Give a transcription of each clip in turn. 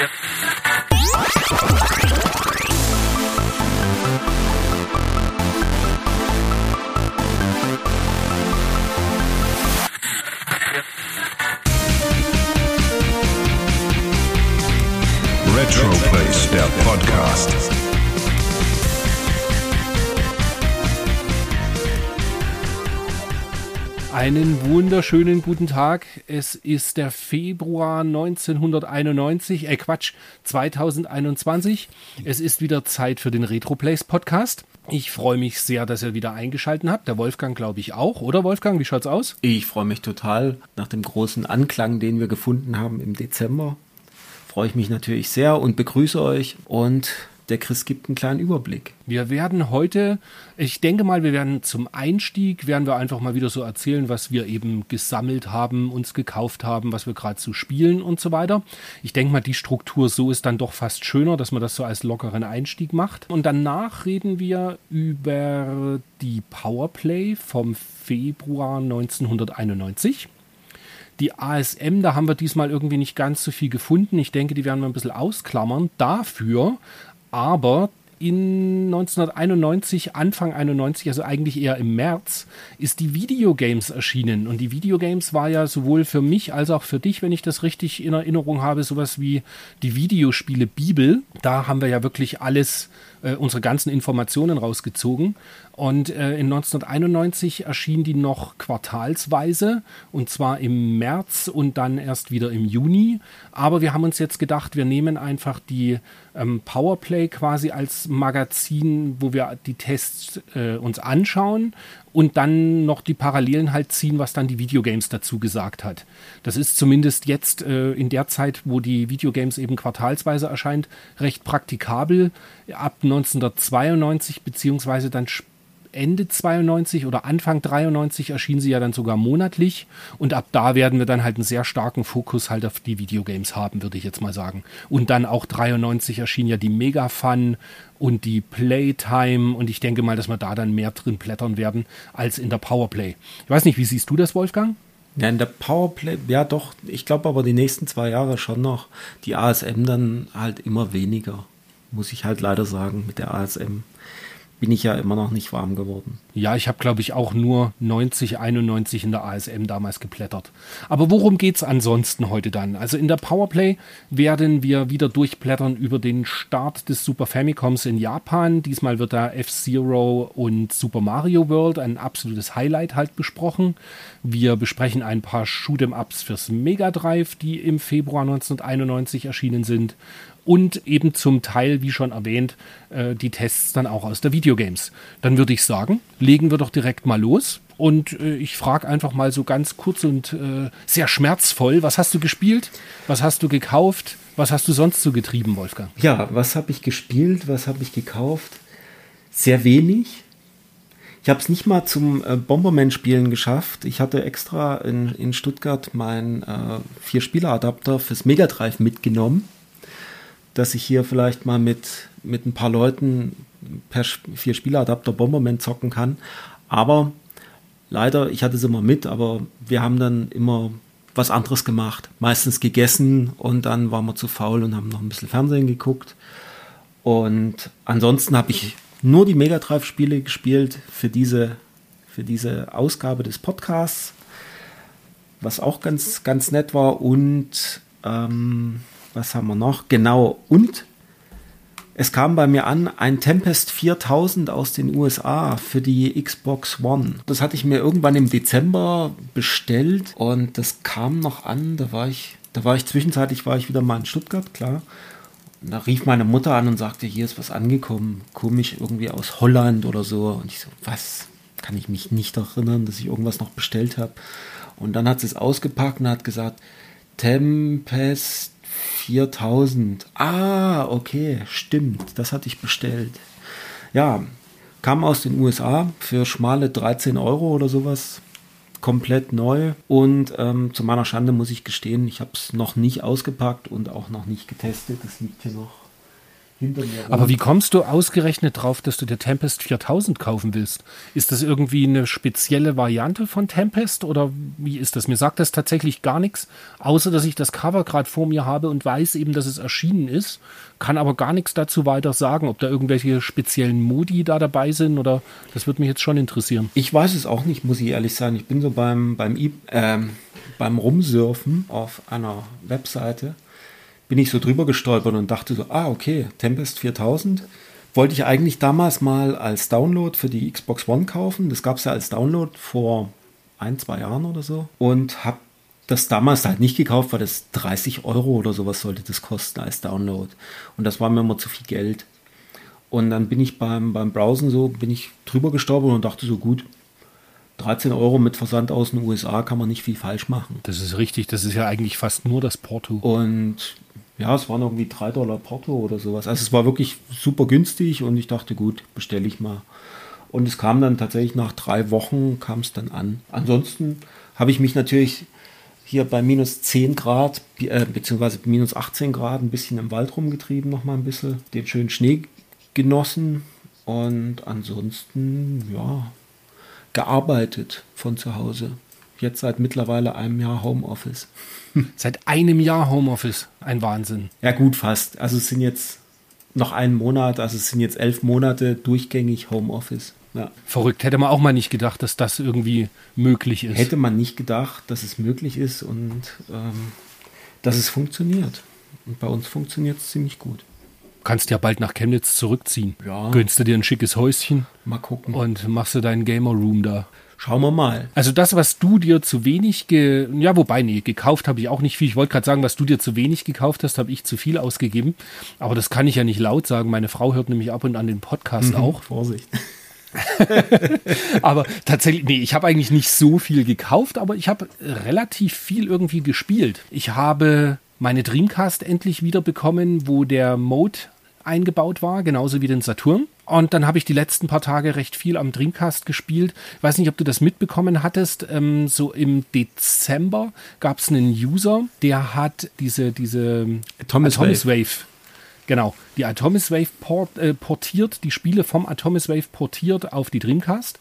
Yep. Wunderschönen guten Tag. Es ist der Februar 1991, äh Quatsch, 2021. Es ist wieder Zeit für den Retroplays Podcast. Ich freue mich sehr, dass ihr wieder eingeschaltet habt. Der Wolfgang, glaube ich, auch. Oder Wolfgang, wie schaut's aus? Ich freue mich total nach dem großen Anklang, den wir gefunden haben im Dezember. Freue ich mich natürlich sehr und begrüße euch und der Chris gibt einen kleinen Überblick. Wir werden heute, ich denke mal, wir werden zum Einstieg, werden wir einfach mal wieder so erzählen, was wir eben gesammelt haben, uns gekauft haben, was wir gerade zu spielen und so weiter. Ich denke mal, die Struktur so ist dann doch fast schöner, dass man das so als lockeren Einstieg macht. Und danach reden wir über die Powerplay vom Februar 1991. Die ASM, da haben wir diesmal irgendwie nicht ganz so viel gefunden. Ich denke, die werden wir ein bisschen ausklammern. Dafür aber in 1991, Anfang 91, also eigentlich eher im März, ist die Videogames erschienen. Und die Videogames war ja sowohl für mich als auch für dich, wenn ich das richtig in Erinnerung habe, sowas wie die Videospiele Bibel. Da haben wir ja wirklich alles, äh, unsere ganzen Informationen rausgezogen. Und äh, in 1991 erschien die noch quartalsweise und zwar im März und dann erst wieder im Juni. Aber wir haben uns jetzt gedacht, wir nehmen einfach die ähm, Powerplay quasi als Magazin, wo wir die Tests äh, uns anschauen und dann noch die Parallelen halt ziehen, was dann die Videogames dazu gesagt hat. Das ist zumindest jetzt äh, in der Zeit, wo die Videogames eben quartalsweise erscheint, recht praktikabel. Ab 1992 beziehungsweise dann später Ende 92 oder Anfang 93 erschien sie ja dann sogar monatlich und ab da werden wir dann halt einen sehr starken Fokus halt auf die Videogames haben, würde ich jetzt mal sagen. Und dann auch 93 erschien ja die Mega Fun und die Playtime und ich denke mal, dass wir da dann mehr drin blättern werden als in der Powerplay. Ich weiß nicht, wie siehst du das, Wolfgang? Ja, in der Powerplay, ja doch, ich glaube aber die nächsten zwei Jahre schon noch. Die ASM dann halt immer weniger, muss ich halt leider sagen, mit der ASM bin ich ja immer noch nicht warm geworden. Ja, ich habe, glaube ich, auch nur 90, 91 in der ASM damals geplättert. Aber worum geht es ansonsten heute dann? Also in der Powerplay werden wir wieder durchblättern über den Start des Super Famicoms in Japan. Diesmal wird da F-Zero und Super Mario World, ein absolutes Highlight halt besprochen. Wir besprechen ein paar Shoot'em-Ups fürs Mega Drive, die im Februar 1991 erschienen sind und eben zum Teil, wie schon erwähnt, äh, die Tests dann auch aus der Videogames. Dann würde ich sagen, legen wir doch direkt mal los. Und äh, ich frage einfach mal so ganz kurz und äh, sehr schmerzvoll, was hast du gespielt? Was hast du gekauft? Was hast du sonst so getrieben, Wolfgang? Ja, was habe ich gespielt? Was habe ich gekauft? Sehr wenig. Ich habe es nicht mal zum äh, Bomberman-Spielen geschafft. Ich hatte extra in, in Stuttgart meinen äh, Vier-Spieler-Adapter fürs Mega Drive mitgenommen dass ich hier vielleicht mal mit, mit ein paar Leuten per vier Spieladapter Bomberman zocken kann. Aber leider, ich hatte es immer mit, aber wir haben dann immer was anderes gemacht. Meistens gegessen und dann waren wir zu faul und haben noch ein bisschen Fernsehen geguckt. Und ansonsten habe ich nur die Mega Drive Spiele gespielt für diese, für diese Ausgabe des Podcasts, was auch ganz, ganz nett war. Und ähm, was haben wir noch? Genau. Und es kam bei mir an ein Tempest 4000 aus den USA für die Xbox One. Das hatte ich mir irgendwann im Dezember bestellt und das kam noch an. Da war ich, da war ich zwischenzeitlich war ich wieder mal in Stuttgart, klar. Und da rief meine Mutter an und sagte, hier ist was angekommen, komisch irgendwie aus Holland oder so. Und ich so, was? Kann ich mich nicht erinnern, dass ich irgendwas noch bestellt habe. Und dann hat sie es ausgepackt und hat gesagt, Tempest 4000. Ah, okay, stimmt. Das hatte ich bestellt. Ja, kam aus den USA für schmale 13 Euro oder sowas. Komplett neu. Und ähm, zu meiner Schande muss ich gestehen, ich habe es noch nicht ausgepackt und auch noch nicht getestet. Das liegt hier noch hinter mir. Aber wie kommst du ausgerechnet drauf, dass du dir Tempest 4000 kaufen willst? Ist das irgendwie eine spezielle Variante von Tempest oder wie ist das? Mir sagt das tatsächlich gar nichts, außer dass ich das Cover gerade vor mir habe und weiß eben, dass es erschienen ist, kann aber gar nichts dazu weiter sagen, ob da irgendwelche speziellen Modi da dabei sind oder das würde mich jetzt schon interessieren. Ich weiß es auch nicht, muss ich ehrlich sagen. Ich bin so beim, beim, I- ähm, beim Rumsurfen auf einer Webseite, bin ich so drüber gestolpert und dachte so, ah, okay, Tempest 4000. Wollte ich eigentlich damals mal als Download für die Xbox One kaufen. Das gab es ja als Download vor ein, zwei Jahren oder so. Und habe das damals halt nicht gekauft, weil das 30 Euro oder sowas sollte das kosten als Download. Und das war mir immer zu viel Geld. Und dann bin ich beim, beim Browsen so, bin ich drüber gestolpert und dachte so, gut, 13 Euro mit Versand aus den USA kann man nicht viel falsch machen. Das ist richtig, das ist ja eigentlich fast nur das Porto. Und ja, es waren irgendwie 3 Dollar Porto oder sowas. Also es war wirklich super günstig und ich dachte, gut, bestelle ich mal. Und es kam dann tatsächlich nach drei Wochen, kam es dann an. Ansonsten habe ich mich natürlich hier bei minus 10 Grad, äh, beziehungsweise minus 18 Grad, ein bisschen im Wald rumgetrieben, noch mal ein bisschen, den schönen Schnee genossen und ansonsten, ja, gearbeitet von zu Hause. Jetzt seit mittlerweile einem Jahr Homeoffice. Seit einem Jahr Homeoffice, ein Wahnsinn. Ja, gut, fast. Also es sind jetzt noch einen Monat, also es sind jetzt elf Monate durchgängig Homeoffice. Ja. Verrückt, hätte man auch mal nicht gedacht, dass das irgendwie möglich ist. Hätte man nicht gedacht, dass es möglich ist und ähm, dass es funktioniert. Und bei uns funktioniert es ziemlich gut. kannst ja bald nach Chemnitz zurückziehen. Ja. Gönnst du dir ein schickes Häuschen Mal gucken. und machst du deinen Gamer Room da. Schauen wir mal. Also das, was du dir zu wenig, ge ja wobei, nee, gekauft habe ich auch nicht viel. Ich wollte gerade sagen, was du dir zu wenig gekauft hast, habe ich zu viel ausgegeben. Aber das kann ich ja nicht laut sagen. Meine Frau hört nämlich ab und an den Podcast auch. Vorsicht. Aber tatsächlich, nee, ich habe eigentlich nicht so viel gekauft, aber ich habe relativ viel irgendwie gespielt. Ich habe meine Dreamcast endlich wieder bekommen, wo der Mode eingebaut war, genauso wie den Saturn. Und dann habe ich die letzten paar Tage recht viel am Dreamcast gespielt. Ich weiß nicht, ob du das mitbekommen hattest. Ähm, so im Dezember gab es einen User, der hat diese, diese Atomic Wave. Genau, die Atomic Wave port, äh, portiert, die Spiele vom Atomic Wave portiert auf die Dreamcast.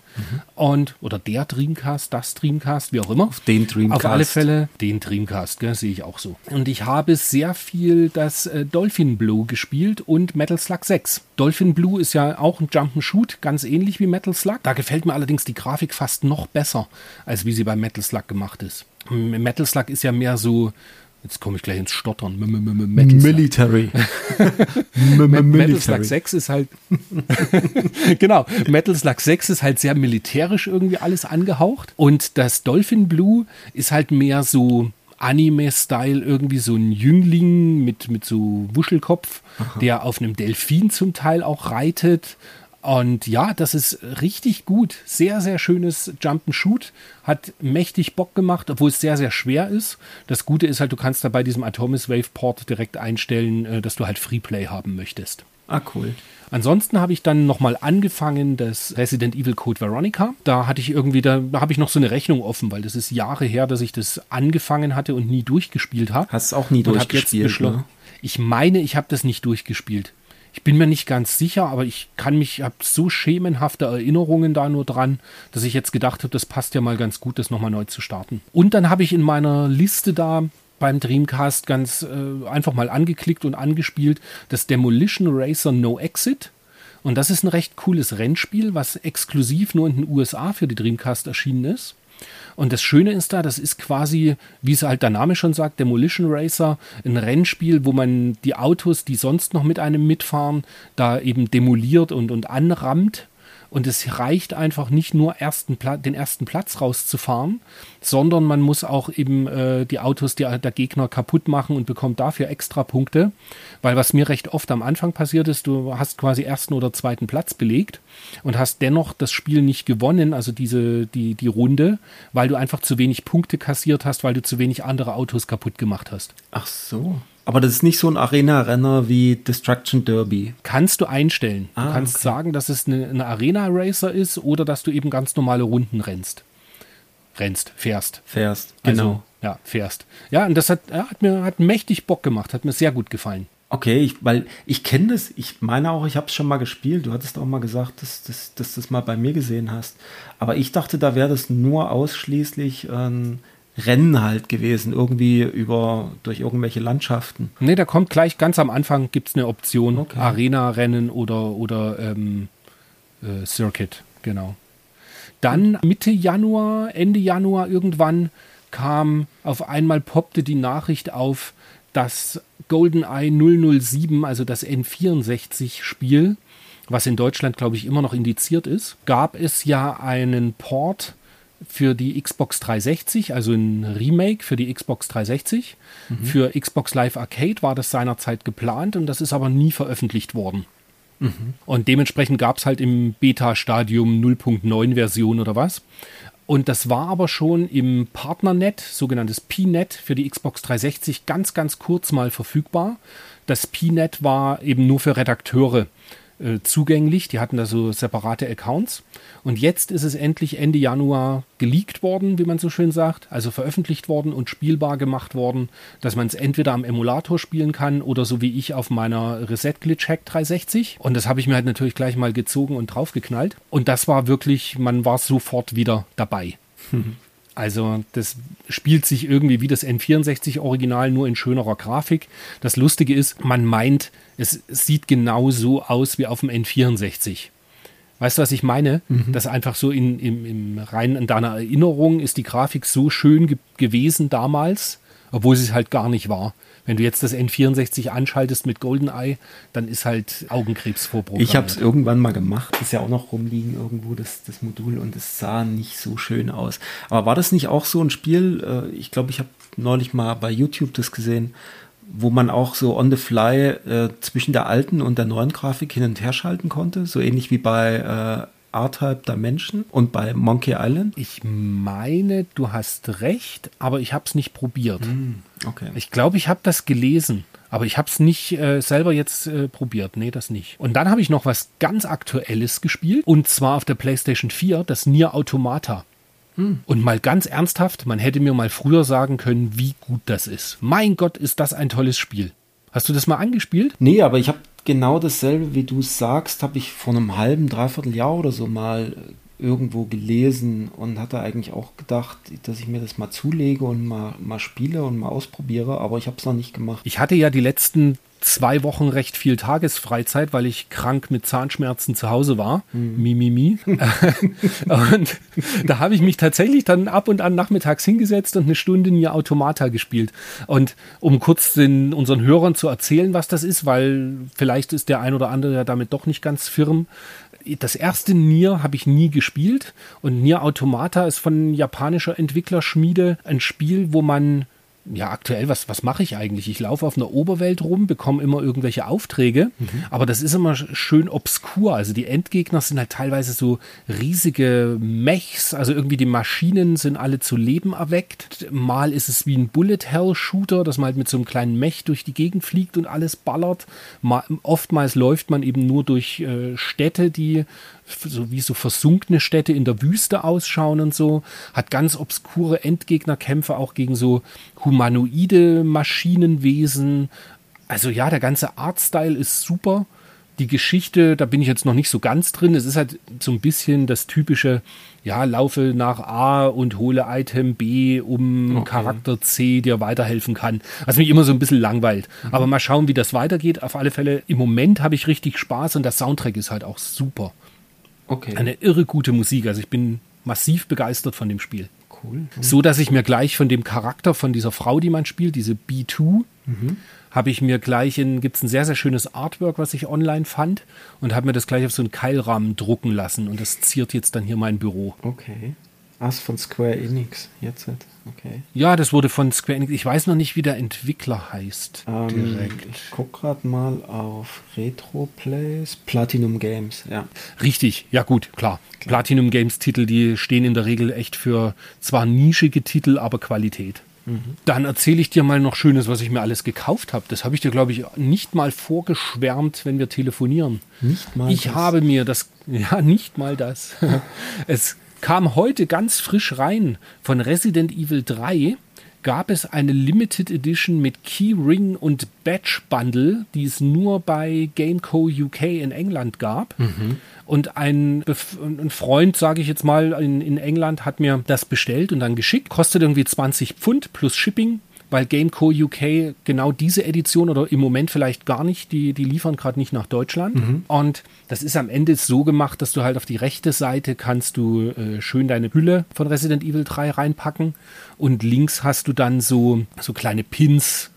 Und, oder der Dreamcast, das Dreamcast, wie auch immer. Auf den Dreamcast. Auf alle Fälle den Dreamcast, gell, sehe ich auch so. Und ich habe sehr viel das äh, Dolphin Blue gespielt und Metal Slug 6. Dolphin Blue ist ja auch ein Jump'n'Shoot, ganz ähnlich wie Metal Slug. Da gefällt mir allerdings die Grafik fast noch besser, als wie sie bei Metal Slug gemacht ist. Metal Slug ist ja mehr so, jetzt komme ich gleich ins Stottern, M- M- M- Metal. Military. Metal Slug 6 ist halt. genau, Metal Slug 6 ist halt sehr militärisch irgendwie alles angehaucht. Und das Dolphin Blue ist halt mehr so Anime-Style, irgendwie so ein Jüngling mit, mit so Wuschelkopf, der auf einem Delfin zum Teil auch reitet. Und ja, das ist richtig gut. Sehr, sehr schönes Jump'n'Shoot. Hat mächtig Bock gemacht, obwohl es sehr, sehr schwer ist. Das Gute ist halt, du kannst da bei diesem Atomic Wave Port direkt einstellen, äh, dass du halt Freeplay haben möchtest. Ah, cool. Ansonsten habe ich dann nochmal angefangen, das Resident Evil Code Veronica. Da hatte ich irgendwie, da, da habe ich noch so eine Rechnung offen, weil das ist Jahre her, dass ich das angefangen hatte und nie durchgespielt habe. Hast es auch nie Und jetzt durchgespielt, beschlossen- ne? Ich meine, ich habe das nicht durchgespielt. Ich bin mir nicht ganz sicher, aber ich kann mich, habe so schemenhafte Erinnerungen da nur dran, dass ich jetzt gedacht habe, das passt ja mal ganz gut, das nochmal neu zu starten. Und dann habe ich in meiner Liste da beim Dreamcast ganz äh, einfach mal angeklickt und angespielt das Demolition Racer No Exit. Und das ist ein recht cooles Rennspiel, was exklusiv nur in den USA für die Dreamcast erschienen ist. Und das Schöne ist da, das ist quasi, wie es halt der Name schon sagt, Demolition Racer, ein Rennspiel, wo man die Autos, die sonst noch mit einem mitfahren, da eben demoliert und, und anrammt. Und es reicht einfach nicht nur ersten den ersten Platz rauszufahren, sondern man muss auch eben äh, die Autos der, der Gegner kaputt machen und bekommt dafür extra Punkte. Weil was mir recht oft am Anfang passiert ist, du hast quasi ersten oder zweiten Platz belegt und hast dennoch das Spiel nicht gewonnen, also diese, die, die Runde, weil du einfach zu wenig Punkte kassiert hast, weil du zu wenig andere Autos kaputt gemacht hast. Ach so. Aber das ist nicht so ein Arena-Renner wie Destruction Derby. Kannst du einstellen. Du Ah, kannst okay. sagen, dass es eine, eine Arena-Racer ist oder dass du eben ganz normale Runden rennst. Rennst, fährst. Fährst. Also, Genau. ja, fährst. Ja, und das hat, ja, hat mir hat mächtig Bock gemacht, hat mir sehr gut gefallen. Okay, ich, weil ich kenne das, ich meine auch, ich habe es schon mal gespielt. Du hattest auch mal gesagt, dass, dass, dass du das mal bei mir gesehen hast. Aber ich dachte, da wäre das nur ausschließlich ein Rennen halt gewesen, irgendwie über durch irgendwelche Landschaften. Nee, da kommt gleich ganz am Anfang gibt es eine Option, okay. Arena-Rennen oder, oder ähm, äh, Circuit, genau. Dann Mitte Januar, Ende Januar irgendwann kam auf einmal poppte die Nachricht auf, dass GoldenEye 007, also das N64-Spiel, was in Deutschland, glaube ich, immer noch indiziert ist, gab es ja einen Port für die Xbox 360, also ein Remake für die Xbox 360. Mhm. Für Xbox Live Arcade war das seinerzeit geplant und das ist aber nie veröffentlicht worden. Mhm. Und dementsprechend gab es halt im Beta-Stadium 0.9 Version oder was. Und das war aber schon im Partnernet, sogenanntes PNet für die Xbox 360, ganz, ganz kurz mal verfügbar. Das PNet war eben nur für Redakteure äh, zugänglich. Die hatten da so separate Accounts. Und jetzt ist es endlich Ende Januar geleakt worden, wie man so schön sagt, also veröffentlicht worden und spielbar gemacht worden, dass man es entweder am Emulator spielen kann oder so wie ich auf meiner Reset Glitch Hack 360. Und das habe ich mir halt natürlich gleich mal gezogen und draufgeknallt. Und das war wirklich, man war sofort wieder dabei. Also das spielt sich irgendwie wie das N64-Original, nur in schönerer Grafik. Das Lustige ist, man meint, es sieht genau so aus wie auf dem N64. Weißt du, was ich meine? Mhm. Dass einfach so in, im, im rein in deiner Erinnerung ist die Grafik so schön ge gewesen damals, obwohl sie es halt gar nicht war. Wenn du jetzt das N64 anschaltest mit GoldenEye, dann ist halt Augenkrebs vorprogrammiert. Ich habe es irgendwann mal gemacht, ist ja auch noch rumliegen irgendwo, das, das Modul, und es sah nicht so schön aus. Aber war das nicht auch so ein Spiel? Äh, ich glaube, ich habe neulich mal bei YouTube das gesehen, wo man auch so on the fly äh, zwischen der alten und der neuen Grafik hin und her schalten konnte, so ähnlich wie bei äh, R-Type Dimension und bei Monkey Island? Ich meine, du hast recht, aber ich habe es nicht probiert. Mm, okay. Ich glaube, ich habe das gelesen. Aber ich habe es nicht äh, selber jetzt äh, probiert. Nee, das nicht. Und dann habe ich noch was ganz Aktuelles gespielt. Und zwar auf der PlayStation 4, das Nier Automata. Hm. Und mal ganz ernsthaft, man hätte mir mal früher sagen können, wie gut das ist. Mein Gott, ist das ein tolles Spiel. Hast du das mal angespielt? Nee, aber ich habe genau dasselbe, wie du sagst, habe ich vor einem halben, dreiviertel Jahr oder so mal irgendwo gelesen und hatte eigentlich auch gedacht, dass ich mir das mal zulege und mal, mal spiele und mal ausprobiere, aber ich habe es noch nicht gemacht. Ich hatte ja die letzten zwei Wochen recht viel Tagesfreizeit, weil ich krank mit Zahnschmerzen zu Hause war. Mhm. Mi, mi, mi. und da habe ich mich tatsächlich dann ab und an nachmittags hingesetzt und eine Stunde Nier Automata gespielt. Und um kurz den, unseren Hörern zu erzählen, was das ist, weil vielleicht ist der ein oder andere ja damit doch nicht ganz firm das erste Nier habe ich nie gespielt und Nier Automata ist von japanischer Entwicklerschmiede ein Spiel, wo man ja, aktuell, was, was mache ich eigentlich? Ich laufe auf einer Oberwelt rum, bekomme immer irgendwelche Aufträge, mhm. aber das ist immer schön obskur. Also die Endgegner sind halt teilweise so riesige Mechs, also irgendwie die Maschinen sind alle zu Leben erweckt. Mal ist es wie ein Bullet-Hell-Shooter, dass man halt mit so einem kleinen Mech durch die Gegend fliegt und alles ballert. Mal, oftmals läuft man eben nur durch äh, Städte, die so wie so versunkene Städte in der Wüste ausschauen und so. Hat ganz obskure Endgegnerkämpfe auch gegen so humanoide Maschinenwesen. Also ja, der ganze Artstyle ist super. Die Geschichte, da bin ich jetzt noch nicht so ganz drin. Es ist halt so ein bisschen das typische, ja, laufe nach A und hole Item B, um okay. Charakter C dir weiterhelfen kann. Was mich immer so ein bisschen langweilt. Mhm. Aber mal schauen, wie das weitergeht. Auf alle Fälle, im Moment habe ich richtig Spaß und der Soundtrack ist halt auch super. Okay. Eine irre gute Musik. Also ich bin massiv begeistert von dem Spiel. Cool. So dass ich mir gleich von dem Charakter von dieser Frau, die man spielt, diese B2, mhm. habe ich mir gleich in, gibt es ein sehr, sehr schönes Artwork, was ich online fand und habe mir das gleich auf so einen Keilrahmen drucken lassen und das ziert jetzt dann hier mein Büro. Okay. Ah, von Square Enix jetzt. Okay. Ja, das wurde von Square Enix. Ich weiß noch nicht, wie der Entwickler heißt. Ähm, direkt. Ich gucke gerade mal auf Retro Plays. Platinum Games, ja. Richtig, ja gut, klar. klar. Platinum Games Titel, die stehen in der Regel echt für zwar nischige Titel, aber Qualität. Mhm. Dann erzähle ich dir mal noch Schönes, was ich mir alles gekauft habe. Das habe ich dir, glaube ich, nicht mal vorgeschwärmt, wenn wir telefonieren. Nicht mal Ich das. habe mir das, ja, nicht mal das. es kam heute ganz frisch rein von Resident Evil 3 gab es eine Limited Edition mit Keyring und Badge Bundle, die es nur bei Gameco UK in England gab. Und ein, ein Freund, sage ich jetzt mal, in, in England hat mir das bestellt und dann geschickt. Kostet irgendwie 20 Pfund plus Shipping. Weil Gameco UK genau diese Edition oder im Moment vielleicht gar nicht, die, die liefern gerade nicht nach Deutschland. Und das ist am Ende so gemacht, dass du halt auf die rechte Seite kannst du äh, schön deine Hülle von Resident Evil 3 reinpacken und links hast du dann so, so kleine Pins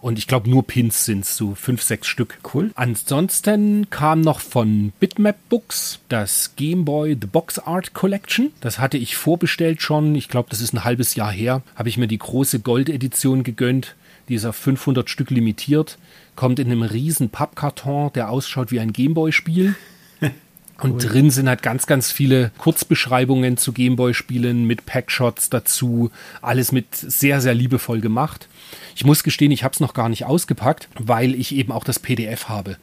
und ich glaube nur Pins sind es, so fünf, sechs Stück. Cool. Ansonsten kam noch von Bitmap Books das Game Boy The Box Art Collection. Das hatte ich vorbestellt schon. Ich glaube, das ist ein halbes Jahr her. Habe ich mir die große Gold-Edition gegönnt. Die ist auf 500 Stück limitiert. Kommt in einem riesen Pappkarton, der ausschaut wie ein Gameboy-Spiel. Und drin sind halt ganz, ganz viele Kurzbeschreibungen zu Gameboy-Spielen mit Packshots dazu. Alles mit sehr, sehr liebevoll gemacht. Ich muss gestehen, ich habe es noch gar nicht ausgepackt, weil ich eben auch das PDF habe.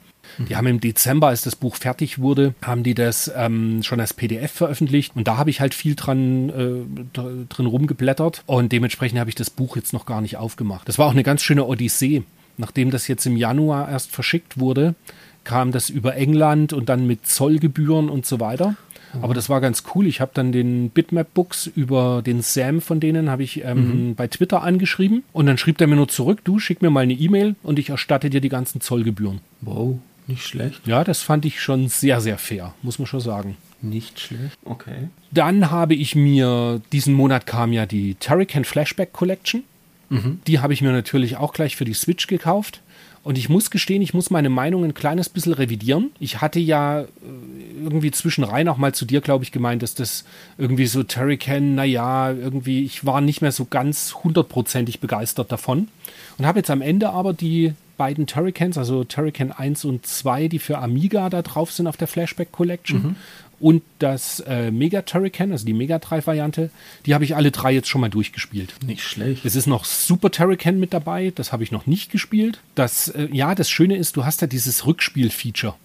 Die haben im Dezember, als das Buch fertig wurde, haben die das ähm, schon als PDF veröffentlicht. Und da habe ich halt viel dran äh, dr- drin rumgeblättert. Und dementsprechend habe ich das Buch jetzt noch gar nicht aufgemacht. Das war auch eine ganz schöne Odyssee. Nachdem das jetzt im Januar erst verschickt wurde, kam das über England und dann mit Zollgebühren und so weiter. Aber das war ganz cool. Ich habe dann den Bitmap Books über den Sam von denen habe ich ähm, bei Twitter angeschrieben und dann schrieb der mir nur zurück, du schick mir mal eine E-Mail und ich erstatte dir die ganzen Zollgebühren. Wow, nicht schlecht. Ja, das fand ich schon sehr, sehr fair, muss man schon sagen. Nicht schlecht. Okay. Dann habe ich mir, diesen Monat kam ja die Turrican Flashback Collection. Die habe ich mir natürlich auch gleich für die Switch gekauft. Und ich muss gestehen, ich muss meine Meinung ein kleines bisschen revidieren. Ich hatte ja äh, irgendwie zwischenrein auch mal zu dir, glaube ich, gemeint, dass das irgendwie so Turrican, naja, irgendwie, ich war nicht mehr so ganz hundertprozentig begeistert davon. Und habe jetzt am Ende aber die beiden Turricans, also Turrican 1 und 2, die für Amiga da drauf sind auf der Flashback Collection. Und das äh, Mega Turrican, also die Mega Drive-Variante, die habe ich alle drei jetzt schon mal durchgespielt. Nicht schlecht. Es ist noch Super Turrican mit dabei, das habe ich noch nicht gespielt. Das, äh, ja, das Schöne ist, du hast ja dieses Rückspiel-Feature.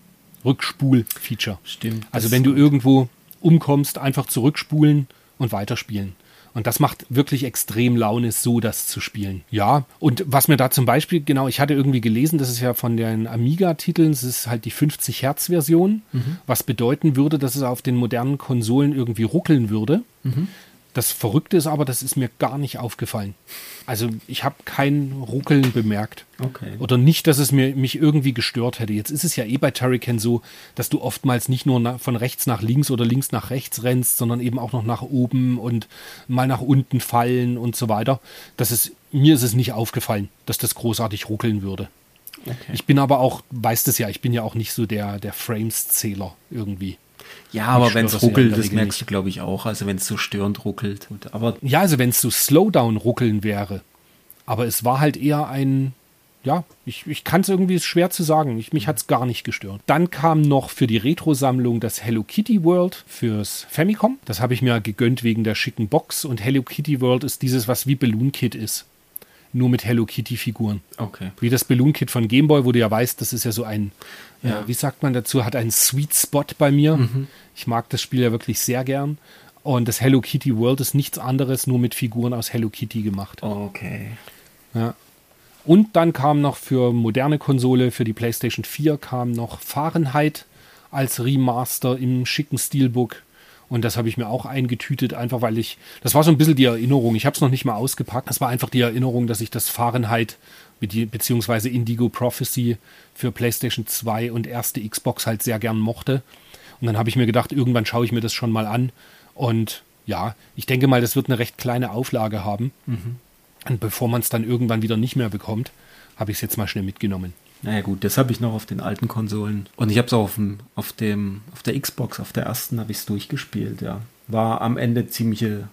Rückspul-Feature. Stimmt. Also wenn du irgendwo umkommst, einfach zurückspulen und weiterspielen. Und das macht wirklich extrem Laune, so das zu spielen. Ja, und was mir da zum Beispiel, genau, ich hatte irgendwie gelesen, das ist ja von den Amiga-Titeln, das ist halt die 50 Hertz-Version, was bedeuten würde, dass es auf den modernen Konsolen irgendwie ruckeln würde. Das Verrückte ist aber, das ist mir gar nicht aufgefallen. Also ich habe kein Ruckeln bemerkt. Okay. Oder nicht, dass es mir, mich irgendwie gestört hätte. Jetzt ist es ja eh bei Turrican so, dass du oftmals nicht nur von rechts nach links oder links nach rechts rennst, sondern eben auch noch nach oben und mal nach unten fallen und so weiter. Das ist, mir ist es nicht aufgefallen, dass das großartig ruckeln würde. Okay. Ich bin aber auch, weißt es ja, ich bin ja auch nicht so der, der Frames-Zähler irgendwie. Ja, aber wenn es ruckelt, das merkst du, glaube ich, auch. Also wenn es so störend ruckelt. Gut, aber Ja, also wenn es so Slowdown-Ruckeln wäre. Aber es war halt eher ein, ja, ich, ich kann es irgendwie ist schwer zu sagen. Ich, mich hat es gar nicht gestört. Dann kam noch für die Retro-Sammlung das Hello Kitty World fürs Famicom. Das habe ich mir gegönnt wegen der schicken Box. Und Hello Kitty World ist dieses, was wie Balloon Kid ist. Nur mit Hello Kitty-Figuren. okay. Wie das Balloon Kit von Game Boy, wo du ja weißt, das ist ja so ein, Ja. äh, wie sagt man dazu, hat einen Sweet Spot bei mir. Ich mag das Spiel ja wirklich sehr gern. Und das Hello Kitty World ist nichts anderes, nur mit Figuren aus Hello Kitty gemacht. Okay. Ja. Und dann kam noch für moderne Konsole, für die PlayStation 4, kam noch Fahrenheit als Remaster im schicken Steelbook. Und das habe ich mir auch eingetütet, einfach weil ich, das war so ein bisschen die Erinnerung, ich habe es noch nicht mal ausgepackt, das war einfach die Erinnerung, dass ich das Fahrenheit be- beziehungsweise Indigo Prophecy für PlayStation 2 und erste Xbox halt sehr gern mochte. Und dann habe ich mir gedacht, irgendwann schaue ich mir das schon mal an. Und ja, ich denke mal, das wird eine recht kleine Auflage haben. Und bevor man es dann irgendwann wieder nicht mehr bekommt, habe ich es jetzt mal schnell mitgenommen. Naja gut, das habe ich noch auf den alten Konsolen. Und ich habe es auch auf, dem, auf, dem, auf der Xbox, auf der ersten habe ich es durchgespielt, ja. War am Ende ziemliche,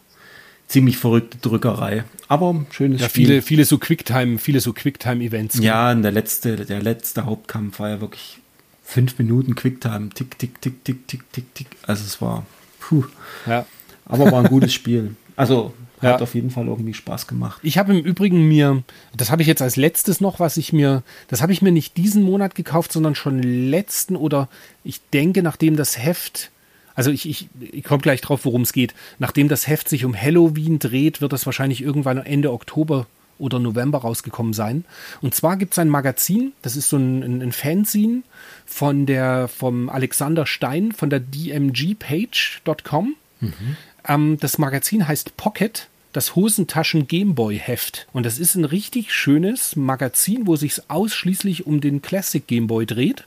ziemlich verrückte Drückerei. Aber schönes Ja, Spiel. viele, viele so Quicktime, viele so Quicktime-Events. Ja, und der letzte, der letzte Hauptkampf war ja wirklich fünf Minuten Quicktime. Tick, tick, tick, tick, tick, tick, tick. Also es war, puh. ja. Aber war ein gutes Spiel. Also hat Ja. auf jeden Fall irgendwie Spaß gemacht. Ich habe im Übrigen mir, das habe ich jetzt als letztes noch, was ich mir, das habe ich mir nicht diesen Monat gekauft, sondern schon letzten oder ich denke, nachdem das Heft Also ich, ich, ich komme gleich drauf, worum es geht. Nachdem das Heft sich um Halloween dreht, wird das wahrscheinlich irgendwann Ende Oktober oder November rausgekommen sein. Und zwar gibt es ein Magazin, das ist so ein, ein, ein Fanzine von der, vom Alexander Stein von der dmgpage.com. Mhm. Ähm, das Magazin heißt Pocket das Hosentaschen Gameboy Heft. Und das ist ein richtig schönes Magazin, wo sich ausschließlich um den Classic Gameboy dreht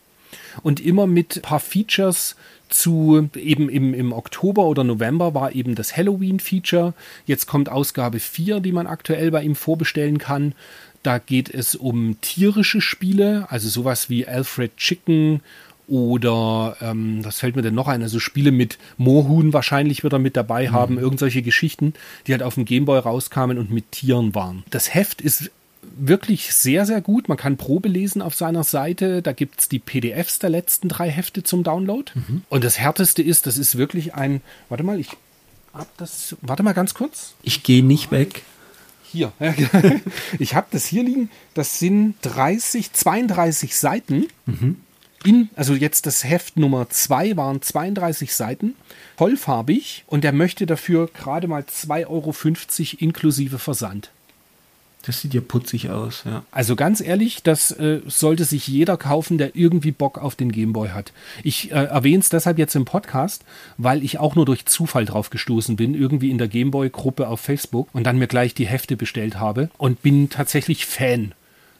und immer mit ein paar Features zu eben im, im Oktober oder November war eben das Halloween-Feature. Jetzt kommt Ausgabe 4, die man aktuell bei ihm vorbestellen kann. Da geht es um tierische Spiele, also sowas wie Alfred Chicken oder ähm, was fällt mir denn noch ein? Also Spiele mit Moorhuhn wahrscheinlich wird er mit dabei mhm. haben, irgendwelche Geschichten, die halt auf dem Gameboy rauskamen und mit Tieren waren. Das Heft ist wirklich sehr, sehr gut. Man kann Probe lesen auf seiner Seite. Da gibt es die PDFs der letzten drei Hefte zum Download. Mhm. Und das Härteste ist, das ist wirklich ein. Warte mal, ich hab das. Warte mal ganz kurz. Ich gehe nicht weg. Hier. ich habe das hier liegen. Das sind 30, 32 Seiten. Mhm. In, also jetzt das Heft Nummer 2 waren 32 Seiten, vollfarbig und er möchte dafür gerade mal 2,50 Euro inklusive Versand. Das sieht ja putzig aus, ja. Also ganz ehrlich, das äh, sollte sich jeder kaufen, der irgendwie Bock auf den Gameboy hat. Ich äh, erwähne es deshalb jetzt im Podcast, weil ich auch nur durch Zufall drauf gestoßen bin, irgendwie in der Gameboy-Gruppe auf Facebook und dann mir gleich die Hefte bestellt habe und bin tatsächlich Fan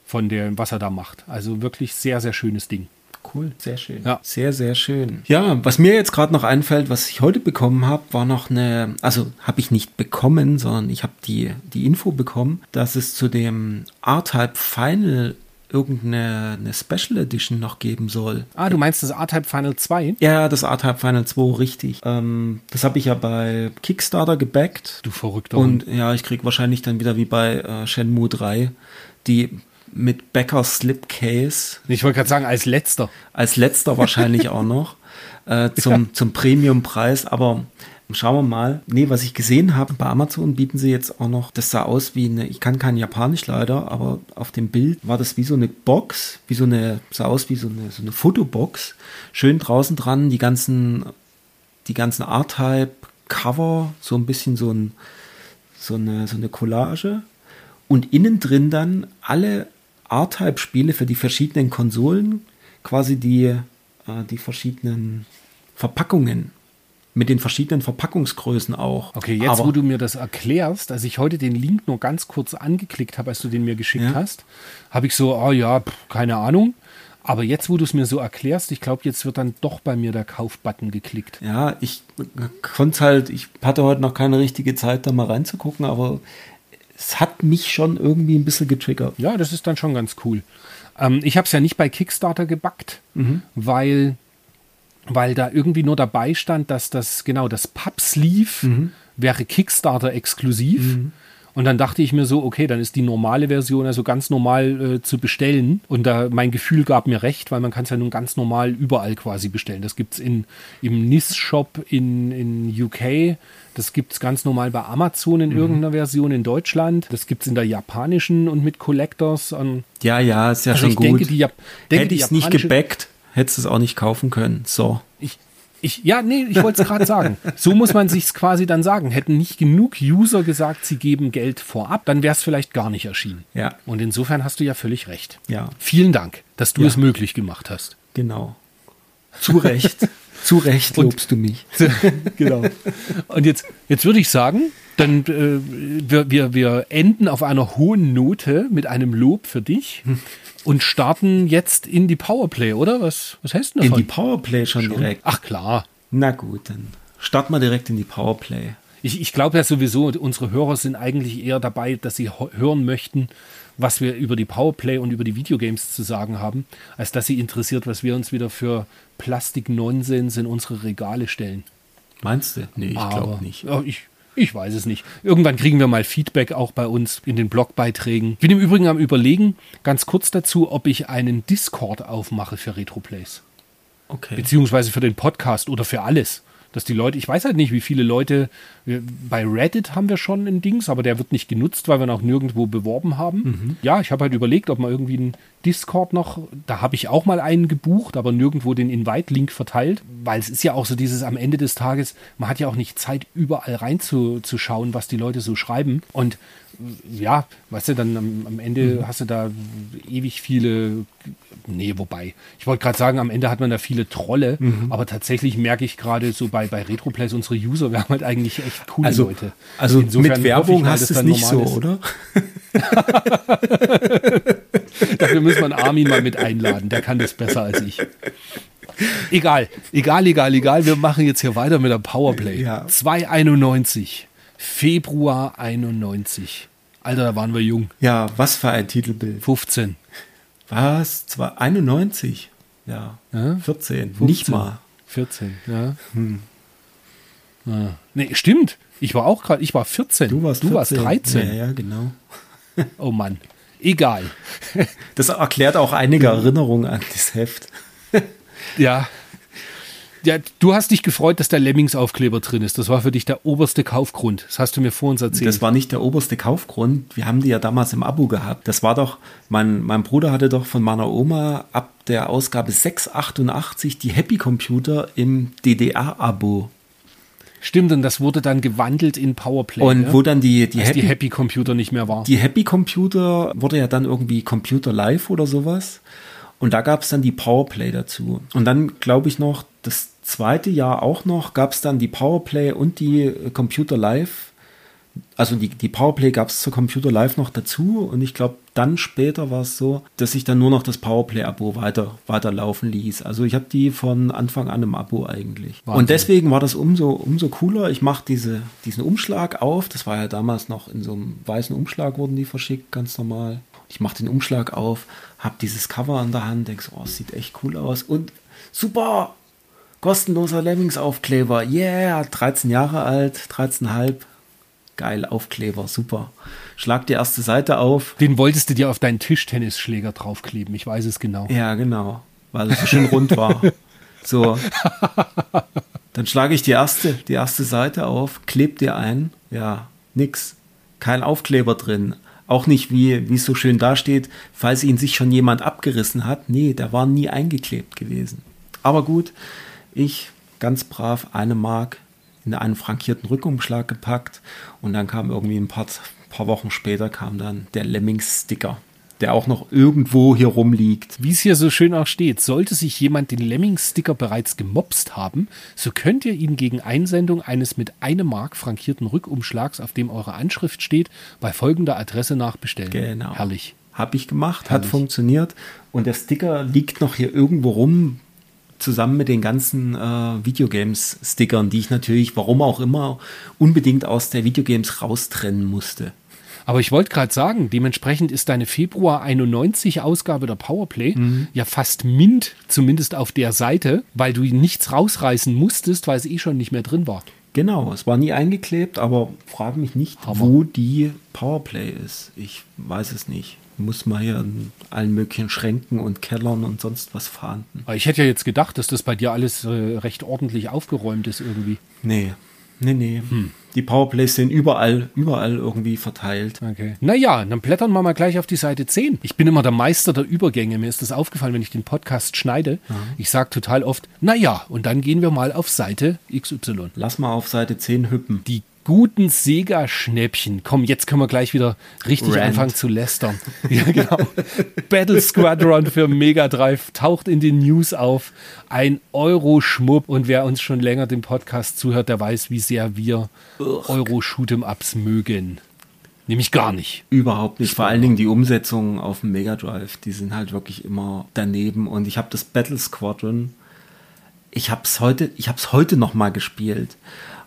von dem, was er da macht. Also wirklich sehr, sehr schönes Ding. Cool, sehr schön. Ja. Sehr, sehr schön. Ja, was mir jetzt gerade noch einfällt, was ich heute bekommen habe, war noch eine, also habe ich nicht bekommen, sondern ich habe die, die Info bekommen, dass es zu dem R-Type Final irgendeine eine Special Edition noch geben soll. Ah, du meinst das R-Type Final 2? Ja, das R-Type Final 2, richtig. Ähm, das habe ich ja bei Kickstarter gebackt. Du verrückter Und ja, ich krieg wahrscheinlich dann wieder wie bei äh, Shenmue 3 die mit Becker Slipcase. Ich wollte gerade sagen, als letzter. Als letzter wahrscheinlich auch noch. Äh, zum, ja. zum Premiumpreis. Aber schauen wir mal. Nee, was ich gesehen habe, bei Amazon bieten sie jetzt auch noch, das sah aus wie eine, ich kann kein Japanisch leider, aber auf dem Bild war das wie so eine Box, wie so eine, sah aus wie so eine, so eine Fotobox. Schön draußen dran, die ganzen, die ganzen R-Type Cover, so ein bisschen so ein, so eine, so eine Collage. Und innen drin dann alle R-Type-Spiele für die verschiedenen Konsolen, quasi die, äh, die verschiedenen Verpackungen mit den verschiedenen Verpackungsgrößen auch. Okay, jetzt Aber, wo du mir das erklärst, als ich heute den Link nur ganz kurz angeklickt habe, als du den mir geschickt ja. hast, habe ich so, oh ja, pff, keine Ahnung. Aber jetzt, wo du es mir so erklärst, ich glaube, jetzt wird dann doch bei mir der Kaufbutton geklickt. Ja, ich konnte halt, ich hatte heute noch keine richtige Zeit, da mal reinzugucken, aber es hat mich schon irgendwie ein bisschen getriggert. Ja, das ist dann schon ganz cool. Ähm, ich habe es ja nicht bei Kickstarter gebackt, mhm. weil, weil da irgendwie nur dabei stand, dass das, genau, das Pub-Sleeve mhm. wäre Kickstarter exklusiv. Mhm. Und dann dachte ich mir so, okay, dann ist die normale Version also ganz normal äh, zu bestellen. Und da mein Gefühl gab mir recht, weil man kann es ja nun ganz normal überall quasi bestellen. Das gibt es im NIS-Shop in, in UK, das gibt es ganz normal bei Amazon in mhm. irgendeiner Version in Deutschland. Das gibt es in der japanischen und mit Collectors. Und ja, ja, ist ja also schon gut. Denke, die, Hätte ich es nicht gebackt, hättest du es auch nicht kaufen können. So. Ich, ich, ja, nee, ich wollte es gerade sagen. So muss man sich quasi dann sagen. Hätten nicht genug User gesagt, sie geben Geld vorab, dann wäre es vielleicht gar nicht erschienen. Ja. Und insofern hast du ja völlig recht. Ja. Vielen Dank, dass du ja. es möglich gemacht hast. Genau. Zu Recht. Zu Recht lobst Und, du mich. genau. Und jetzt, jetzt würde ich sagen, dann äh, wir, wir, wir enden auf einer hohen Note mit einem Lob für dich. Und starten jetzt in die Powerplay, oder? Was, was heißt denn davon? In die Powerplay schon, schon, direkt. Ach klar. Na gut, dann starten wir direkt in die Powerplay. Ich, ich glaube ja sowieso, unsere Hörer sind eigentlich eher dabei, dass sie hören möchten, was wir über die Powerplay und über die Videogames zu sagen haben, als dass sie interessiert, was wir uns wieder für Plastik-Nonsens in unsere Regale stellen. Meinst du? Nee, ich glaube nicht. Ich, ich weiß es nicht. Irgendwann kriegen wir mal Feedback auch bei uns in den Blogbeiträgen. Ich bin im Übrigen am Überlegen, ganz kurz dazu, ob ich einen Discord aufmache für Retroplays. Okay. Beziehungsweise für den Podcast oder für alles. Dass die Leute, ich weiß halt nicht, wie viele Leute, wir, bei Reddit haben wir schon ein Dings, aber der wird nicht genutzt, weil wir noch nirgendwo beworben haben. Mhm. Ja, ich habe halt überlegt, ob man irgendwie einen Discord noch, da habe ich auch mal einen gebucht, aber nirgendwo den Invite-Link verteilt, weil es ist ja auch so dieses am Ende des Tages, man hat ja auch nicht Zeit, überall reinzuschauen, was die Leute so schreiben. Und ja, weißt du, dann am, am Ende Mhm. hast du da ewig viele, nee, wobei, ich wollte gerade sagen, am Ende hat man da viele Trolle, Mhm. aber tatsächlich merke ich gerade so bei, bei RetroPlays, unsere User, wir haben halt eigentlich echt coole Also, Leute. also Insofern mit Werbung mal, hast du es nicht so, ist. oder? Dafür müssen wir einen Armin mal mit einladen, der kann das besser als ich. Egal, egal, egal, egal. Wir machen jetzt hier weiter mit der Powerplay. Ja. 291. Februar 91. Alter, da waren wir jung. Ja, was für ein Titelbild. 15. Was? Zwar 91? Ja. Ja, 14. 15. Nicht mal. 14, ja. ja. Nee, stimmt. Ich war auch gerade, ich war 14. Du warst, du 14. warst 13. Ja, ja, genau. Oh Mann. Egal. Das erklärt auch einige Erinnerungen an das Heft. Ja. Ja, du hast dich gefreut, dass der Lemmings-Aufkleber drin ist. Das war für dich der oberste Kaufgrund. Das hast du mir vor uns erzählt. Das war nicht der oberste Kaufgrund. Wir haben die ja damals im Abo gehabt. Das war doch, mein, mein Bruder hatte doch von meiner Oma ab der Ausgabe 688 die Happy Computer im DDR-Abo. Stimmt, und das wurde dann gewandelt in Powerplay. Und ja? wo dann die, die, Happy, die Happy Computer nicht mehr war. die Happy Computer wurde ja dann irgendwie Computer Live oder sowas. Und da gab es dann die Powerplay dazu. Und dann glaube ich noch, das zweite Jahr auch noch, gab es dann die Powerplay und die äh, Computer Live. Also die, die Powerplay gab es zur Computer Live noch dazu. Und ich glaube, dann später war es so, dass ich dann nur noch das Powerplay-Abo weiter, weiterlaufen ließ. Also ich habe die von Anfang an im Abo eigentlich. Wahnsinn. Und deswegen war das umso, umso cooler. Ich mache diese, diesen Umschlag auf. Das war ja damals noch in so einem weißen Umschlag wurden die verschickt, ganz normal. Ich mache den Umschlag auf, habe dieses Cover in der Hand, denk so, oh, es sieht echt cool aus. Und super, kostenloser Lemmings-Aufkleber. Yeah, 13 Jahre alt, 13,5. Geil, Aufkleber, super. Schlag die erste Seite auf. Den wolltest du dir auf deinen Tischtennisschläger draufkleben. Ich weiß es genau. Ja, genau, weil es so schön rund war. So. Dann schlage ich die erste, die erste Seite auf, kleb dir ein. Ja, nix. Kein Aufkleber drin. Auch nicht, wie, wie es so schön dasteht, falls ihn sich schon jemand abgerissen hat. Nee, der war nie eingeklebt gewesen. Aber gut, ich ganz brav eine Mark in einen frankierten Rückumschlag gepackt und dann kam irgendwie ein paar, paar Wochen später kam dann der Lemmings-Sticker, der auch noch irgendwo hier rumliegt. Wie es hier so schön auch steht, sollte sich jemand den Lemmings-Sticker bereits gemobst haben, so könnt ihr ihn gegen Einsendung eines mit einem Mark frankierten Rückumschlags, auf dem eure Anschrift steht, bei folgender Adresse nachbestellen. Genau. Herrlich. Habe ich gemacht, hat Herrlich. funktioniert. Und der Sticker liegt noch hier irgendwo rum, zusammen mit den ganzen äh, Videogames-Stickern, die ich natürlich, warum auch immer, unbedingt aus der Videogames raustrennen musste. Aber ich wollte gerade sagen, dementsprechend ist deine Februar 91 Ausgabe der Powerplay Mhm. ja fast mint, zumindest auf der Seite, weil du nichts rausreißen musstest, weil es eh schon nicht mehr drin war. Genau, es war nie eingeklebt, aber frage mich nicht, Hammer. wo die Powerplay ist. Ich weiß es nicht. Muss mal hier in allen möglichen Schränken und Kellern und sonst was fahnden. Ich hätte ja jetzt gedacht, dass das bei dir alles äh, recht ordentlich aufgeräumt ist irgendwie. Nee, nee, nee. Die Powerplays sind überall, überall irgendwie verteilt. Okay. Naja, dann blättern wir mal gleich auf die Seite 10. Ich bin immer der Meister der Übergänge. Mir ist das aufgefallen, wenn ich den Podcast schneide. Ich sage total oft, naja, und dann gehen wir mal auf Seite XY. Lass mal auf Seite 10 hüppen. Die guten Sega-Schnäppchen. Komm, jetzt können wir gleich wieder richtig Rant. anfangen zu lästern. ja, genau. Battle Squadron für Mega Drive taucht in den News auf. Ein Euro-Schmupp. Und wer uns schon länger dem Podcast zuhört, der weiß, wie sehr wir Euro-Shoot'em-Ups mögen. Nämlich gar nicht. Überhaupt nicht. Vor allen Dingen die Umsetzungen auf dem Mega Drive, die sind halt wirklich immer daneben. Und ich habe das Battle Squadron, ich habe es heute, ich habe es heute noch mal gespielt.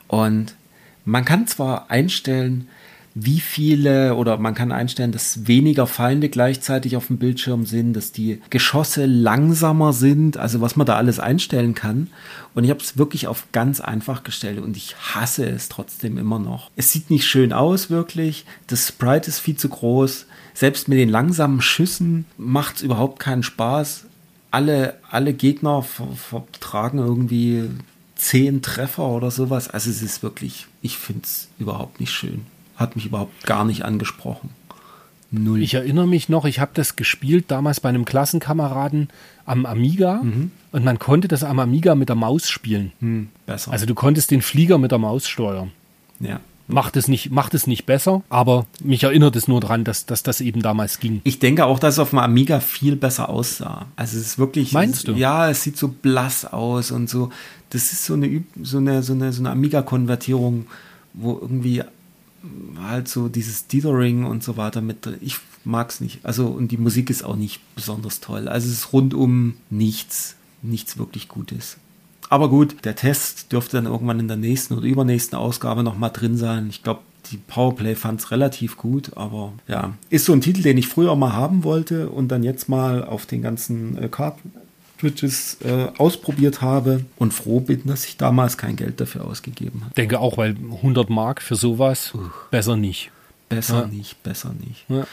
Und man kann zwar einstellen, wie viele oder man kann einstellen, dass weniger Feinde gleichzeitig auf dem Bildschirm sind, dass die Geschosse langsamer sind, also was man da alles einstellen kann. Und ich habe es wirklich auf ganz einfach gestellt und ich hasse es trotzdem immer noch. Es sieht nicht schön aus, wirklich. Das Sprite ist viel zu groß. Selbst mit den langsamen Schüssen macht es überhaupt keinen Spaß. Alle, alle Gegner ver vertragen irgendwie zehn Treffer oder sowas. Also es ist wirklich, ich finde es überhaupt nicht schön. Hat mich überhaupt gar nicht angesprochen. Null. Ich erinnere mich noch, ich habe das gespielt damals bei einem Klassenkameraden am Amiga mhm. und man konnte das am Amiga mit der Maus spielen. Mhm, besser. Also du konntest den Flieger mit der Maus steuern. Ja. Macht es, nicht, macht es nicht besser, aber mich erinnert es nur daran, dass, dass das eben damals ging. Ich denke auch, dass es auf dem Amiga viel besser aussah. Also es ist wirklich. Meinst du? Ja, es sieht so blass aus und so. Das ist so eine, so eine, so eine, so eine Amiga-Konvertierung, wo irgendwie halt so dieses Dithering und so weiter mit. Ich mag es nicht. Also, und die Musik ist auch nicht besonders toll. Also, es ist rundum nichts, nichts wirklich Gutes. Aber gut, der Test dürfte dann irgendwann in der nächsten oder übernächsten Ausgabe nochmal drin sein. Ich glaube, die Powerplay fand es relativ gut, aber ja, ist so ein Titel, den ich früher mal haben wollte und dann jetzt mal auf den ganzen äh, Cartridges äh, ausprobiert habe und froh bin, dass ich damals kein Geld dafür ausgegeben habe. Denke auch, weil 100 Mark für sowas, Uch. besser nicht. Besser ja. nicht, besser nicht. Ja.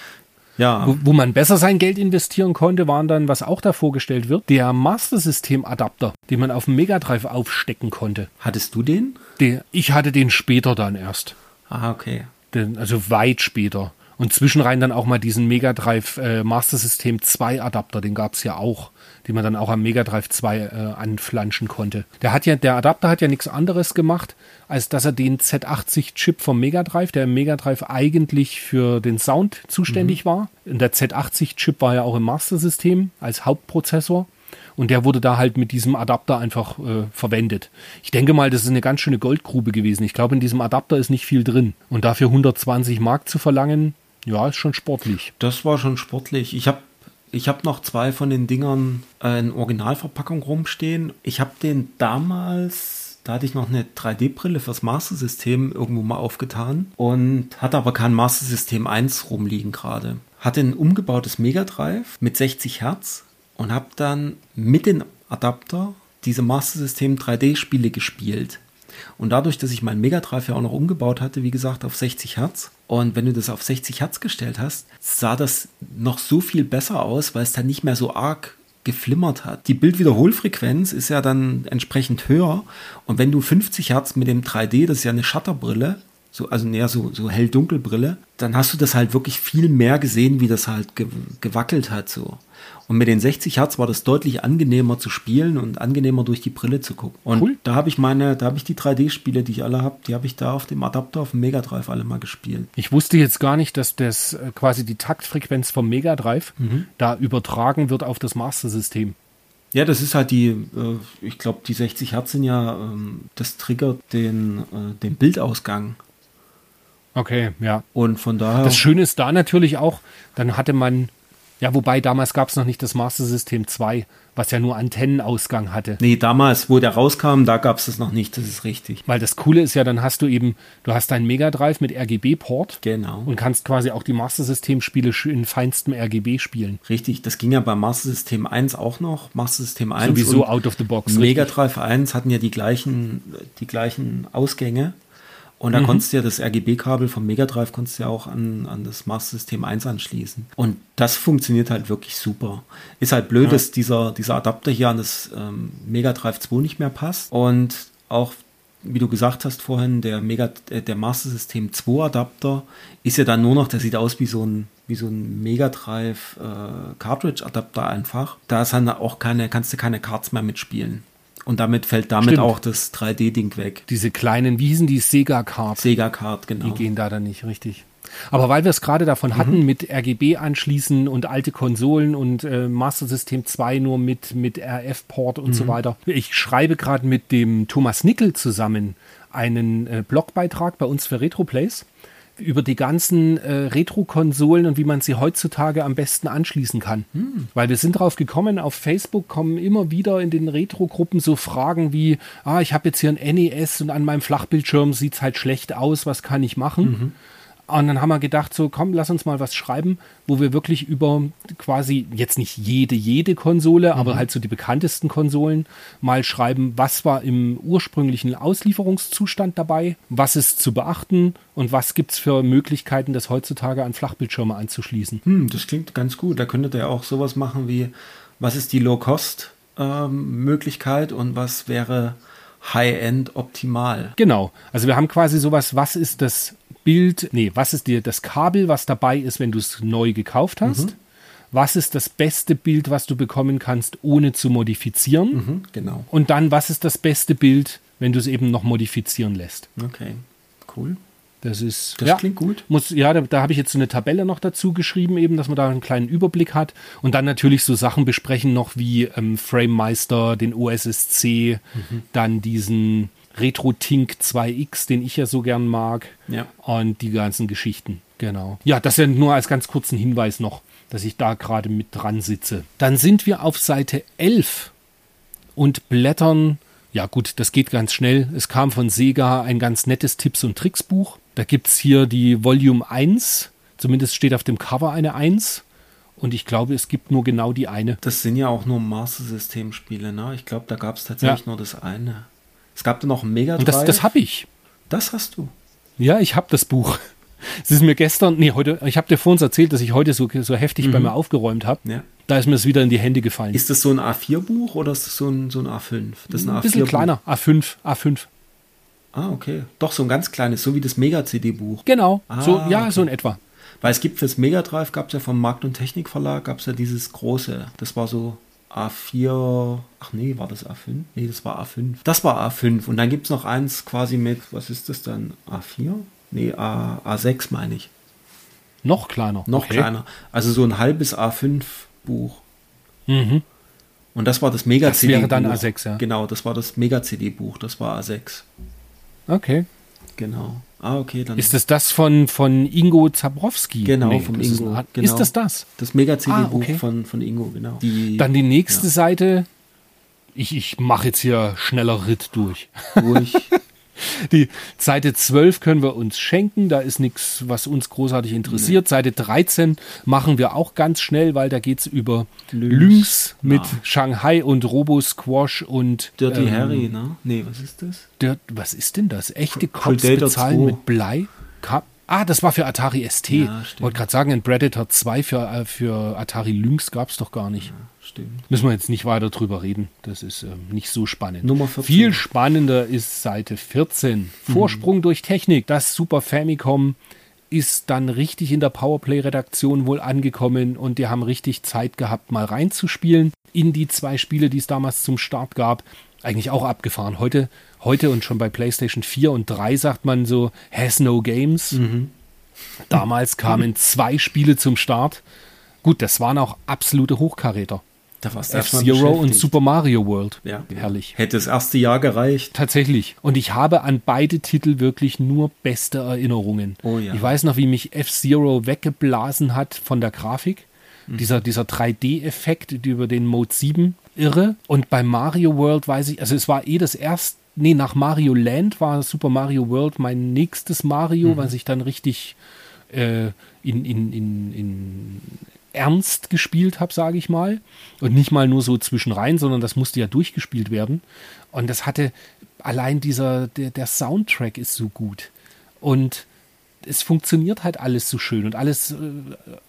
Ja. Wo, wo, man besser sein Geld investieren konnte, waren dann, was auch da vorgestellt wird, der Master System Adapter, den man auf dem Mega Drive aufstecken konnte. Hattest du den? Den, ich hatte den später dann erst. Ah, okay. Den, also weit später. Und zwischenrein dann auch mal diesen Mega Drive äh, Master System 2 Adapter, den gab es ja auch die man dann auch am Mega Drive 2 äh, anflanschen konnte. Der hat ja, der Adapter hat ja nichts anderes gemacht, als dass er den Z80-Chip vom Mega Drive, der im Mega Drive eigentlich für den Sound zuständig mhm. war. Und der Z80-Chip war ja auch im Master-System als Hauptprozessor. Und der wurde da halt mit diesem Adapter einfach äh, verwendet. Ich denke mal, das ist eine ganz schöne Goldgrube gewesen. Ich glaube, in diesem Adapter ist nicht viel drin. Und dafür 120 Mark zu verlangen, ja, ist schon sportlich. Das war schon sportlich. Ich habe ich habe noch zwei von den Dingern äh, in Originalverpackung rumstehen. Ich habe den damals, da hatte ich noch eine 3D-Brille fürs Master System irgendwo mal aufgetan und hatte aber kein Master System 1 rumliegen gerade. Hatte ein umgebautes Mega Drive mit 60 Hertz und habe dann mit dem Adapter diese Master System 3D-Spiele gespielt. Und dadurch, dass ich meinen Mega Drive ja auch noch umgebaut hatte, wie gesagt, auf 60 Hertz, und wenn du das auf 60 Hertz gestellt hast, sah das noch so viel besser aus, weil es dann nicht mehr so arg geflimmert hat. Die Bildwiederholfrequenz ist ja dann entsprechend höher. Und wenn du 50 Hertz mit dem 3D, das ist ja eine Shutterbrille, so, also näher so, so hell-dunkel-Brille, dann hast du das halt wirklich viel mehr gesehen, wie das halt ge gewackelt hat so. Und mit den 60 Hertz war das deutlich angenehmer zu spielen und angenehmer durch die Brille zu gucken. Und cool. da habe ich meine, da habe ich die 3D-Spiele, die ich alle habe, die habe ich da auf dem Adapter auf dem Mega Drive alle mal gespielt. Ich wusste jetzt gar nicht, dass das äh, quasi die Taktfrequenz vom Mega Drive mhm. da übertragen wird auf das Master-System. Ja, das ist halt die, äh, ich glaube, die 60 Hertz sind ja, ähm, das triggert den, äh, den Bildausgang. Okay, ja. Und von daher. Das Schöne ist da natürlich auch, dann hatte man ja, wobei damals gab es noch nicht das Master System 2, was ja nur Antennenausgang hatte. Nee, damals, wo der rauskam, da gab es das noch nicht, das ist richtig. Weil das Coole ist ja, dann hast du eben, du hast deinen Mega Drive mit RGB-Port. Genau. Und kannst quasi auch die Master System-Spiele in feinstem RGB spielen. Richtig, das ging ja beim Master System 1 auch noch. Master System 1 Sowieso out of the box. Mega Drive 1 hatten ja die gleichen, die gleichen Ausgänge. Und da mhm. konntest du ja das RGB-Kabel vom Mega Drive konntest du ja auch an, an das Master System 1 anschließen. Und das funktioniert halt wirklich super. Ist halt blöd, ja. dass dieser, dieser Adapter hier an das ähm, Mega Drive 2 nicht mehr passt. Und auch, wie du gesagt hast vorhin, der Mega, äh, der Master System 2 Adapter ist ja dann nur noch, der sieht aus wie so ein, wie so ein Mega Drive äh, Cartridge Adapter einfach. Da ist dann auch keine, kannst du keine Cards mehr mitspielen. Und damit fällt damit Stimmt. auch das 3D-Ding weg. Diese kleinen, wie hießen die? Sega-Card. Sega-Card, genau. Die gehen da dann nicht richtig. Aber weil wir es gerade davon mhm. hatten, mit RGB anschließen und alte Konsolen und äh, Master System 2 nur mit, mit RF-Port und mhm. so weiter. Ich schreibe gerade mit dem Thomas Nickel zusammen einen äh, Blogbeitrag bei uns für RetroPlays über die ganzen äh, Retro-Konsolen und wie man sie heutzutage am besten anschließen kann. Hm. Weil wir sind drauf gekommen, auf Facebook kommen immer wieder in den Retro-Gruppen so Fragen wie, ah, ich habe jetzt hier ein NES und an meinem Flachbildschirm sieht es halt schlecht aus, was kann ich machen? Mhm. Und dann haben wir gedacht, so komm, lass uns mal was schreiben, wo wir wirklich über quasi jetzt nicht jede, jede Konsole, mhm. aber halt so die bekanntesten Konsolen mal schreiben, was war im ursprünglichen Auslieferungszustand dabei, was ist zu beachten und was gibt es für Möglichkeiten, das heutzutage an Flachbildschirme anzuschließen. Hm, das klingt ganz gut. Da könntet ihr auch sowas machen wie, was ist die Low-Cost-Möglichkeit ähm, und was wäre High-End optimal. Genau. Also wir haben quasi sowas, was ist das Bild, nee, was ist dir das Kabel, was dabei ist, wenn du es neu gekauft hast? Mhm. Was ist das beste Bild, was du bekommen kannst, ohne zu modifizieren? Mhm, genau. Und dann, was ist das beste Bild, wenn du es eben noch modifizieren lässt? Okay, cool. Das ist. Das klingt gut. Muss, ja, da, da habe ich jetzt eine Tabelle noch dazu geschrieben, eben, dass man da einen kleinen Überblick hat. Und dann natürlich so Sachen besprechen noch wie ähm, FrameMeister, den OSSC, Mhm. dann diesen RetroTink 2X, den ich ja so gern mag. Ja. Und die ganzen Geschichten. Genau. Ja, das ja nur als ganz kurzen Hinweis noch, dass ich da gerade mit dran sitze. Dann sind wir auf Seite 11 und blättern. Ja, gut, das geht ganz schnell. Es kam von Sega ein ganz nettes Tipps- und Tricksbuch. Da gibt es hier die Volume 1. Zumindest steht auf dem Cover eine 1. Und ich glaube, es gibt nur genau die eine. Das sind ja auch nur Master System Spiele, ne? Ich glaube, da gab es tatsächlich Ja. nur das eine. Es gab da noch Mega Und das, das habe ich. Das hast du. Ja, ich habe das Buch. Es ist mir gestern, nee, heute, ich habe dir vorhin erzählt, dass ich heute so, so heftig bei mir aufgeräumt habe. Ja. Da ist mir es wieder in die Hände gefallen. Ist das so ein A4-Buch oder ist das so ein, so ein A5? Das ist ein ein bisschen A4-Buch. kleiner, A5, A5. Ah, okay. Doch, so ein ganz kleines, so wie das Mega-CD-Buch. Genau, Ah, so, ja, okay. so in etwa. Weil es gibt fürs Mega Drive, gab es ja vom Markt- und Technik-Verlag, gab es ja dieses große. Das war so A4. Ach nee, war das A5? Nee, das war A5. Das war A5. Und dann gibt es noch eins quasi mit, was ist das dann? A4? Nee, A, A6 meine ich. Noch kleiner. Noch Okay. kleiner. Also so ein halbes A5-Buch. Mhm. Und das war das Mega-CD-Buch. wäre dann A6, ja. Genau, das war das Mega-CD-Buch. Das war A6. Okay. Genau. Ah, okay, dann. Ist das das von, von Ingo Zabrowski? Genau, vom das Ingo, Ist, genau. ist das das? das Mega-CD-Buch Ah, okay. von, von Ingo, genau. Die, Dann die nächste Seite. Ich, ich mache jetzt hier schneller Ritt durch. durch. Die Seite 12 können wir uns schenken, da ist nichts, was uns großartig interessiert. Seite 13 machen wir auch ganz schnell, weil da geht es über Lynx. Lynx mit Ah. Shanghai und Robo Squash und Dirty ähm, Harry, ne? Nee, was ist das? Dirt, was ist denn das? Echte Cops Predator bezahlen 2. mit Blei? Ka ah, das war für Atari ST. Ja, wollte gerade sagen, ein Predator 2 für, äh, für Atari Lynx gab es doch gar nicht. Stimmt. Müssen wir jetzt nicht weiter drüber reden. Das ist ähm, nicht so spannend. Nummer 14. Viel spannender ist Seite 14. Vorsprung durch Technik. Das Super Famicom ist dann richtig in der Powerplay-Redaktion wohl angekommen und die haben richtig Zeit gehabt, mal reinzuspielen in die zwei Spiele, die es damals zum Start gab. Eigentlich auch abgefahren. Heute, heute und schon bei PlayStation 4 und 3 sagt man so, has no games. Damals kamen zwei Spiele zum Start. Gut, das waren auch absolute Hochkaräter. Da warst F-Zero und. Super Mario World. Ja. Herrlich. Hätte das erste Jahr gereicht. Tatsächlich. Und ich habe an beide Titel wirklich nur beste Erinnerungen. Oh ja. Ich weiß noch, wie mich F-Zero weggeblasen hat von der Grafik. Mhm. Dieser, dieser 3D-Effekt über den Mode 7. Irre. Und bei Mario World weiß ich, also es war eh das erste, nee, nach Mario Land war Super Mario World mein nächstes Mario, Mhm. was ich dann richtig äh, in, in, in, in ernst gespielt habe, sage ich mal. Und nicht mal nur so zwischenrein, sondern das musste ja durchgespielt werden. Und das hatte, allein dieser, der, der Soundtrack ist so gut. Und es funktioniert halt alles so schön und alles äh,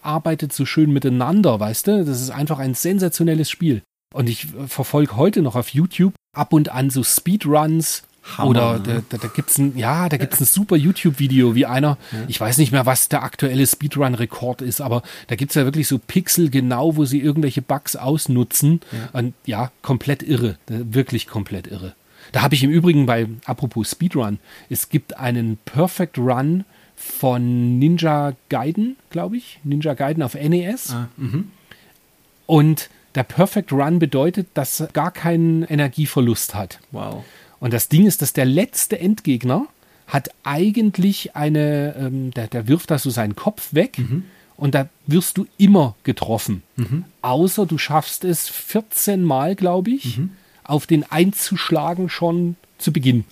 arbeitet so schön miteinander, weißt du? Das ist einfach ein sensationelles Spiel. Und ich verfolge heute noch auf YouTube ab und an so Speedruns. Hammer, oder ne? da, da, da gibt's ein, ja, da gibt's ein super YouTube-Video, wie einer, ich weiß nicht mehr, was der aktuelle Speedrun-Rekord ist, aber da gibt's ja wirklich so Pixel genau, wo sie irgendwelche Bugs ausnutzen. Und ja, komplett irre. Wirklich komplett irre. Da habe ich im Übrigen bei, apropos Speedrun, es gibt einen Perfect Run von Ninja Gaiden, glaube ich. Ninja Gaiden auf NES. Ah, mhm. Und der Perfect Run bedeutet, dass er gar keinen Energieverlust hat. Wow. Und das Ding ist, dass der letzte Endgegner hat eigentlich eine, ähm, der, der wirft da so seinen Kopf weg und da wirst du immer getroffen. Außer du schaffst es 14 Mal, glaube ich, auf den einzuschlagen schon zu Beginn.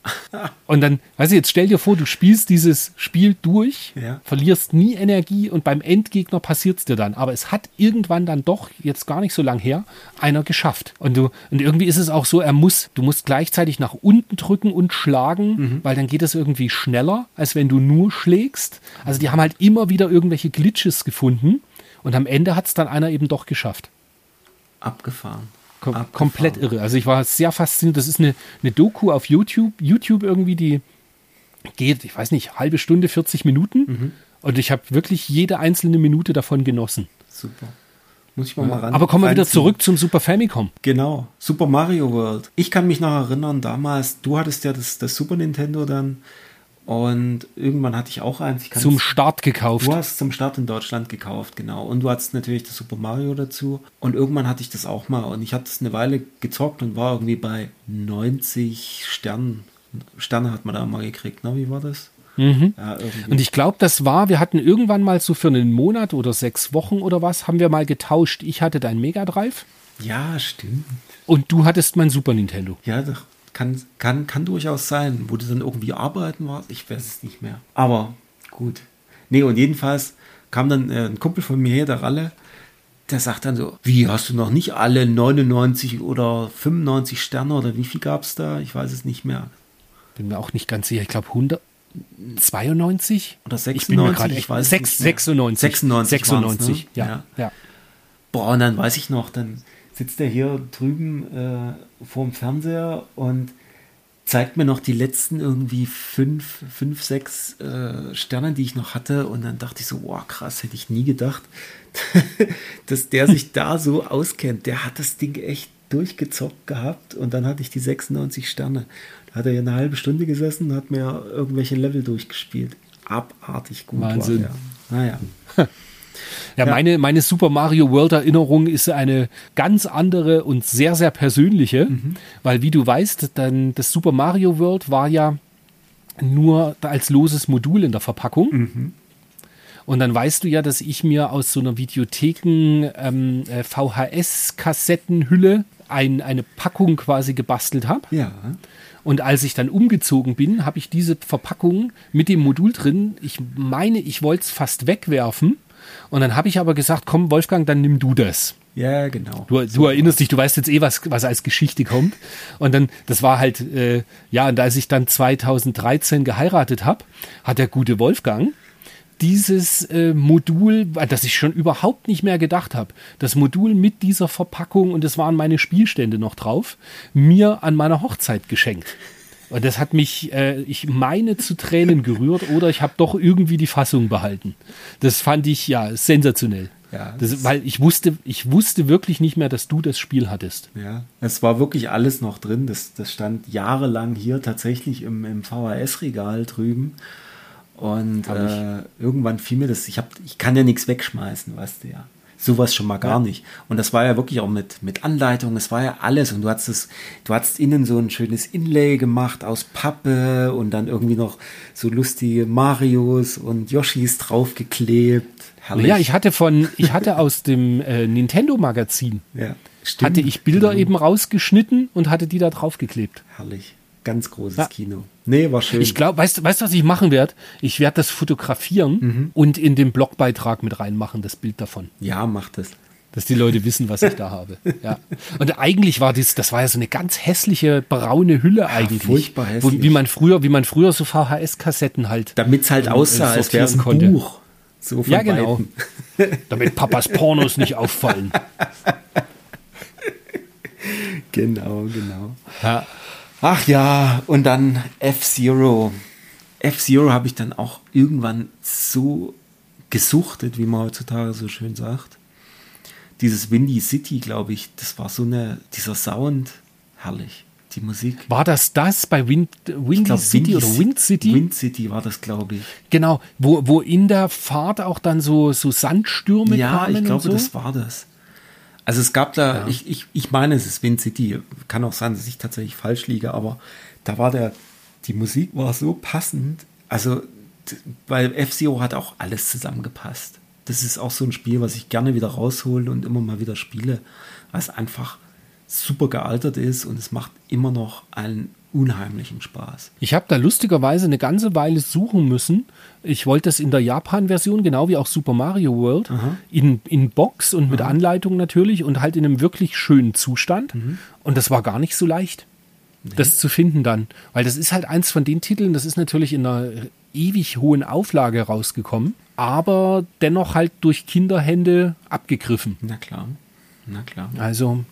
Und dann, weißt du, jetzt stell dir vor, du spielst dieses Spiel durch, Ja. verlierst nie Energie und beim Endgegner passiert es dir dann. Aber es hat irgendwann dann doch, jetzt gar nicht so lang her, einer geschafft. Und, du, und irgendwie ist es auch so, er muss, du musst gleichzeitig nach unten drücken und schlagen, weil dann geht es irgendwie schneller, als wenn du nur schlägst. Also die haben halt immer wieder irgendwelche Glitches gefunden und am Ende hat es dann einer eben doch geschafft. Abgefahren. Kom Abgefahren. komplett irre. Also ich war sehr fasziniert. Das ist eine, eine Doku auf YouTube, YouTube irgendwie, die geht, ich weiß nicht, halbe Stunde, 40 Minuten. Mhm. Und ich habe wirklich jede einzelne Minute davon genossen. Super. Muss ich mal, mal ran. Aber kommen wir wieder zurück zum Super Famicom. Genau, Super Mario World. Ich kann mich noch erinnern, damals, du hattest ja das, das Super Nintendo dann und irgendwann hatte ich auch eins. Ich Zum Start gekauft. Du hast zum Start in Deutschland gekauft, genau. Und du hattest natürlich das Super Mario dazu. Und irgendwann hatte ich das auch mal. Und ich habe das eine Weile gezockt und war irgendwie bei 90 Sternen. Sterne hat man da mal gekriegt, ne? Wie war das? Mhm. Ja. Und ich glaube, das war, wir hatten irgendwann mal so für einen Monat oder sechs Wochen oder was, haben wir mal getauscht. Ich hatte dein Mega Drive ja, stimmt. und du hattest mein Super Nintendo. Ja, doch. Kann, kann, kann durchaus sein. Wo du dann irgendwie arbeiten warst, ich weiß es nicht mehr. Aber gut. Nee, und jedenfalls kam dann äh, ein Kumpel von mir her, der Ralle, der sagt dann so, wie, hast du noch nicht alle 99 oder 95 Sterne oder wie viel gab es da? Ich weiß es nicht mehr. Bin mir auch nicht ganz sicher. Ich glaube 192 Oder Ich bin mir 96, ich weiß es sechs- nicht mehr. 96. 96 waren's, 96, ne? ja. Ja. ja. Boah, und dann weiß ich noch, dann sitzt er hier drüben äh, vorm Fernseher und zeigt mir noch die letzten irgendwie fünf, fünf sechs äh, Sterne, die ich noch hatte. Und dann dachte ich so, wow, krass, hätte ich nie gedacht, dass der sich da so auskennt. Der hat das Ding echt durchgezockt gehabt und dann hatte ich die 96 Sterne. Da hat er ja eine halbe Stunde gesessen und hat mir irgendwelche Level durchgespielt. Abartig gut Wahnsinn. war der. Naja. Ja, Meine, meine Super Mario World Erinnerung ist eine ganz andere und sehr, sehr persönliche, Mhm. weil wie du weißt, dann das Super Mario World war ja nur als loses Modul in der Verpackung. Mhm. Und dann weißt du ja, dass ich mir aus so einer Videotheken ähm, äh, VHS-Kassettenhülle ein, eine Packung quasi gebastelt habe. Ja. Und als ich dann umgezogen bin, habe ich diese Verpackung mit dem Modul drin. Ich meine, ich wollte es fast wegwerfen. Und dann habe ich aber gesagt, komm, Wolfgang, dann nimm du das. Ja, genau. Du, du erinnerst dich, du weißt jetzt eh, was, was als Geschichte kommt. Und dann, das war halt, äh, ja, und als ich dann 2013 geheiratet habe, hat der gute Wolfgang dieses äh, Modul, das ich schon überhaupt nicht mehr gedacht habe, das Modul mit dieser Verpackung und es waren meine Spielstände noch drauf, mir an meiner Hochzeit geschenkt. Und das hat mich, äh, ich meine, zu Tränen gerührt oder ich habe doch irgendwie die Fassung behalten. Das fand ich ja sensationell. Ja, das, weil ich wusste, ich wusste wirklich nicht mehr, dass du das Spiel hattest. Ja, es war wirklich alles noch drin. Das, das stand jahrelang hier tatsächlich im, im VHS-Regal drüben. Und äh, irgendwann fiel mir das, ich, hab, ich kann ja nichts wegschmeißen, weißt du ja. Sowas schon mal gar nicht. Und das war ja wirklich auch mit, mit Anleitung, es war ja alles. Und du hast es, du hast innen so ein schönes Inlay gemacht aus Pappe und dann irgendwie noch so lustige Marios und Yoshis draufgeklebt. Herrlich. Ja, ich hatte von, ich hatte aus dem äh, Nintendo-Magazin, ja, hatte ich Bilder Genau. eben rausgeschnitten und hatte die da draufgeklebt. Herrlich. Ganz großes Ja. Kino. Nee, war schön. Ich glaube, weißt du, weißt, was ich machen werde? Ich werde das fotografieren Mhm. und in den Blogbeitrag mit reinmachen, das Bild davon. ja, macht es. Dass die Leute wissen, was ich da habe. Ja. Und eigentlich war das, das war ja so eine ganz hässliche braune Hülle eigentlich. furchtbar Wo, hässlich. wie man früher, wie man früher so VHS-Kassetten halt. Damit es halt aussah, als wäre es ein konnte. Buch. So von Ja, genau. Damit Papas Pornos nicht auffallen. Genau, genau. Ja. Ach ja, und dann F-Zero. F-Zero habe ich dann auch irgendwann so gesuchtet, wie man heutzutage so schön sagt. Dieses Windy City, glaube ich, das war so eine, dieser Sound, herrlich. Die Musik. War das das bei Wind, Windy glaub, City Windy oder Wind City? Wind City war das, glaube ich. Genau, wo, wo in der Fahrt auch dann so, so Sandstürme Ja, kamen ich glaube, und so. das war das. Also es gab da, ich, ich, ich meine, es ist Wind City. Kann auch sein, dass ich tatsächlich falsch liege, aber da war der, die Musik war so passend. Also, weil F-Zero hat auch alles zusammengepasst. Das ist auch so ein Spiel, was ich gerne wieder raushole und immer mal wieder spiele, weil es einfach super gealtert ist und es macht immer noch einen unheimlichen Spaß. Ich habe da lustigerweise eine ganze Weile suchen müssen. Ich wollte das in der Japan-Version, genau wie auch Super Mario World, in, in Box und mit Anleitung natürlich und halt in einem wirklich schönen Zustand. Und das war gar nicht so leicht, das zu finden dann. Weil das ist halt eins von den Titeln, das ist natürlich in einer ewig hohen Auflage rausgekommen, aber dennoch halt durch Kinderhände abgegriffen. Na klar, na klar. Also,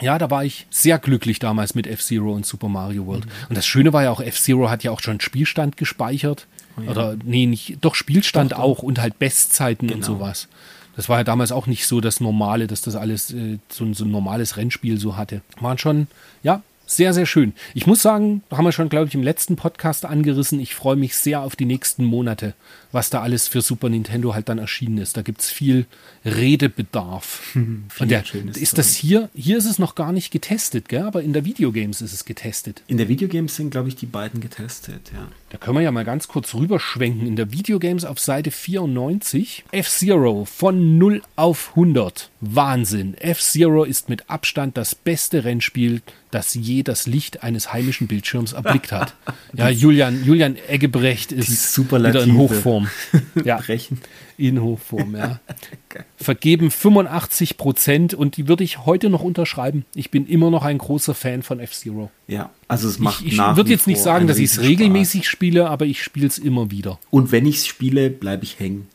Ja, da war ich sehr glücklich damals mit F-Zero und Super Mario World. Mhm. Und das Schöne war ja auch, F-Zero hat ja auch schon Spielstand gespeichert. Oh ja. Oder nee, nicht, doch Spielstand doch, doch. auch und halt Bestzeiten genau. und sowas. Das war ja damals auch nicht so das Normale, dass das alles äh, so, so, ein normales Rennspiel so hatte. Waren schon, ja, sehr, sehr schön. Ich muss sagen, haben wir schon, glaube ich, im letzten Podcast angerissen. Ich freue mich sehr auf die nächsten Monate, was da alles für Super Nintendo halt dann erschienen ist. Da gibt es viel Redebedarf. Hm, Und der, ist das hier, hier ist es noch gar nicht getestet, gell? aber in der Videogames ist es getestet. In der Videogames sind, glaube ich, die beiden getestet, ja. Da können wir ja mal ganz kurz rüberschwenken. In der Videogames auf Seite 94, F-Zero von 0 auf 100. Wahnsinn. F-Zero ist mit Abstand das beste Rennspiel, das je das Licht eines heimischen Bildschirms erblickt hat. Ja, Julian, Julian Eggebrecht ist wieder in Hochform. Ja, Brechen. in Hochform, ja. Vergeben 85 Prozent und die würde ich heute noch unterschreiben. Ich bin immer noch ein großer Fan von F-Zero. Ja, also es macht Ich, ich würde jetzt nicht sagen, dass ich es regelmäßig spiele, aber ich spiele es immer wieder. Und wenn ich es spiele, bleibe ich hängen.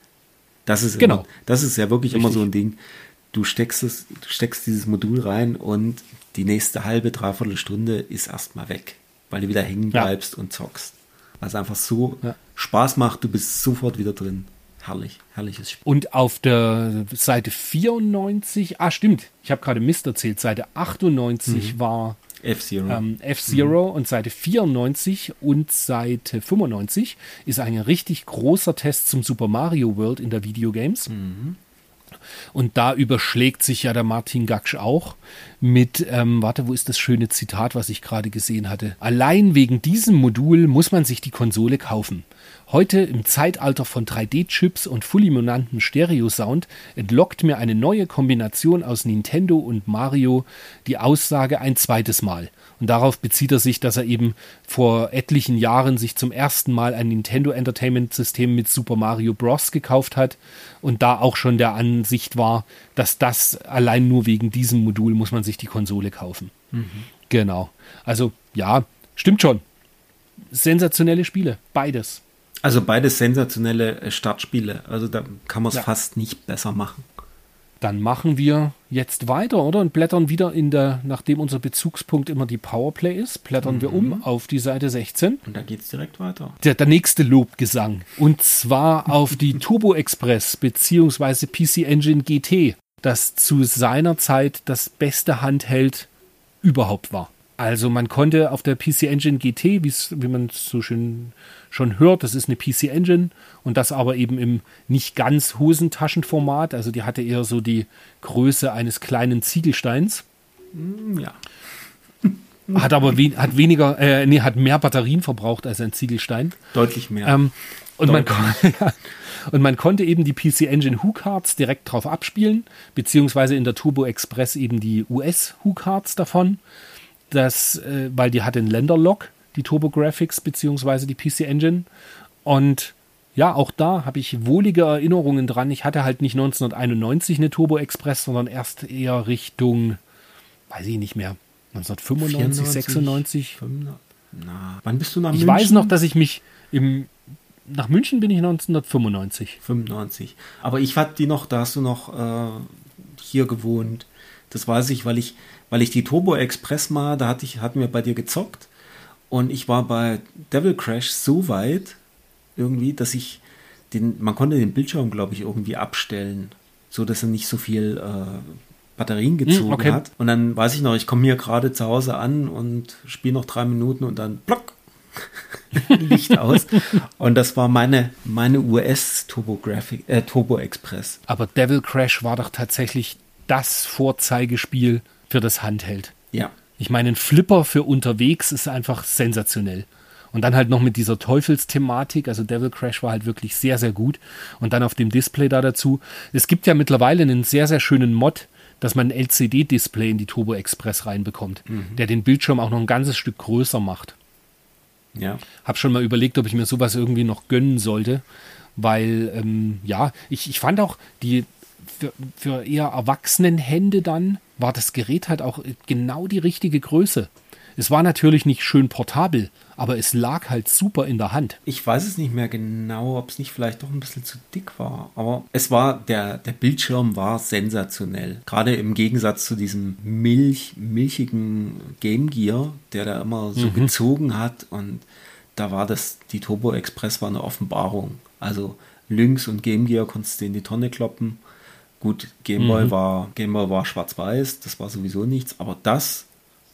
Das ist genau. Immer, das ist ja wirklich Richtig. immer so ein Ding. Du steckst es, du steckst dieses Modul rein und die nächste halbe, dreiviertel Stunde ist erstmal weg, weil du wieder hängen bleibst ja. und zockst. Weil es einfach so ja. Spaß macht, du bist sofort wieder drin. Herrlich, herrliches Spiel. Und auf der Seite 94, ah stimmt, ich habe gerade Mist erzählt, Seite 98 mhm. war F-Zero. Ähm, F-Zero mhm. und Seite 94 und Seite 95 ist ein richtig großer Test zum Super Mario World in der Videogames. Mhm. Und da überschlägt sich ja der Martin Gaksch auch mit, ähm, warte, wo ist das schöne Zitat, was ich gerade gesehen hatte? Allein wegen diesem Modul muss man sich die Konsole kaufen. Heute im Zeitalter von 3D-Chips und fulminanten Stereo-Sound entlockt mir eine neue Kombination aus Nintendo und Mario die Aussage ein zweites Mal. Und darauf bezieht er sich, dass er eben vor etlichen Jahren sich zum ersten Mal ein Nintendo Entertainment System mit Super Mario Bros. gekauft hat und da auch schon der Ansicht war, dass das allein nur wegen diesem Modul muss man sich die Konsole kaufen. Mhm. Genau. Also ja, stimmt schon. Sensationelle Spiele, beides. Also beides sensationelle äh, Startspiele. Also da kann man es ja. fast nicht besser machen. Dann machen wir jetzt weiter, oder? Und blättern wieder in der, nachdem unser Bezugspunkt immer die Powerplay ist, blättern mhm. wir um mhm. auf die Seite 16. Und da geht es direkt weiter. Der, der nächste Lobgesang. Und zwar auf die Turbo Express bzw. PC Engine GT, das zu seiner Zeit das beste Handheld überhaupt war. Also man konnte auf der PC Engine GT, wie man es so schön schon hört, das ist eine PC Engine und das aber eben im nicht ganz Hosentaschenformat. Also die hatte eher so die Größe eines kleinen Ziegelsteins. Mm, ja. Hat aber we hat weniger, äh, nee, hat mehr Batterien verbraucht als ein Ziegelstein. Deutlich mehr. Ähm, und, Deutlich. Man ja, und man konnte eben die PC Engine Hook-Cards direkt drauf abspielen, beziehungsweise in der Turbo Express eben die US Hook-Cards davon. Das, äh, weil die hat den Länderlock die TurboGrafx beziehungsweise die PC Engine. Und ja, auch da habe ich wohlige Erinnerungen dran. Ich hatte halt nicht 1991 eine Turbo Express, sondern erst eher Richtung, weiß ich nicht mehr, 1995, 94, 96. 95, na, wann bist du nach ich München? Ich weiß noch, dass ich mich im nach München bin ich 1995. 95. Aber ich hatte die noch, da hast du noch äh, hier gewohnt. Das weiß ich, weil ich, weil ich die Turbo Express mal, da hatte ich, hatten wir bei dir gezockt und ich war bei Devil Crash so weit irgendwie, dass ich den, man konnte den Bildschirm, glaube ich, irgendwie abstellen, so dass er nicht so viel äh, Batterien hm, gezogen okay. hat. Und dann weiß ich noch, ich komme hier gerade zu Hause an und spiele noch drei Minuten und dann plock, Licht aus. Und das war meine, meine US Turbo, Graphic, äh, Turbo Express. Aber Devil Crash war doch tatsächlich das Vorzeigespiel für das Handheld. Ja. Ich meine, ein Flipper für unterwegs ist einfach sensationell. Und dann halt noch mit dieser Teufelsthematik, also Devil Crash war halt wirklich sehr, sehr gut. Und dann auf dem Display da dazu. Es gibt ja mittlerweile einen sehr, sehr schönen Mod, dass man ein LCD-Display in die Turbo Express reinbekommt, mhm. der den Bildschirm auch noch ein ganzes Stück größer macht. Ja. Hab schon mal überlegt, ob ich mir sowas irgendwie noch gönnen sollte, weil, ähm, ja, ich, ich fand auch die für, für eher Erwachsenenhände dann war das Gerät halt auch genau die richtige Größe. Es war natürlich nicht schön portabel, aber es lag halt super in der Hand. Ich weiß es nicht mehr genau, ob es nicht vielleicht doch ein bisschen zu dick war. Aber es war, der, der Bildschirm war sensationell. Gerade im Gegensatz zu diesem Milch, milchigen Game Gear, der da immer so mhm. gezogen hat. Und da war das, die Turbo Express war eine Offenbarung. Also Lynx und Game Gear konntest du in die Tonne kloppen. Gut, Game Boy mhm. war, Game Boy war schwarz-weiß, das war sowieso nichts, aber das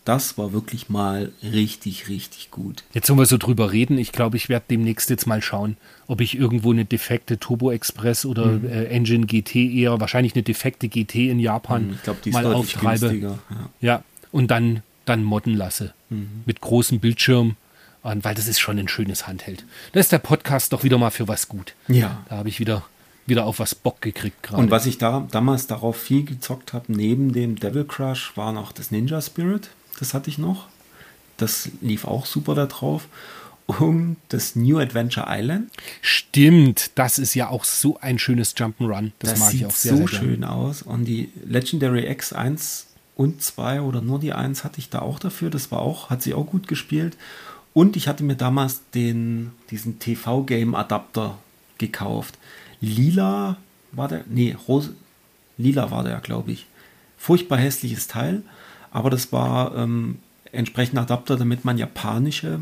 das war wirklich mal richtig, richtig gut. Jetzt, wenn wir so drüber reden, ich glaube, ich werde demnächst jetzt mal schauen, ob ich irgendwo eine defekte Turbo Express oder mhm. äh, Engine GT eher, wahrscheinlich eine defekte GT in Japan mhm, ich glaub, die mal auftreibe. Ja. ja. und dann, dann modden lasse. Mhm. Mit großem Bildschirm. weil das ist schon ein schönes Handheld. Da ist der Podcast doch wieder mal für was gut. Ja. Da habe ich wieder wieder auf was Bock gekriegt gerade. Und was ich da damals darauf viel gezockt habe, neben dem Devil Crush, war noch das Ninja Spirit das hatte ich noch. Das lief auch super da drauf. Und das New Adventure Island. Stimmt, das ist ja auch so ein schönes Jump'n'Run. Das, das mag sieht ich auch sehr, so sehr schön aus. Und die Legendary X 1 und 2 oder nur die 1 hatte ich da auch dafür. Das war auch, hat sie auch gut gespielt. Und ich hatte mir damals den, diesen TV-Game-Adapter gekauft. Lila war der, nee, Rose, lila war der, glaube ich. Furchtbar hässliches Teil aber das war ähm, entsprechend Adapter, damit man japanische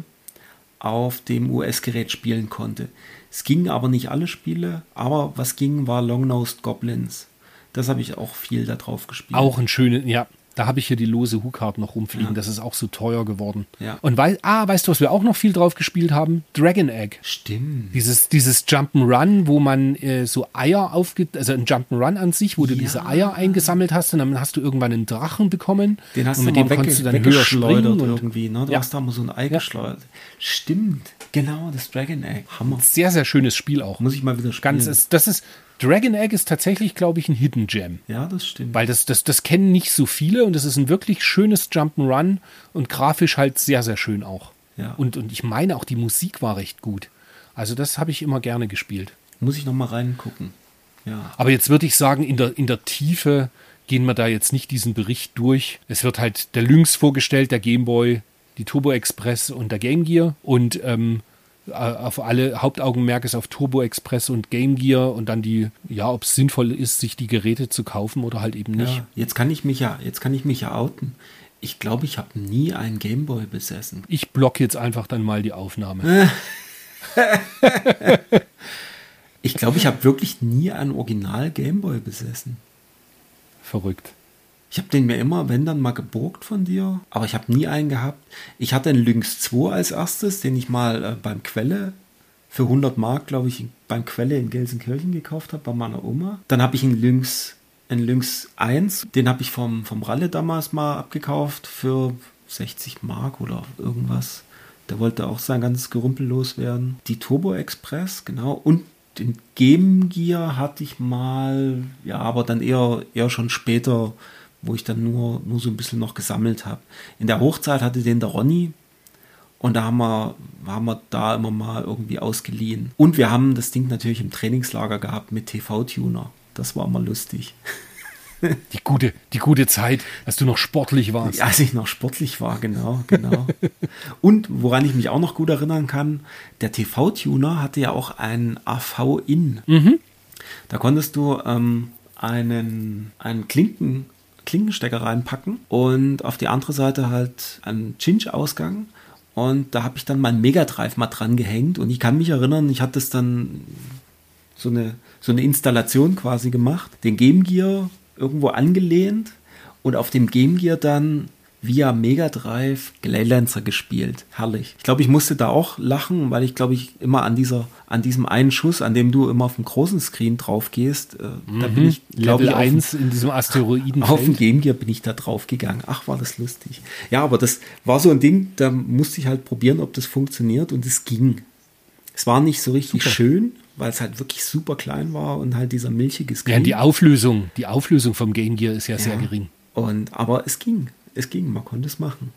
auf dem US-Gerät spielen konnte. Es gingen aber nicht alle Spiele, aber was ging, war Long-Nosed Goblins. Das habe ich auch viel da drauf gespielt. Auch ein schönes, ja, da habe ich hier die lose Hookard noch rumfliegen. Ja. Das ist auch so teuer geworden. Ja. Und weil, ah, weißt du, was wir auch noch viel drauf gespielt haben? Dragon Egg. Stimmt. Dieses, dieses Jump'n'Run, wo man äh, so Eier aufge, also ein Jump'n'Run an sich, wo du ja. diese Eier eingesammelt hast und dann hast du irgendwann einen Drachen bekommen. Den hast und mit du dem konntest du dann höher springen und irgendwie, ne? Du ja. hast da mal so ein Ei geschleudert. Stimmt. Genau, das Dragon Egg. Hammer. Sehr, sehr schönes Spiel auch. Muss ich mal wieder spielen. Ganz, das ist, Dragon Egg ist tatsächlich, glaube ich, ein Hidden Gem. Ja, das stimmt. Weil das, das, das kennen nicht so viele und das ist ein wirklich schönes Jump'n'Run und grafisch halt sehr, sehr schön auch. Ja. Und, und ich meine auch, die Musik war recht gut. Also das habe ich immer gerne gespielt. Muss ich noch mal reingucken. Ja. Aber jetzt würde ich sagen, in der, in der Tiefe gehen wir da jetzt nicht diesen Bericht durch. Es wird halt der Lynx vorgestellt, der Gameboy, die Turbo Express und der Game Gear. Und ähm, äh, auf alle Hauptaugenmerk ist auf Turbo Express und Game Gear und dann die, ja, ob es sinnvoll ist, sich die Geräte zu kaufen oder halt eben nicht. Ja, jetzt kann ich mich ja, jetzt kann ich mich ja outen. Ich glaube, ich habe nie einen Gameboy besessen. Ich block jetzt einfach dann mal die Aufnahme. ich glaube, ich habe wirklich nie einen Original Gameboy besessen. Verrückt. Ich habe den mir immer, wenn dann mal geborgt von dir, aber ich habe nie einen gehabt. Ich hatte einen Lynx 2 als erstes, den ich mal äh, beim Quelle für 100 Mark, glaube ich, beim Quelle in Gelsenkirchen gekauft habe, bei meiner Oma. Dann habe ich einen Lynx, einen Lynx 1, den habe ich vom, vom Ralle damals mal abgekauft für 60 Mark oder irgendwas. Der wollte auch sein ganzes Gerümpel loswerden. Die Turbo Express, genau. Und den Game Gear hatte ich mal, ja, aber dann eher, eher schon später wo ich dann nur, nur so ein bisschen noch gesammelt habe. In der Hochzeit hatte den der Ronny und da haben wir, haben wir da immer mal irgendwie ausgeliehen. Und wir haben das Ding natürlich im Trainingslager gehabt mit TV-Tuner. Das war immer lustig. Die gute, die gute Zeit, als du noch sportlich warst. Als ich noch sportlich war, genau, genau. Und woran ich mich auch noch gut erinnern kann, der TV-Tuner hatte ja auch einen AV-In. Mhm. Da konntest du ähm, einen, einen Klinken, Klinkenstecker reinpacken und auf die andere Seite halt einen Cinch-Ausgang. Und da habe ich dann mein Mega Drive mal dran gehängt. Und ich kann mich erinnern, ich hatte es dann so eine, so eine Installation quasi gemacht, den Game Gear irgendwo angelehnt und auf dem Game Gear dann via Mega Drive Glaylancer gespielt. Herrlich. Ich glaube, ich musste da auch lachen, weil ich glaube, ich immer an dieser, an diesem einen Schuss, an dem du immer auf dem großen Screen drauf gehst, äh, mhm. da bin ich, glaube ich, 1 in diesem Asteroiden. Auf dem Game Gear bin ich da drauf gegangen. Ach, war das lustig. Ja, aber das war so ein Ding, da musste ich halt probieren, ob das funktioniert und es ging. Es war nicht so richtig super. schön, weil es halt wirklich super klein war und halt dieser milchige Screen. Ja, die Auflösung, die Auflösung vom Game Gear ist ja, ja. sehr gering. Und, aber es ging es ging, man konnte es machen.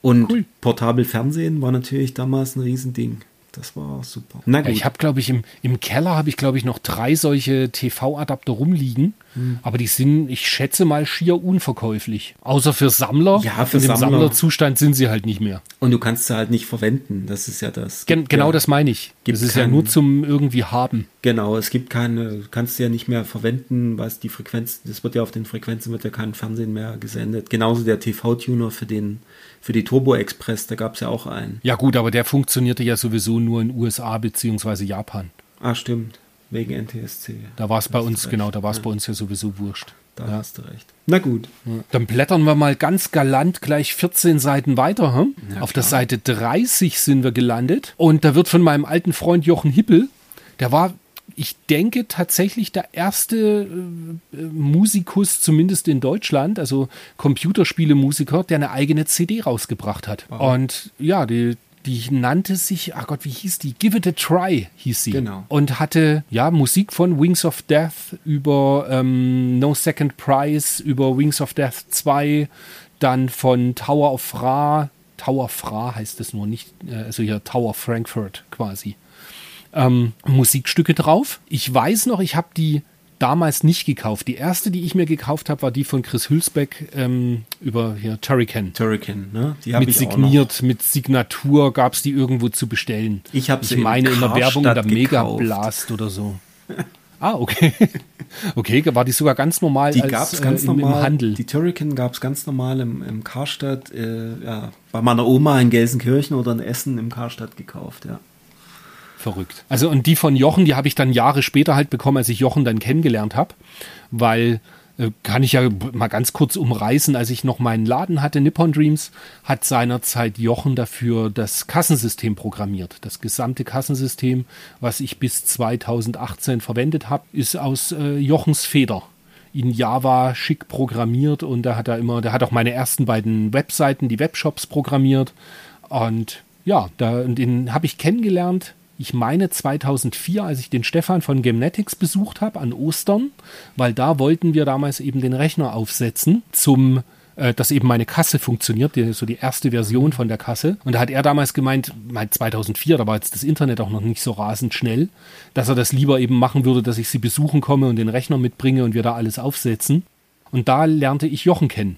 Und cool. portabel Fernsehen war natürlich damals ein Riesending. Das war super. Na gut. Ja, ich habe, glaube ich, im, im Keller habe ich, glaube ich, noch drei solche TV-Adapter rumliegen. Hm. Aber die sind, ich schätze mal, schier unverkäuflich. Außer für Sammler. Ja, für In Sammler. dem Sammlerzustand sind sie halt nicht mehr. Und du kannst sie halt nicht verwenden. Das ist ja das. Gen genau ja, das meine ich. Das ist kein, ja nur zum irgendwie haben. Genau, es gibt keine, kannst du ja nicht mehr verwenden, was die Frequenz, das wird ja auf den Frequenzen wird ja kein Fernsehen mehr gesendet. Genauso der TV-Tuner für den für die Turbo Express, da gab es ja auch einen. Ja gut, aber der funktionierte ja sowieso nur in USA bzw. Japan. Ah, stimmt. Wegen NTSC. Da war es bei uns, genau, da war es ja. bei uns ja sowieso wurscht. Da ja. hast du recht. Na gut. Ja. Dann blättern wir mal ganz galant gleich 14 Seiten weiter. Hm? Auf der Seite 30 sind wir gelandet. Und da wird von meinem alten Freund Jochen Hippel, der war ich denke tatsächlich der erste äh, Musikus, zumindest in Deutschland, also Computerspiele-Musiker, der eine eigene CD rausgebracht hat. Wow. Und ja, die, die nannte sich, ach Gott, wie hieß die? Give It a Try hieß sie. Genau. Und hatte ja Musik von Wings of Death über ähm, No Second Prize, über Wings of Death 2, dann von Tower of Fra, Tower Fra heißt es nur nicht, äh, also hier Tower Frankfurt quasi ähm, Musikstücke drauf. Ich weiß noch, ich habe die damals nicht gekauft. Die erste, die ich mir gekauft habe, war die von Chris Hülsbeck ähm, über hier Turrican. Turrican, ne? Die habe ich signiert, mit Signatur gab es die irgendwo zu bestellen. Ich habe sie Ich meine in der Werbung in der Mega Blast oder so. ah, okay. Okay, war die sogar ganz normal die als, gab's ganz äh, im, normal, im Handel? Die Turrican gab es ganz normal im, im Karstadt, äh, ja, bei meiner Oma in Gelsenkirchen oder in Essen im Karstadt gekauft, ja. Verrückt. Also und die von Jochen, die habe ich dann Jahre später halt bekommen, als ich Jochen dann kennengelernt habe, weil äh, kann ich ja mal ganz kurz umreißen, als ich noch meinen Laden hatte, Nippon Dreams, hat seinerzeit Jochen dafür das Kassensystem programmiert. Das gesamte Kassensystem, was ich bis 2018 verwendet habe, ist aus äh, Jochens Feder in Java schick programmiert und da hat er immer, der hat auch meine ersten beiden Webseiten, die Webshops programmiert und ja, da, den habe ich kennengelernt ich meine 2004, als ich den Stefan von Gemnetics besucht habe an Ostern, weil da wollten wir damals eben den Rechner aufsetzen zum äh, dass eben meine Kasse funktioniert, die, so die erste Version von der Kasse. Und da hat er damals gemeint, mein 2004, da war jetzt das Internet auch noch nicht so rasend schnell, dass er das lieber eben machen würde, dass ich sie besuchen komme und den Rechner mitbringe und wir da alles aufsetzen. Und da lernte ich Jochen kennen.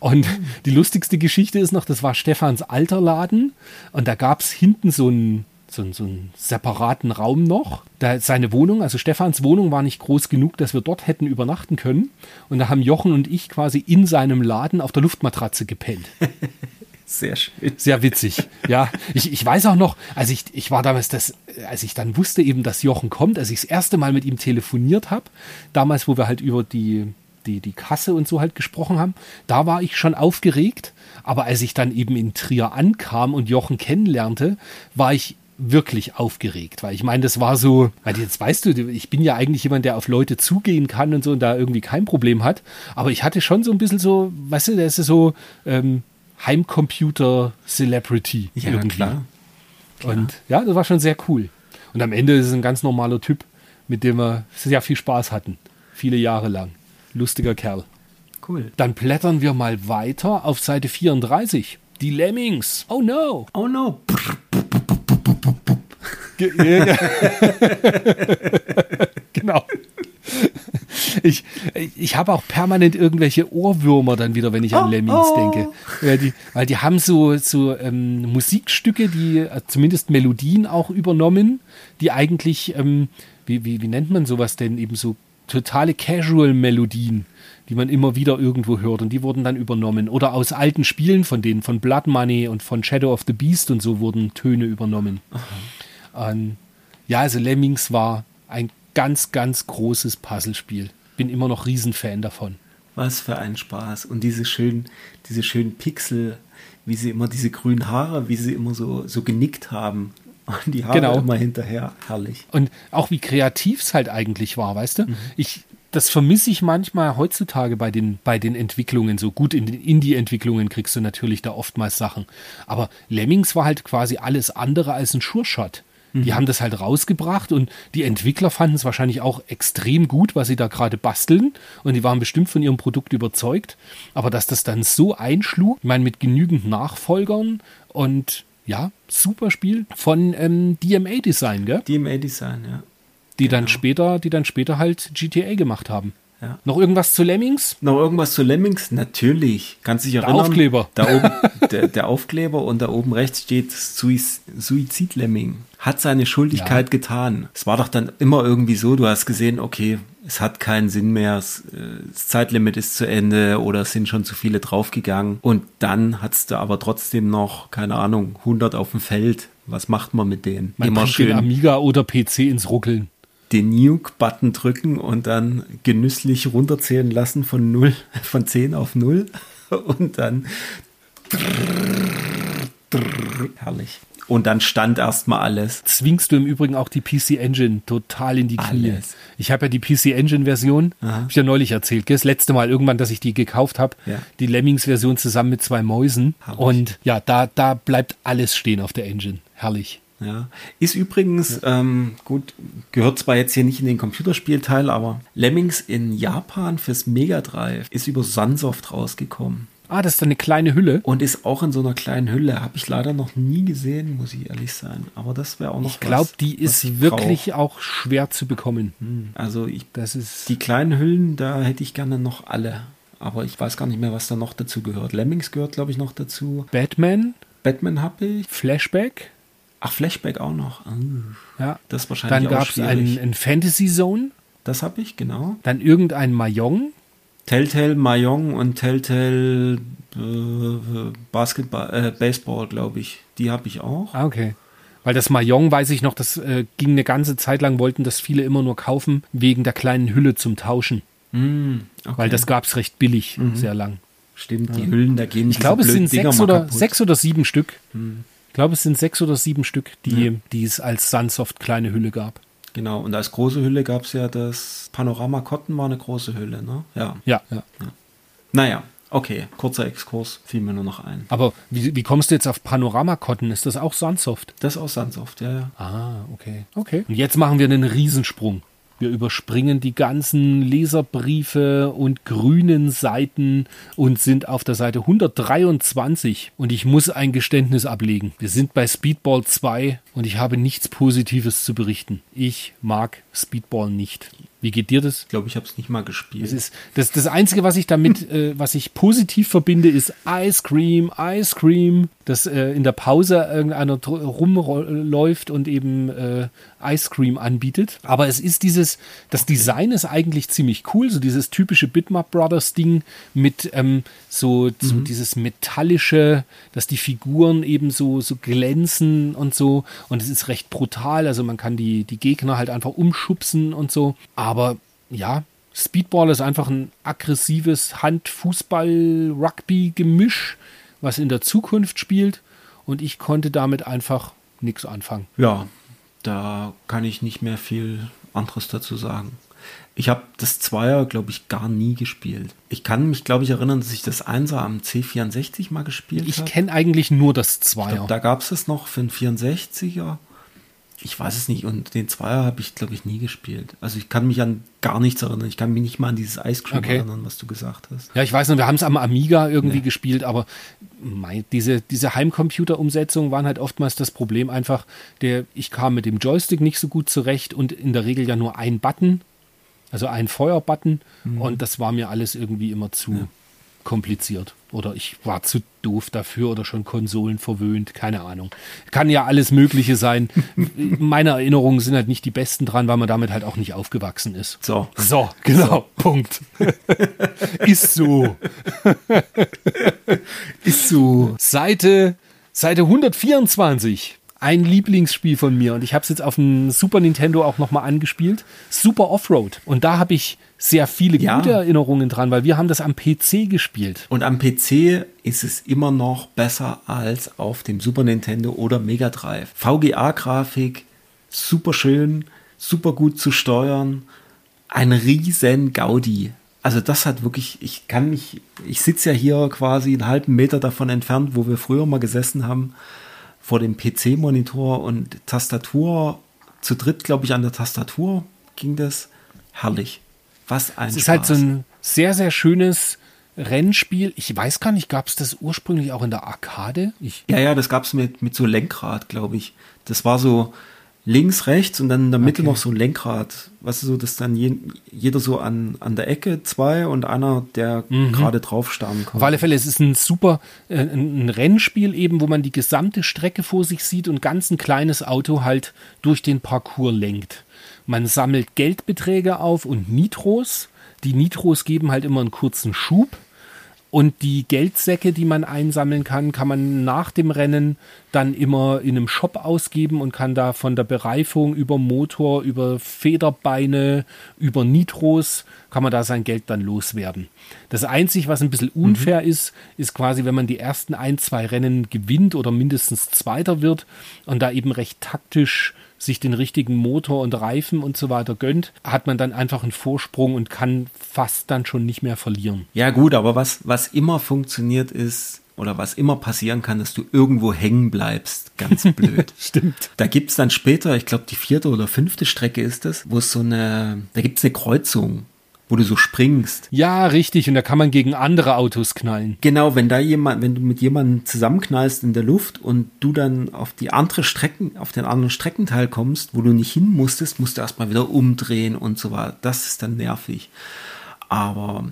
Und die lustigste Geschichte ist noch, das war Stefans alter Laden und da gab es hinten so ein so, so einen separaten Raum noch. Da seine Wohnung, also Stefans Wohnung war nicht groß genug, dass wir dort hätten übernachten können. Und da haben Jochen und ich quasi in seinem Laden auf der Luftmatratze gepennt. Sehr schön. Sehr witzig. Ja, ich, ich weiß auch noch, als ich, ich war damals das, als ich dann wusste eben, dass Jochen kommt, als ich das erste Mal mit ihm telefoniert habe, damals, wo wir halt über die, die, die Kasse und so halt gesprochen haben, da war ich schon aufgeregt. Aber als ich dann eben in Trier ankam und Jochen kennenlernte, war ich wirklich aufgeregt, weil ich meine, das war so, weil jetzt weißt du, ich bin ja eigentlich jemand, der auf Leute zugehen kann und so und da irgendwie kein Problem hat, aber ich hatte schon so ein bisschen so, weißt du, das ist so ähm, Heimcomputer-Celebrity ja, irgendwie. Klar. klar. Und ja, das war schon sehr cool. Und am Ende ist es ein ganz normaler Typ, mit dem wir sehr viel Spaß hatten, viele Jahre lang. Lustiger Kerl. Cool. Dann blättern wir mal weiter auf Seite 34. Die Lemmings. Oh no. Oh no. genau. Ich, ich habe auch permanent irgendwelche Ohrwürmer dann wieder, wenn ich an oh, Lemmings oh. denke. Weil die, weil die haben so, so ähm, Musikstücke, die äh, zumindest Melodien auch übernommen, die eigentlich, ähm, wie, wie, wie nennt man sowas denn, eben so totale Casual-Melodien die man immer wieder irgendwo hört und die wurden dann übernommen. Oder aus alten Spielen von denen, von Blood Money und von Shadow of the Beast und so wurden Töne übernommen. Ähm, ja, also Lemmings war ein ganz, ganz großes Puzzlespiel. Bin immer noch Riesenfan davon. Was für ein Spaß. Und diese schönen, diese schönen Pixel, wie sie immer diese grünen Haare, wie sie immer so, so genickt haben. Und die Haare genau. immer hinterher. Herrlich. Und auch wie kreativ es halt eigentlich war, weißt du? Mhm. Ich, das vermisse ich manchmal heutzutage bei den, bei den Entwicklungen. So gut in den Indie-Entwicklungen kriegst du natürlich da oftmals Sachen. Aber Lemmings war halt quasi alles andere als ein Sure-Shot. Die mhm. haben das halt rausgebracht und die Entwickler fanden es wahrscheinlich auch extrem gut, was sie da gerade basteln. Und die waren bestimmt von ihrem Produkt überzeugt. Aber dass das dann so einschlug, ich meine, mit genügend Nachfolgern und ja, super Spiel von ähm, DMA Design, gell? DMA Design, ja. Die dann später, die dann später halt GTA gemacht haben. Ja. Noch irgendwas zu Lemmings? Noch irgendwas zu Lemmings? Natürlich. Kannst dich erinnern? Aufkleber. Da oben, der, der Aufkleber und da oben rechts steht Suizid-Lemming. Hat seine Schuldigkeit Ja. getan. Es war doch dann immer irgendwie so, du hast gesehen, okay, es hat keinen Sinn mehr, äh, das Zeitlimit ist zu Ende oder es sind schon zu viele draufgegangen. Und dann hattest du aber trotzdem noch, keine Ahnung, 100 auf dem Feld. Was macht man mit denen? Man immer schön Amiga oder PC ins Ruckeln. Den Nuke-Button drücken und dann genüsslich runterzählen lassen von 0, von 10 auf 0 und dann herrlich. Und dann stand erstmal alles. Zwingst du im Übrigen auch die PC Engine total in die Knie. Alles. Ich habe ja die PC Engine Version, habe ich ja neulich erzählt, gell? das letzte Mal irgendwann, dass ich die gekauft habe, Ja. die Lemmings Version zusammen mit zwei Mäusen Herrlich. und ja, da da bleibt alles stehen auf der Engine. Herrlich. Ja. Ist übrigens, ähm, gut, gehört zwar jetzt hier nicht in den Computerspielteil, aber Lemmings in Japan fürs Mega Drive ist über Sunsoft rausgekommen. Ah, das ist eine kleine Hülle. Und ist auch in so einer kleinen Hülle. Habe ich leider noch nie gesehen, muss ich ehrlich sein. Aber das wäre auch noch Ich glaube, die ist ich wirklich auch schwer zu bekommen. brauch. Also ich, Das ist die kleinen Hüllen, da hätte ich gerne noch alle. Aber ich weiß gar nicht mehr, was da noch dazu gehört. Lemmings gehört, glaube ich, noch dazu. Batman, Batman habe ich. Flashback. Ach, Flashback auch noch. Ah, Ja. Das ist wahrscheinlich Dann gab es schwierig. ein, ein Fantasy Zone, Das habe ich, genau. dann irgendein Mahjong. Telltale Mahjong und Telltale äh, Basketball, äh, Baseball, glaube ich. Die habe ich auch. Ah, okay. Weil das Mahjong, weiß ich noch, das äh, ging eine ganze Zeit lang, wollten das viele immer nur kaufen, wegen der kleinen Hülle zum Tauschen. Mm, okay. Weil das gab es recht billig, sehr lang. Stimmt, die Hüllen, da gehen Ich glaube, es sind Dinger sechs oder, kaputt. sechs oder sieben Stück. Ich glaube, es sind sechs oder sieben Stück, die, die es als Sunsoft kleine Hülle gab. Genau, und als große Hülle gab es ja das Panorama Cotton war eine große Hülle, ne? Ja. Ja, ja. Naja, okay, kurzer Exkurs, fiel mir nur noch ein. Aber wie, wie kommst du jetzt auf Panorama Cotton? Ist das auch Sunsoft? Das ist aus Sunsoft, ja, ja. Ah, okay. Okay. Und jetzt machen wir einen Riesensprung. Wir überspringen die ganzen Leserbriefe und grünen Seiten und sind auf der Seite 123. Und ich muss ein Geständnis ablegen. Wir sind bei Speedball 2 und ich habe nichts Positives zu berichten. Ich mag Speedball nicht. Wie geht dir das? Ich glaube, ich habe es nicht mal gespielt. Das ist das, das Einzige, was ich damit, äh, was ich positiv verbinde, ist Ice Cream, Ice Cream, dass äh, in der Pause irgendeiner rumläuft und eben äh, Ice Cream anbietet. Aber es ist dieses, das Design ist eigentlich ziemlich cool, so dieses typische Bitmap Brothers Ding mit ähm, so, so dieses metallische, dass die Figuren eben so, so glänzen und so. Und es ist recht brutal, also man kann die, die Gegner halt einfach umschubsen und so. Aber ja, Speedball ist einfach ein aggressives Hand-Fußball-Rugby-Gemisch, was in der Zukunft spielt. Und ich konnte damit einfach nichts anfangen. Ja, da kann ich nicht mehr viel anderes dazu sagen. Ich habe das Zweier, glaube ich, gar nie gespielt. Ich kann mich, glaube ich, erinnern, dass ich das Einser am C64 mal gespielt Ich habe. kenne eigentlich nur das Ich Zweier. glaub, da gab es es noch für einen 64er. Ich weiß es nicht. Und den Zweier habe ich, glaube ich, nie gespielt. Also ich kann mich an gar nichts erinnern. Ich kann mich nicht mal an dieses Ice Cream Okay. erinnern, was du gesagt hast. Ja, ich weiß noch, wir haben es am Amiga irgendwie gespielt, aber mei, diese, diese Heimcomputer-Umsetzungen waren halt oftmals das Problem einfach, der, ich kam mit dem Joystick nicht so gut zurecht und in der Regel ja nur ein Button, also ein Feuerbutton und das war mir alles irgendwie immer zu kompliziert. Oder ich war zu doof dafür oder schon Konsolen verwöhnt, keine Ahnung. Kann ja alles Mögliche sein. Meine Erinnerungen sind halt nicht die besten dran, weil man damit halt auch nicht aufgewachsen ist. So. So, genau, Punkt. ist so. Ist so. Seite, Seite 124. Ein Lieblingsspiel von mir und ich habe es jetzt auf dem Super Nintendo auch nochmal angespielt. Super Offroad. Und da habe ich sehr viele Ja. gute Erinnerungen dran, weil wir haben das am PC gespielt. Und am PC ist es immer noch besser als auf dem Super Nintendo oder Mega Drive. VGA-Grafik, super schön, super gut zu steuern, ein riesen Gaudi. Also das hat wirklich, ich kann mich, ich sitze ja hier quasi einen halben Meter davon entfernt, wo wir früher mal gesessen haben, vor dem PC-Monitor und Tastatur, zu dritt, glaube ich, an der Tastatur ging das. Herrlich. Was ein Es ist halt so ein sehr, sehr schönes Rennspiel. Ich weiß gar nicht, gab es das ursprünglich auch in der Arcade? Ich, Ja, ja, das gab's mit, mit so Lenkrad, glaube ich. Das war so links, rechts und dann in der Mitte Okay. noch so ein Lenkrad. Weißt du, so, dass dann je, jeder so an, an der Ecke zwei und einer, der gerade drauf starren kann. Auf alle Fälle, es ist ein super äh, ein ein Rennspiel eben, wo man die gesamte Strecke vor sich sieht und ganz ein kleines Auto halt durch den Parcours lenkt. Man sammelt Geldbeträge auf und Nitros. Die Nitros geben halt immer einen kurzen Schub. Und die Geldsäcke, die man einsammeln kann, kann man nach dem Rennen dann immer in einem Shop ausgeben und kann da von der Bereifung über Motor, über Federbeine, über Nitros, kann man da sein Geld dann loswerden. Das Einzige, was ein bisschen unfair ist, ist quasi, wenn man die ersten ein, zwei Rennen gewinnt oder mindestens Zweiter wird und da eben recht taktisch sich den richtigen Motor und Reifen und so weiter gönnt, hat man dann einfach einen Vorsprung und kann fast dann schon nicht mehr verlieren. Ja, gut, aber was, was immer funktioniert ist, oder was immer passieren kann, dass du irgendwo hängen bleibst. Ganz blöd. Stimmt. Da gibt's dann später, ich glaube, die vierte oder fünfte Strecke ist es, wo es so eine, da gibt's eine Kreuzung, wo du so springst. Ja, richtig. Und da kann man gegen andere Autos knallen. Genau, wenn da jemand, wenn du mit jemandem zusammenknallst in der Luft und du dann auf die andere Strecken, auf den anderen Streckenteil kommst, wo du nicht hin musstest, musst du erstmal wieder umdrehen und so weiter. Das ist dann nervig. Aber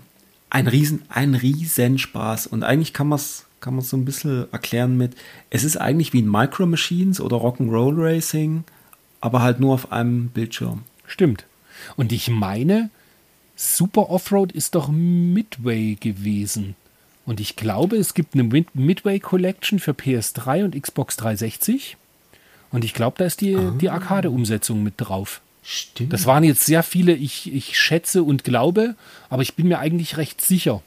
ein riesen, ein riesen Spaß. Und eigentlich kann man es kann man so ein bisschen erklären mit, es ist eigentlich wie ein Micro Machines oder Rock'n'Roll Racing, aber halt nur auf einem Bildschirm. Stimmt. Und ich meine, Super Offroad ist doch Midway gewesen. Und ich glaube, es gibt eine Mid- Midway Collection für PS3 und Xbox 360. Und ich glaube, da ist die, die Arcade-Umsetzung mit drauf. Stimmt. Das waren jetzt sehr viele, ich, ich schätze und glaube, aber ich bin mir eigentlich recht sicher,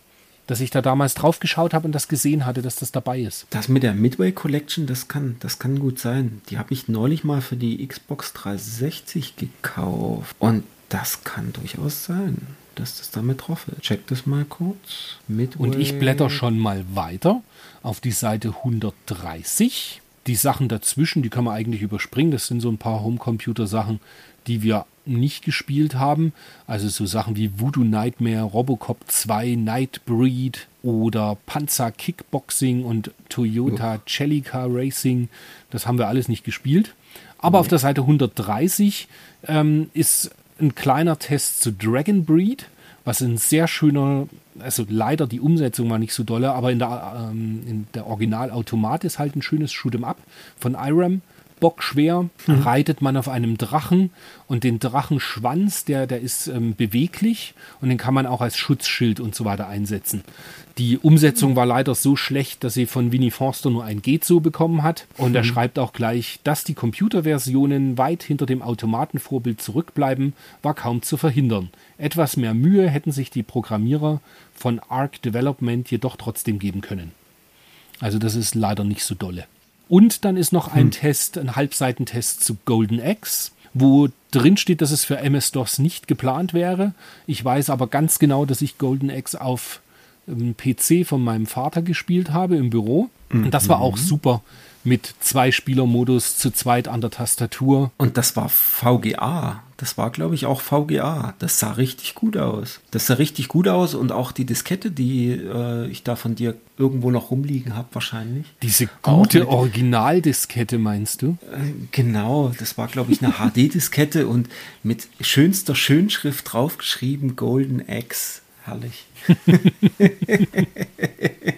dass ich da damals drauf geschaut habe und das gesehen hatte, dass das dabei ist. Das mit der Midway Collection, das kann, das kann gut sein. Die habe ich neulich mal für die Xbox 360 gekauft. Und das kann durchaus sein, dass das damit drauf ist. Check das mal kurz. Midway. Und ich blätter schon mal weiter auf die Seite 130. Die Sachen dazwischen, die kann man eigentlich überspringen. Das sind so ein paar Homecomputer-Sachen, die wir nicht gespielt haben. Also so Sachen wie Voodoo Nightmare, Robocop 2, Nightbreed oder Panzer Kickboxing und Toyota Celica Racing. Das haben wir alles nicht gespielt. Aber auf der Seite 130 ähm, ist ein kleiner Test zu Dragon Breed, was ein sehr schöner, also leider die Umsetzung war nicht so dolle, aber in der, ähm, in der Originalautomat ist halt ein schönes Shoot'em Up von Irem. Bockschwer reitet man auf einem Drachen und den Drachenschwanz, der, der ist ähm, beweglich und den kann man auch als Schutzschild und so weiter einsetzen. Die Umsetzung war leider so schlecht, dass sie von Winnie Forster nur ein Geht so bekommen hat. Und er schreibt auch gleich, dass die Computerversionen weit hinter dem Automatenvorbild zurückbleiben, war kaum zu verhindern. Etwas mehr Mühe hätten sich die Programmierer von Arc Development jedoch trotzdem geben können. Also das ist leider nicht so dolle. Und dann ist noch ein Test, ein Halbseitentest zu Golden Axe, wo drin steht, dass es für MS-DOS nicht geplant wäre. Ich weiß aber ganz genau, dass ich Golden Axe auf ähm, PC von meinem Vater gespielt habe im Büro. Und das war auch super mit Zwei-Spieler-Modus zu zweit an der Tastatur. Und das war VGA. Das war, glaube ich, auch VGA. Das sah richtig gut aus. Das sah richtig gut aus und auch die Diskette, die äh, ich da von dir irgendwo noch rumliegen habe, wahrscheinlich. Diese gute Originaldiskette, meinst du? Äh, Genau, das war, glaube ich, eine HD-Diskette und mit schönster Schönschrift draufgeschrieben Golden Axe. Herrlich.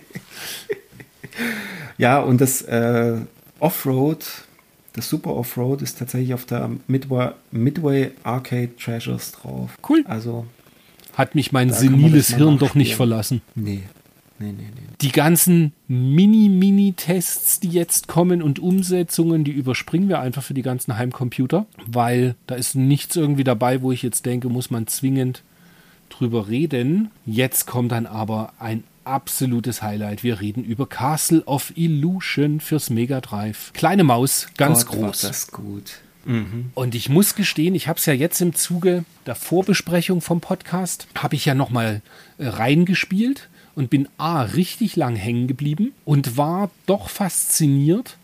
ja, und das äh, Offroad, das Super Offroad ist tatsächlich auf der Midway, Midway Arcade Treasures drauf. Cool. Also, Hat mich mein seniles Hirn doch nicht verlassen. nee. Nee, nee, nee. Die ganzen Mini-Mini-Tests, die jetzt kommen und Umsetzungen, die überspringen wir einfach für die ganzen Heimcomputer, weil da ist nichts irgendwie dabei, wo ich jetzt denke, muss man zwingend drüber reden. Jetzt kommt dann aber ein absolutes Highlight. Wir reden über Castle of Illusion fürs Mega Drive. Kleine Maus, ganz Gott, war groß. das gut. Und ich muss gestehen, ich habe es ja jetzt im Zuge der Vorbesprechung vom Podcast, habe ich ja nochmal äh, reingespielt und bin A, richtig lang hängen geblieben und war doch fasziniert,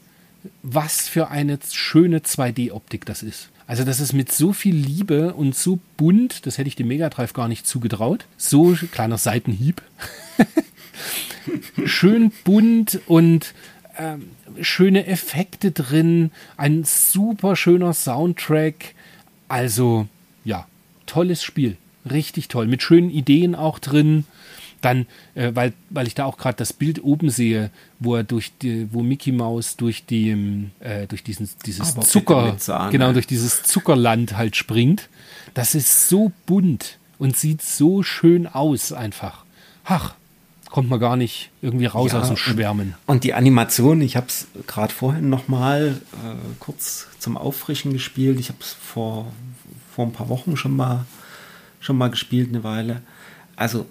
was für eine schöne 2D-Optik das ist. Also das ist mit so viel Liebe und so bunt, das hätte ich dem Mega Drive gar nicht zugetraut. So kleiner Seitenhieb. schön bunt und ähm, schöne Effekte drin, ein super schöner Soundtrack. Also, ja, tolles Spiel. Richtig toll. Mit schönen Ideen auch drin. Dann, äh, weil, weil ich da auch gerade das Bild oben sehe, wo er durch die, wo Mickey Mouse durch die, äh, durch diesen, dieses Aber Zucker, genau, durch dieses Zuckerland halt springt. Das ist so bunt und sieht so schön aus einfach. Ach, kommt man gar nicht irgendwie raus Ja, aus dem Schwärmen. Und die Animation, ich habe es gerade vorhin noch mal äh, kurz zum Auffrischen gespielt. Ich habe es vor, vor ein paar Wochen schon mal, schon mal gespielt, eine Weile. Also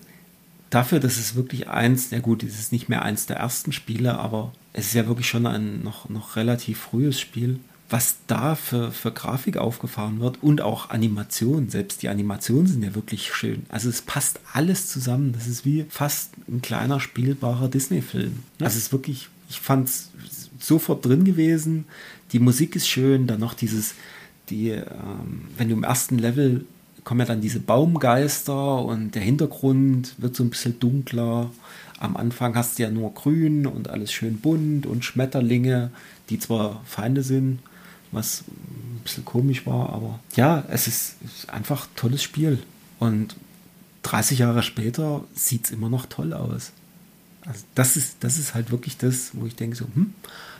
dafür, dass es wirklich eins, ja gut, es ist nicht mehr eins der ersten Spiele, aber es ist ja wirklich schon ein noch, noch relativ frühes Spiel. Was da für, für Grafik aufgefahren wird und auch Animation, selbst die Animationen sind ja wirklich schön. Also es passt alles zusammen. Das ist wie fast ein kleiner spielbarer Disney-Film. Also es ist wirklich, ich fand es sofort drin gewesen. Die Musik ist schön, dann noch dieses, die, ähm, wenn du im ersten Level kommen ja dann diese Baumgeister und der Hintergrund wird so ein bisschen dunkler. Am Anfang hast du ja nur grün und alles schön bunt und Schmetterlinge, die zwar Feinde sind, was ein bisschen komisch war, aber ja, es ist, ist einfach ein tolles Spiel. Und 30 Jahre später sieht es immer noch toll aus. Also das ist, das ist halt wirklich das, wo ich denke so, hm,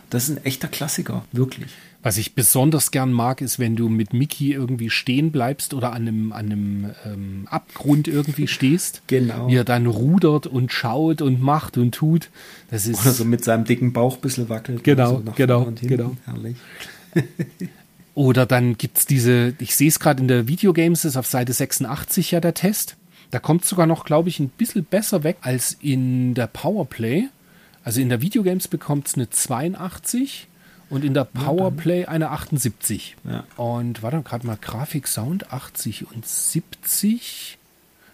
das ist ein echter Klassiker, wirklich. Was ich besonders gern mag, ist, wenn du mit Mickey irgendwie stehen bleibst oder an einem, an einem ähm, Abgrund irgendwie stehst. Genau. Wie er dann rudert und schaut und macht und tut. Das ist Oder so mit seinem dicken Bauch ein bisschen wackelt. Genau, so genau, hinten. genau. Herrlich. Oder dann gibt es diese, ich sehe es gerade in der Videogames, ist auf Seite 86 ja der Test. Da kommt sogar noch, glaube ich, ein bisschen besser weg als in der Powerplay. Also in der Videogames bekommt es eine 82 und in der Powerplay eine 78. Ja. Und warte gerade mal, Grafik, Sound 80 und 70.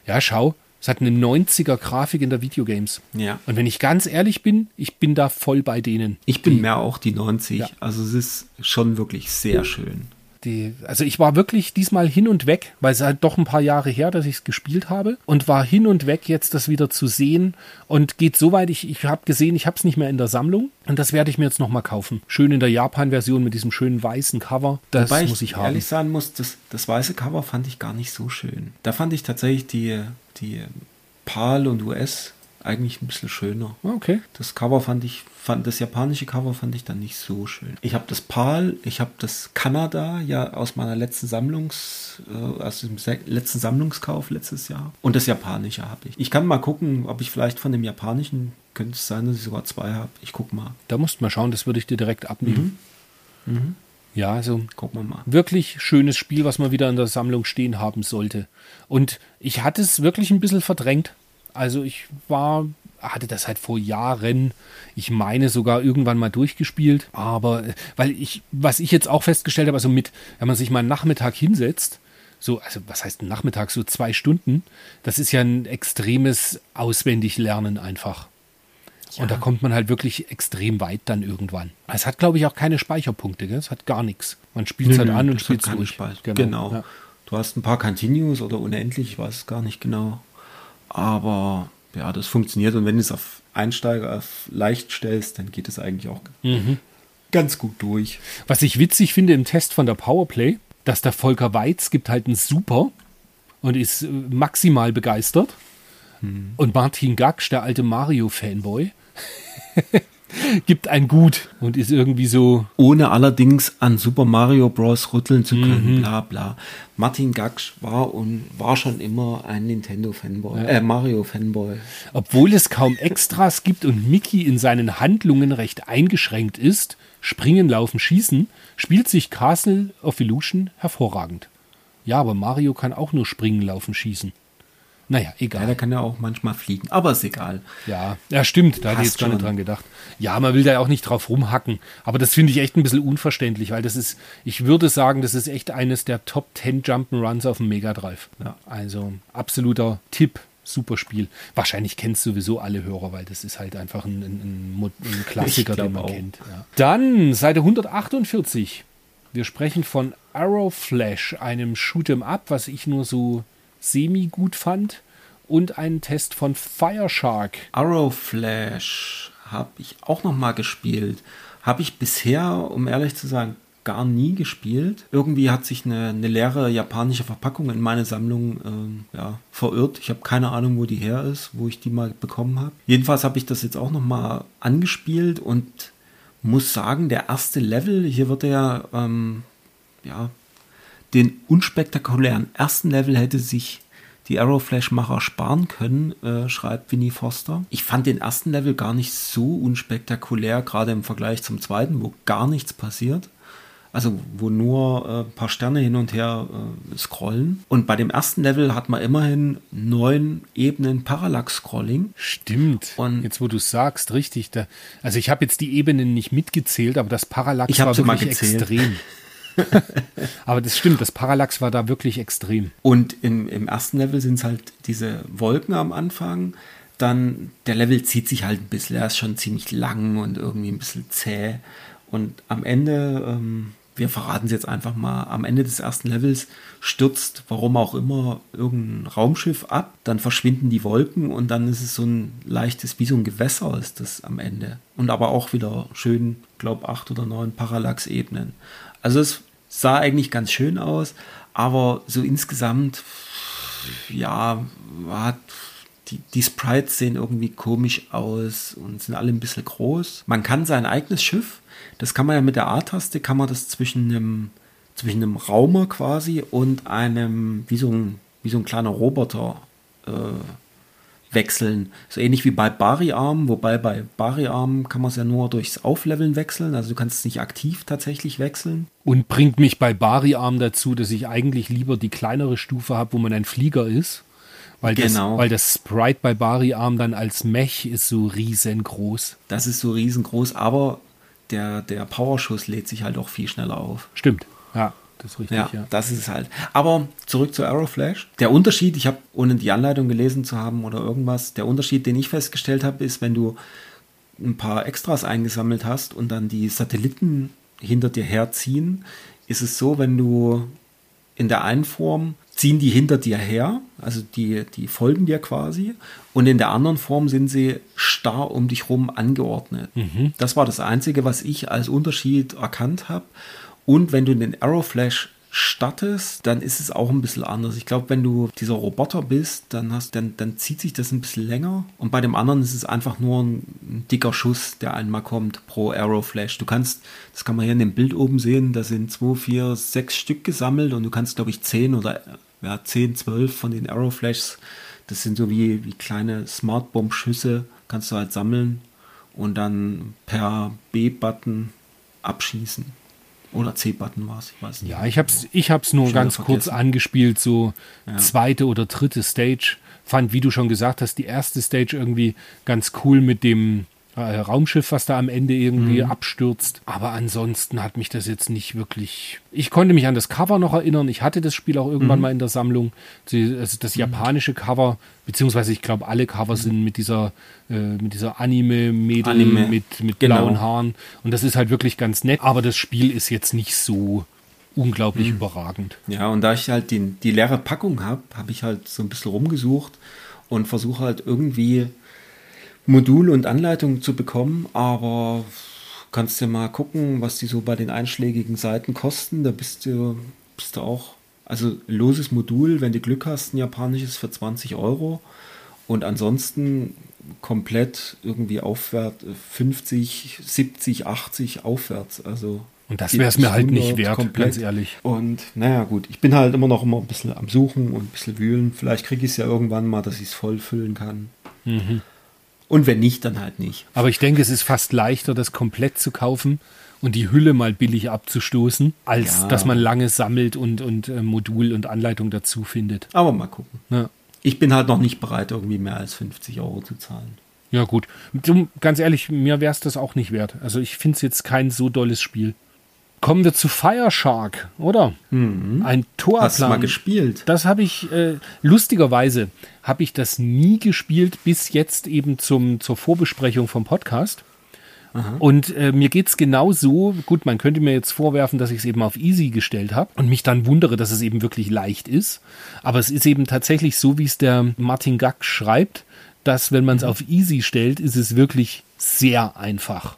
Ja, schau, es hat eine 90er Grafik in der Videogames. Ja. Und wenn ich ganz ehrlich bin, ich bin da voll bei denen. Ich bin Die- mehr auch die 90. Ja. Also es ist schon wirklich sehr schön. Die, also ich war wirklich diesmal hin und weg, weil es halt doch ein paar Jahre her, dass ich es gespielt habe und war hin und weg, jetzt das wieder zu sehen und geht so weit, ich, ich habe gesehen, ich habe es nicht mehr in der Sammlung und das werde ich mir jetzt nochmal kaufen. Schön in der Japan-Version mit diesem schönen weißen Cover, das Wobei muss ich haben. ehrlich sagen muss, das, das weiße Cover fand ich gar nicht so schön. Da fand ich tatsächlich die, die PAL und US eigentlich ein bisschen schöner. Ah, Okay. Das Cover fand ich, fand das japanische Cover fand ich dann nicht so schön. Ich habe das PAL, ich habe das Kanada ja aus meiner letzten Sammlungs, äh, aus dem letzten Sammlungskauf letztes Jahr. Und das japanische habe ich. Ich kann mal gucken, ob ich vielleicht von dem japanischen, könnte es sein, dass ich sogar zwei habe. Ich guck mal. Da musst du mal schauen, das würde ich dir direkt abnehmen. Ja, also Gucken wir mal. wirklich schönes Spiel, was man wieder in der Sammlung stehen haben sollte. Und ich hatte es wirklich ein bisschen verdrängt. Also ich war, hatte das halt vor Jahren, ich meine sogar irgendwann mal durchgespielt. Aber äh, weil ich, was ich jetzt auch festgestellt habe, also mit, wenn man sich mal einen Nachmittag hinsetzt, so, also was heißt ein Nachmittag, so zwei Stunden, das ist ja ein extremes Auswendiglernen einfach. Und da kommt man halt wirklich extrem weit dann irgendwann. Es hat, glaube ich, auch keine Speicherpunkte, gell? es hat gar nichts. Man spielt es halt an und spielt es durch. Speise. Genau. Ja. Du hast ein paar Continues oder unendlich, ich weiß es gar nicht genau. Aber ja, das funktioniert und wenn du es auf Einsteiger, auf leicht stellst, dann geht es eigentlich auch Mhm. ganz gut durch. Was ich witzig finde im Test von der Powerplay, dass der Volker Weiz gibt halt einen Super und ist äh, maximal begeistert. Hm. Und Martin Gaksch, der alte Mario-Fanboy, gibt ein Gut und ist irgendwie so, Ohne allerdings an Super Mario Bros. rütteln zu können, Mhm. bla bla. Martin Gaksch war und war schon immer ein Nintendo-Fanboy, äh, Mario-Fanboy. obwohl es kaum Extras gibt und Mickey in seinen Handlungen recht eingeschränkt ist, springen, laufen, schießen, spielt sich Castle of Illusion hervorragend. Ja, aber Mario kann auch nur springen, laufen, schießen. Naja, egal. Ja, der kann ja auch manchmal fliegen, aber ist egal. Ja, ja, stimmt, da hatte ich jetzt gar nicht schon. dran gedacht. Ja, man will da ja auch nicht drauf rumhacken, aber das finde ich echt ein bisschen unverständlich, weil das ist, ich würde sagen, das ist echt eines der Top 10 Jump'n'Runs auf dem Mega Drive. Ja. Also absoluter Tipp, super Spiel. Wahrscheinlich kennst sowieso alle Hörer, weil das ist halt einfach ein, ein, ein, ein Klassiker, den man auch. kennt. Ja. Dann Seite 148. Wir sprechen von Arrow Flash, einem Shoot'em Up, was ich nur so semi gut fand. und einen Test von Fireshark. Arrow Flash habe ich auch noch mal gespielt. Habe ich bisher, um ehrlich zu sagen, gar nie gespielt. Irgendwie hat sich eine, eine leere japanische Verpackung in meine Sammlung ähm, ja, verirrt. Ich habe keine Ahnung, wo die her ist, wo ich die mal bekommen habe. Jedenfalls habe ich das jetzt auch noch mal angespielt und muss sagen, der erste Level, hier wird er ähm, ja den unspektakulären ersten Level hätte sich die Arrowflash-Macher sparen können, äh, schreibt Winnie Foster. Ich fand den ersten Level gar nicht so unspektakulär, gerade im Vergleich zum zweiten, wo gar nichts passiert. Also wo nur äh, ein paar Sterne hin und her äh, scrollen. Und bei dem ersten Level hat man immerhin neun Ebenen Parallax-Scrolling. Stimmt. Und jetzt, wo du sagst, richtig. Da, also ich habe jetzt die Ebenen nicht mitgezählt, aber das Parallax ich war wirklich extrem. Aber das stimmt, das Parallax war da wirklich extrem. Und im, im ersten Level sind es halt diese Wolken am Anfang. Dann der Level zieht sich halt ein bisschen, er ist schon ziemlich lang und irgendwie ein bisschen zäh. Und am Ende, ähm, wir verraten es jetzt einfach mal, am Ende des ersten Levels stürzt, warum auch immer, irgendein Raumschiff ab. Dann verschwinden die Wolken und dann ist es so ein leichtes, wie so ein Gewässer ist das am Ende. Und aber auch wieder schön, glaube acht oder neun Parallax-Ebenen. Also es sah eigentlich ganz schön aus, aber so insgesamt, ja, hat die, die Sprites sehen irgendwie komisch aus und sind alle ein bisschen groß. Man kann sein eigenes Schiff, das kann man ja mit der A-Taste, kann man das zwischen einem, zwischen einem Raumer quasi und einem, wie so ein, wie so ein kleiner Roboter äh, wechseln. So ähnlich wie bei Bariarm, wobei bei Bariarm kann man es ja nur durchs Aufleveln wechseln. Also du kannst es nicht aktiv tatsächlich wechseln. Und bringt mich bei Bariarm dazu, dass ich eigentlich lieber die kleinere Stufe habe, wo man ein Flieger ist. Weil, genau. das, weil das Sprite bei Bariarm dann als Mech ist so riesengroß. Das ist so riesengroß, aber der, der Powerschuss lädt sich halt auch viel schneller auf. Stimmt, ja. Das ist richtig, ja, ja. Das ist es halt. Aber zurück zu Aeroflash. Der Unterschied, ich habe, ohne die Anleitung gelesen zu haben oder irgendwas, der Unterschied, den ich festgestellt habe, ist, wenn du ein paar Extras eingesammelt hast und dann die Satelliten hinter dir herziehen, ist es so, wenn du in der einen Form ziehen die hinter dir her, also die, die folgen dir quasi, und in der anderen Form sind sie starr um dich rum angeordnet. Mhm. Das war das Einzige, was ich als Unterschied erkannt habe. Und wenn du den Arrowflash startest, dann ist es auch ein bisschen anders. Ich glaube, wenn du dieser Roboter bist, dann, hast, dann, dann zieht sich das ein bisschen länger. Und bei dem anderen ist es einfach nur ein, ein dicker Schuss, der einmal kommt pro Arrowflash. Du kannst, das kann man hier in dem Bild oben sehen, da sind zwei, vier, sechs Stück gesammelt und du kannst, glaube ich, zehn oder ja, zehn, zwölf von den Arrowflashs, das sind so wie, wie kleine Smart-Bomb-Schüsse, kannst du halt sammeln und dann per B-Button abschießen. Oder C-Button war es, ich weiß nicht. Ja, ich habe es ich hab's nur ganz kurz angespielt, so ja. zweite oder dritte Stage. Fand, wie du schon gesagt hast, die erste Stage irgendwie ganz cool mit dem Raumschiff, was da am Ende irgendwie mhm. abstürzt. Aber ansonsten hat mich das jetzt nicht wirklich. Ich konnte mich an das Cover noch erinnern. Ich hatte das Spiel auch irgendwann mhm. mal in der Sammlung. Die, also das mhm. japanische Cover, beziehungsweise ich glaube, alle Cover sind mit dieser, äh, mit dieser Anime-Mädel Anime. mit, mit genau. blauen Haaren. Und das ist halt wirklich ganz nett. Aber das Spiel ist jetzt nicht so unglaublich mhm. überragend. Ja, und da ich halt die, die leere Packung habe, habe ich halt so ein bisschen rumgesucht und versuche halt irgendwie Modul und Anleitung zu bekommen, aber kannst du mal gucken, was die so bei den einschlägigen Seiten kosten. Da bist du, bist du auch, also loses Modul, wenn du Glück hast, ein japanisches für 20 Euro. Und ansonsten komplett irgendwie aufwärts 50, 70, 80 aufwärts. Also und das wäre es mir halt nicht wert, komplett. ganz ehrlich. Und naja, gut, ich bin halt immer noch immer ein bisschen am Suchen und ein bisschen wühlen. Vielleicht kriege ich es ja irgendwann mal, dass ich es voll füllen kann. Mhm. Und wenn nicht, dann halt nicht. Aber ich denke, es ist fast leichter, das komplett zu kaufen und die Hülle mal billig abzustoßen, als ja. dass man lange sammelt und, und äh, Modul und Anleitung dazu findet. Aber mal gucken. Ja. Ich bin halt noch nicht bereit, irgendwie mehr als 50 Euro zu zahlen. Ja, gut. Ganz ehrlich, mir wäre es das auch nicht wert. Also ich finde es jetzt kein so dolles Spiel. Kommen wir zu Fire Shark, oder? Mhm. Ein Torplan. Hast du mal gespielt? Das habe ich, äh, lustigerweise habe ich das nie gespielt, bis jetzt eben zum, zur Vorbesprechung vom Podcast. Und äh, mir geht's genau so, gut, man könnte mir jetzt vorwerfen, dass ich es eben auf easy gestellt habe und mich dann wundere, dass es eben wirklich leicht ist. Aber es ist eben tatsächlich so, wie es der Martin Gack schreibt, dass wenn man es auf easy stellt, ist es wirklich sehr einfach.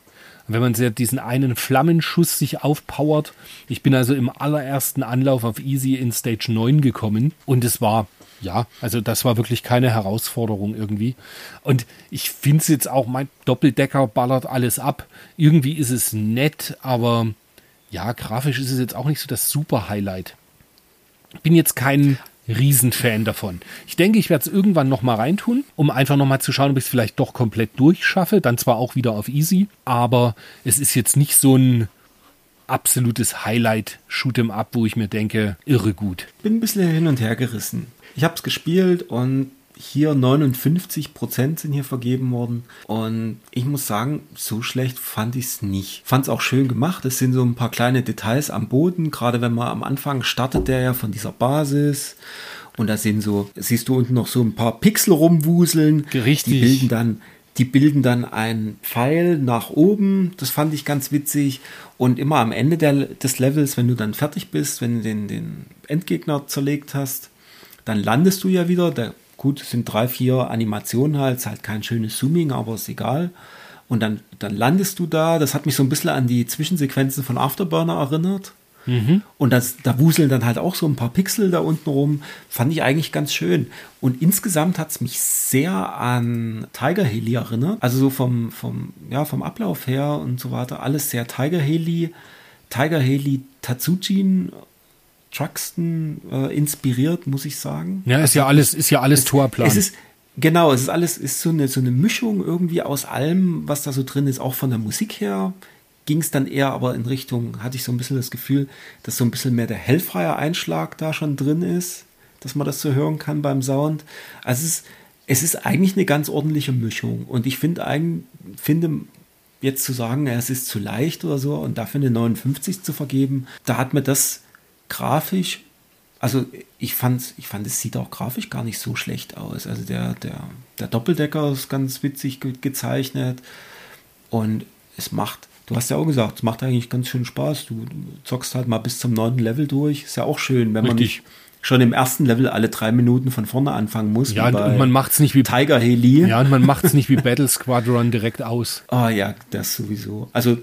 Wenn man diesen einen Flammenschuss sich aufpowert. Ich bin also im allerersten Anlauf auf Easy in Stage 9 gekommen und es war ja, also das war wirklich keine Herausforderung irgendwie. Und ich finde es jetzt auch, mein Doppeldecker ballert alles ab. Irgendwie ist es nett, aber ja, grafisch ist es jetzt auch nicht so das super Highlight. Bin jetzt kein Riesenfan davon. Ich denke, ich werde es irgendwann nochmal reintun, um einfach nochmal zu schauen, ob ich es vielleicht doch komplett durchschaffe. Dann zwar auch wieder auf Easy, aber es ist jetzt nicht so ein absolutes Highlight Shoot'em Up, wo ich mir denke, irre gut. Bin ein bisschen hin und her gerissen. Ich habe es gespielt und hier 59 Prozent sind hier vergeben worden. Und ich muss sagen, so schlecht fand ich es nicht. Fand es auch schön gemacht. Es sind so ein paar kleine Details am Boden. Gerade wenn man am Anfang startet der ja von dieser Basis. Und da sind so, siehst du unten noch so ein paar Pixel rumwuseln. Richtig. Die bilden dann, die bilden dann einen Pfeil nach oben. Das fand ich ganz witzig. Und immer am Ende der, des Levels, wenn du dann fertig bist, wenn du den, den Endgegner zerlegt hast, dann landest du ja wieder. Der, gut, es sind drei, vier Animationen halt, ist halt kein schönes Zooming, aber ist egal. Und dann, dann landest du da. Das hat mich so ein bisschen an die Zwischensequenzen von Afterburner erinnert. Mhm. Und das, da wuseln dann halt auch so ein paar Pixel da unten rum. Fand ich eigentlich ganz schön. Und insgesamt hat es mich sehr an Tiger Heli erinnert. Also so vom, vom, ja, vom Ablauf her und so weiter. Alles sehr Tiger Heli. Tiger Heli Tatsujin Truxton äh, inspiriert, muss ich sagen. Ja, ist also, ja alles, ist ja alles Torplan. Es ist, genau, es ist alles, ist so eine, so eine Mischung irgendwie aus allem, was da so drin ist, auch von der Musik her. Ging es dann eher aber in Richtung, hatte ich so ein bisschen das Gefühl, dass so ein bisschen mehr der Hellfire-Einschlag da schon drin ist, dass man das so hören kann beim Sound. Also es ist, es ist eigentlich eine ganz ordentliche Mischung. Und ich finde eigentlich, finde, jetzt zu sagen, es ist zu leicht oder so und dafür eine 59 zu vergeben, da hat mir das grafisch, also ich fand, ich fand, es sieht auch grafisch gar nicht so schlecht aus. Also der, der, der Doppeldecker ist ganz witzig ge gezeichnet und es macht, du hast ja auch gesagt, es macht eigentlich ganz schön Spaß. Du, du zockst halt mal bis zum neunten Level durch. Ist ja auch schön, wenn Richtig. man nicht schon im ersten Level alle drei Minuten von vorne anfangen muss. Ja, und man macht es nicht wie Tiger Heli. Ja, und man macht es nicht wie Battle Squadron direkt aus. Ah ja, das sowieso. Also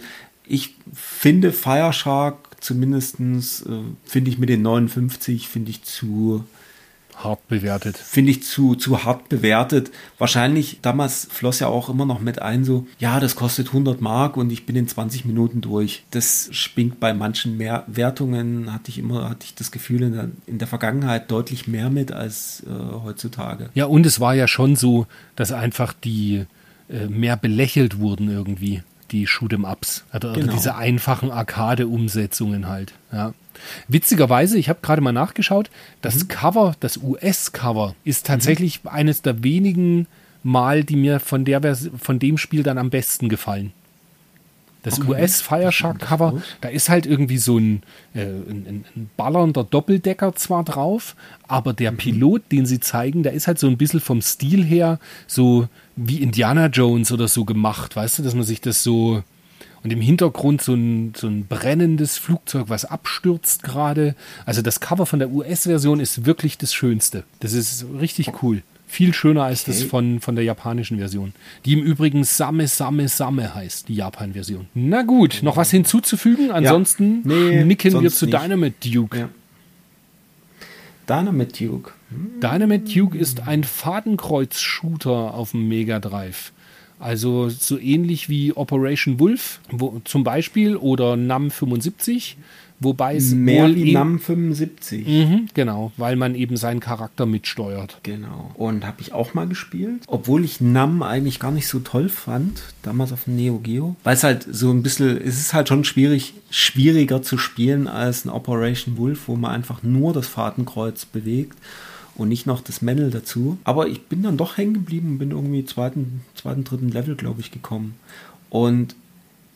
ich finde Fire Shark zumindestens äh, finde ich mit den 59 finde ich zu hart bewertet. Finde ich zu, zu hart bewertet. Wahrscheinlich, damals floss ja auch immer noch mit ein, so, ja, das kostet 100 Mark und ich bin in 20 Minuten durch. Das spinkt bei manchen mehr Wertungen, hatte ich immer, hatte ich das Gefühl, in der, in der Vergangenheit deutlich mehr mit als äh, heutzutage. Ja, und es war ja schon so, dass einfach die äh, mehr belächelt wurden irgendwie die Shoot'em-Ups. Also, genau. diese einfachen Arcade-Umsetzungen halt. Ja. Witzigerweise, ich habe gerade mal nachgeschaut, das mhm. Cover, das US-Cover, ist tatsächlich mhm. eines der wenigen Mal, die mir von, der von dem Spiel dann am besten gefallen. Das okay. US Fire Shark Cover, da ist halt irgendwie so ein, äh, ein, ein, ballernder Doppeldecker zwar drauf, aber der mhm. Pilot, den sie zeigen, der ist halt so ein bisschen vom Stil her so wie Indiana Jones oder so gemacht, weißt du, dass man sich das so und im Hintergrund so ein, so ein brennendes Flugzeug, was abstürzt gerade. Also das Cover von der US-Version ist wirklich das Schönste. Das ist richtig cool. Viel schöner als okay. das von, von der japanischen Version. Die im Übrigen Same Same Same heißt, die Japan-Version. Na gut, noch was hinzuzufügen? Ansonsten ja, nee, nicken wir zu nicht. Dynamite Duke. Ja. Dynamite Duke. Dynamite Duke ist ein Fadenkreuz-Shooter auf dem Mega Drive. Also so ähnlich wie Operation Wolf wo, zum Beispiel oder NAM 75 Wobei es mehr wie NAM 75. Mhm, genau, weil man eben seinen Charakter mitsteuert. Genau. Und habe ich auch mal gespielt, obwohl ich NAM eigentlich gar nicht so toll fand, damals auf dem Neo Geo, weil es halt so ein bisschen, es ist halt schon schwierig, schwieriger zu spielen als ein Operation Wolf, wo man einfach nur das Fahrtenkreuz bewegt und nicht noch das Männel dazu. Aber ich bin dann doch hängen geblieben und bin irgendwie zweiten, zweiten, dritten Level, glaube ich, gekommen. Und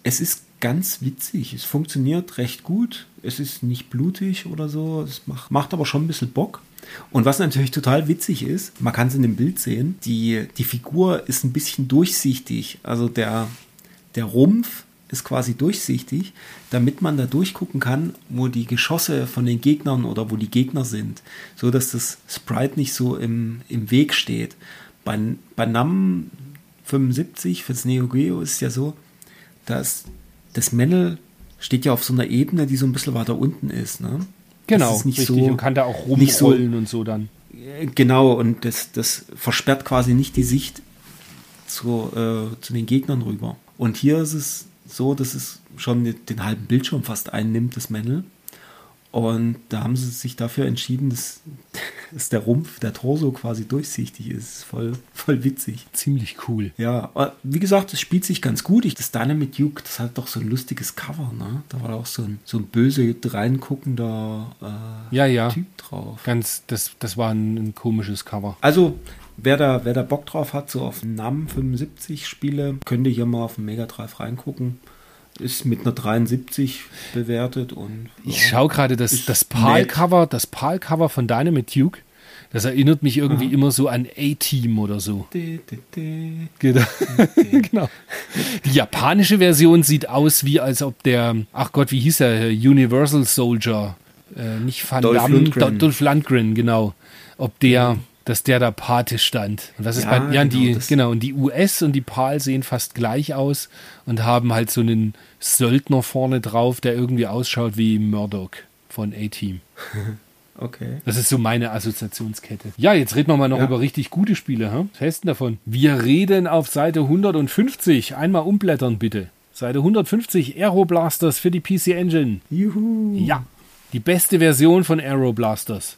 es ist ganz witzig. Es funktioniert recht gut. Es ist nicht blutig oder so. Es macht, macht aber schon ein bisschen Bock. Und was natürlich total witzig ist, man kann es in dem Bild sehen, die, die Figur ist ein bisschen durchsichtig. Also der, der Rumpf ist quasi durchsichtig, damit man da durchgucken kann, wo die Geschosse von den Gegnern oder wo die Gegner sind, so dass das Sprite nicht so im, im Weg steht. Bei, bei NAM 75 fürs Neo Geo ist es ja so, dass das Männel steht ja auf so einer Ebene, die so ein bisschen weiter unten ist. Ne? Genau, ist nicht richtig. so, und kann da auch nicht so- rumrollen und so dann. Genau, und das, das versperrt quasi nicht die Sicht zu, äh, zu den Gegnern rüber. Und hier ist es so, dass es schon den, halben Bildschirm fast einnimmt, das Männel. Und da haben sie sich dafür entschieden, dass, dass der Rumpf, der Torso quasi durchsichtig ist. Voll, voll witzig. Ziemlich cool. Ja, aber wie gesagt, es spielt sich ganz gut. Ich, das Dynamite Duke, das hat doch so ein lustiges Cover, ne? Da war auch so ein, so ein böse reinguckender äh, Ja, ja. Typ drauf. Ganz, das, das war ein, ein komisches Cover. Also, wer da, wer da Bock drauf hat, so auf NAM 75 Spiele, könnte hier mal auf den Mega Drive reingucken. Ist mit einer 73 bewertet und. Ich ja, schaue gerade das, das. PAL-Cover, das PAL-Cover von Dynamite Duke. Das erinnert mich irgendwie immer so an A-Team oder so. De, de, de. Genau. genau. Die japanische Version sieht aus wie als ob der, ach Gott, wie hieß er, Universal Soldier, äh, nicht Van Dolph Damme, Lundgren. Do- Dolph Lundgren, genau. Ob der, dass der da Pate stand. Und was ist Ja, bei, ja, genau, die, das- genau, und die US und die PAL sehen fast gleich aus und haben halt so einen Söldner vorne drauf, der irgendwie ausschaut wie Murdoch von A-Team. Okay. Das ist so meine Assoziationskette. Ja, jetzt reden wir mal noch Ja. über richtig gute Spiele. Heißt denn davon? Wir reden auf Seite 150. Einmal umblättern bitte. Seite 150 Aeroblasters für die PC Engine. Juhu. Ja, die beste Version von Aeroblasters.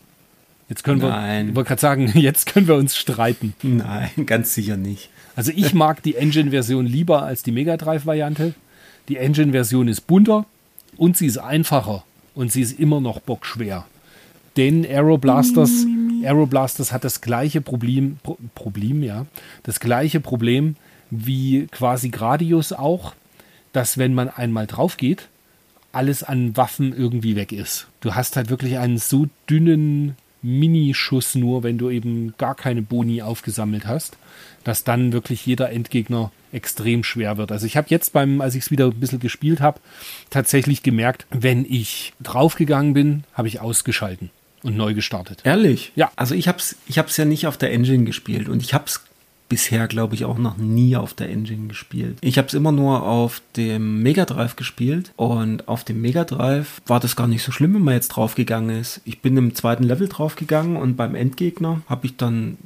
Jetzt können wir, Nein. ich wollte gerade sagen, jetzt können wir uns streiten. Nein, ganz sicher nicht. Also ich mag die Engine-Version lieber als die Mega Drive-Variante. Die Engine-Version ist bunter und sie ist einfacher und sie ist immer noch bockschwer. Denn Aeroblasters, Aeroblasters hat das gleiche Problem, Pro, Problem, ja, das gleiche Problem wie quasi Gradius auch, dass wenn man einmal drauf geht, alles an Waffen irgendwie weg ist. Du hast halt wirklich einen so dünnen Minischuss nur, wenn du eben gar keine Boni aufgesammelt hast, dass dann wirklich jeder Endgegner extrem schwer wird. Also ich habe jetzt beim, als ich es wieder ein bisschen gespielt habe, tatsächlich gemerkt, wenn ich draufgegangen bin, habe ich ausgeschalten und neu gestartet. Ehrlich? Ja. Also ich hab's, ich hab's ja nicht auf der Engine gespielt und ich hab's bisher, glaube ich, auch noch nie auf der Engine gespielt. Ich hab's immer nur auf dem Mega Drive gespielt und auf dem Mega Drive war das gar nicht so schlimm, wenn man jetzt draufgegangen ist. Ich bin im zweiten Level draufgegangen und beim Endgegner habe ich dann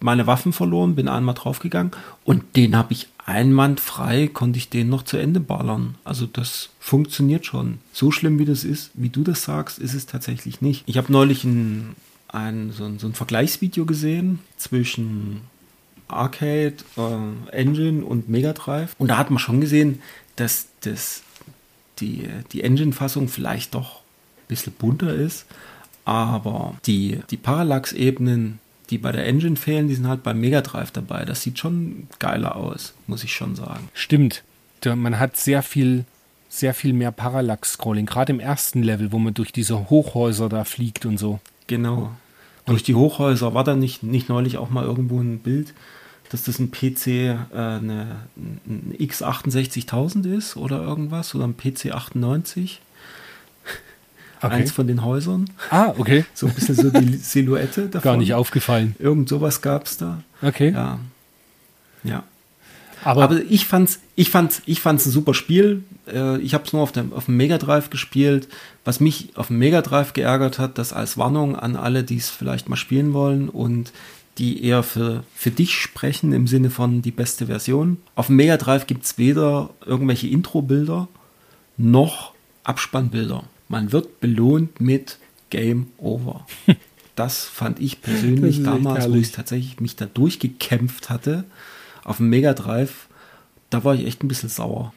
meine Waffen verloren, bin einmal draufgegangen und den habe ich einwandfrei, konnte ich den noch zu Ende ballern. Also das funktioniert schon. So schlimm wie das ist, wie du das sagst, ist es tatsächlich nicht. Ich habe neulich ein, ein, so, ein, so ein Vergleichsvideo gesehen zwischen Arcade, äh, Engine und Mega Drive und da hat man schon gesehen, dass das, die, die Engine-Fassung vielleicht doch ein bisschen bunter ist, aber die, die Parallax-Ebenen, die bei der Engine fehlen, die sind halt beim Mega Drive dabei. Das sieht schon geiler aus, muss ich schon sagen. Stimmt. Man hat sehr viel, sehr viel mehr Parallax-Scrolling, gerade im ersten Level, wo man durch diese Hochhäuser da fliegt und so. Genau. Durch die Hochhäuser war da nicht, nicht neulich auch mal irgendwo ein Bild, dass das ein PC äh, eine, ein X68000 ist oder irgendwas oder ein PC 98. Okay. Eins von den Häusern. Ah, okay. So ein bisschen so die Silhouette davon. Gar nicht aufgefallen. Irgend sowas gab es da. Okay. Ja. Ja. Aber, Aber ich fand's, ich fand's, ich fand's ein super Spiel. Äh, Ich habe es nur auf dem, auf dem Mega Drive gespielt. Was mich auf dem Mega Drive geärgert hat, das als Warnung an alle, die es vielleicht mal spielen wollen und die eher für, für dich sprechen im Sinne von die beste Version. Auf dem Mega Drive gibt's weder irgendwelche Intro-Bilder noch Abspannbilder. Man wird belohnt mit Game Over. Das fand ich persönlich damals, wo ich tatsächlich mich da durchgekämpft hatte, auf dem Mega Drive, da war ich echt ein bisschen sauer.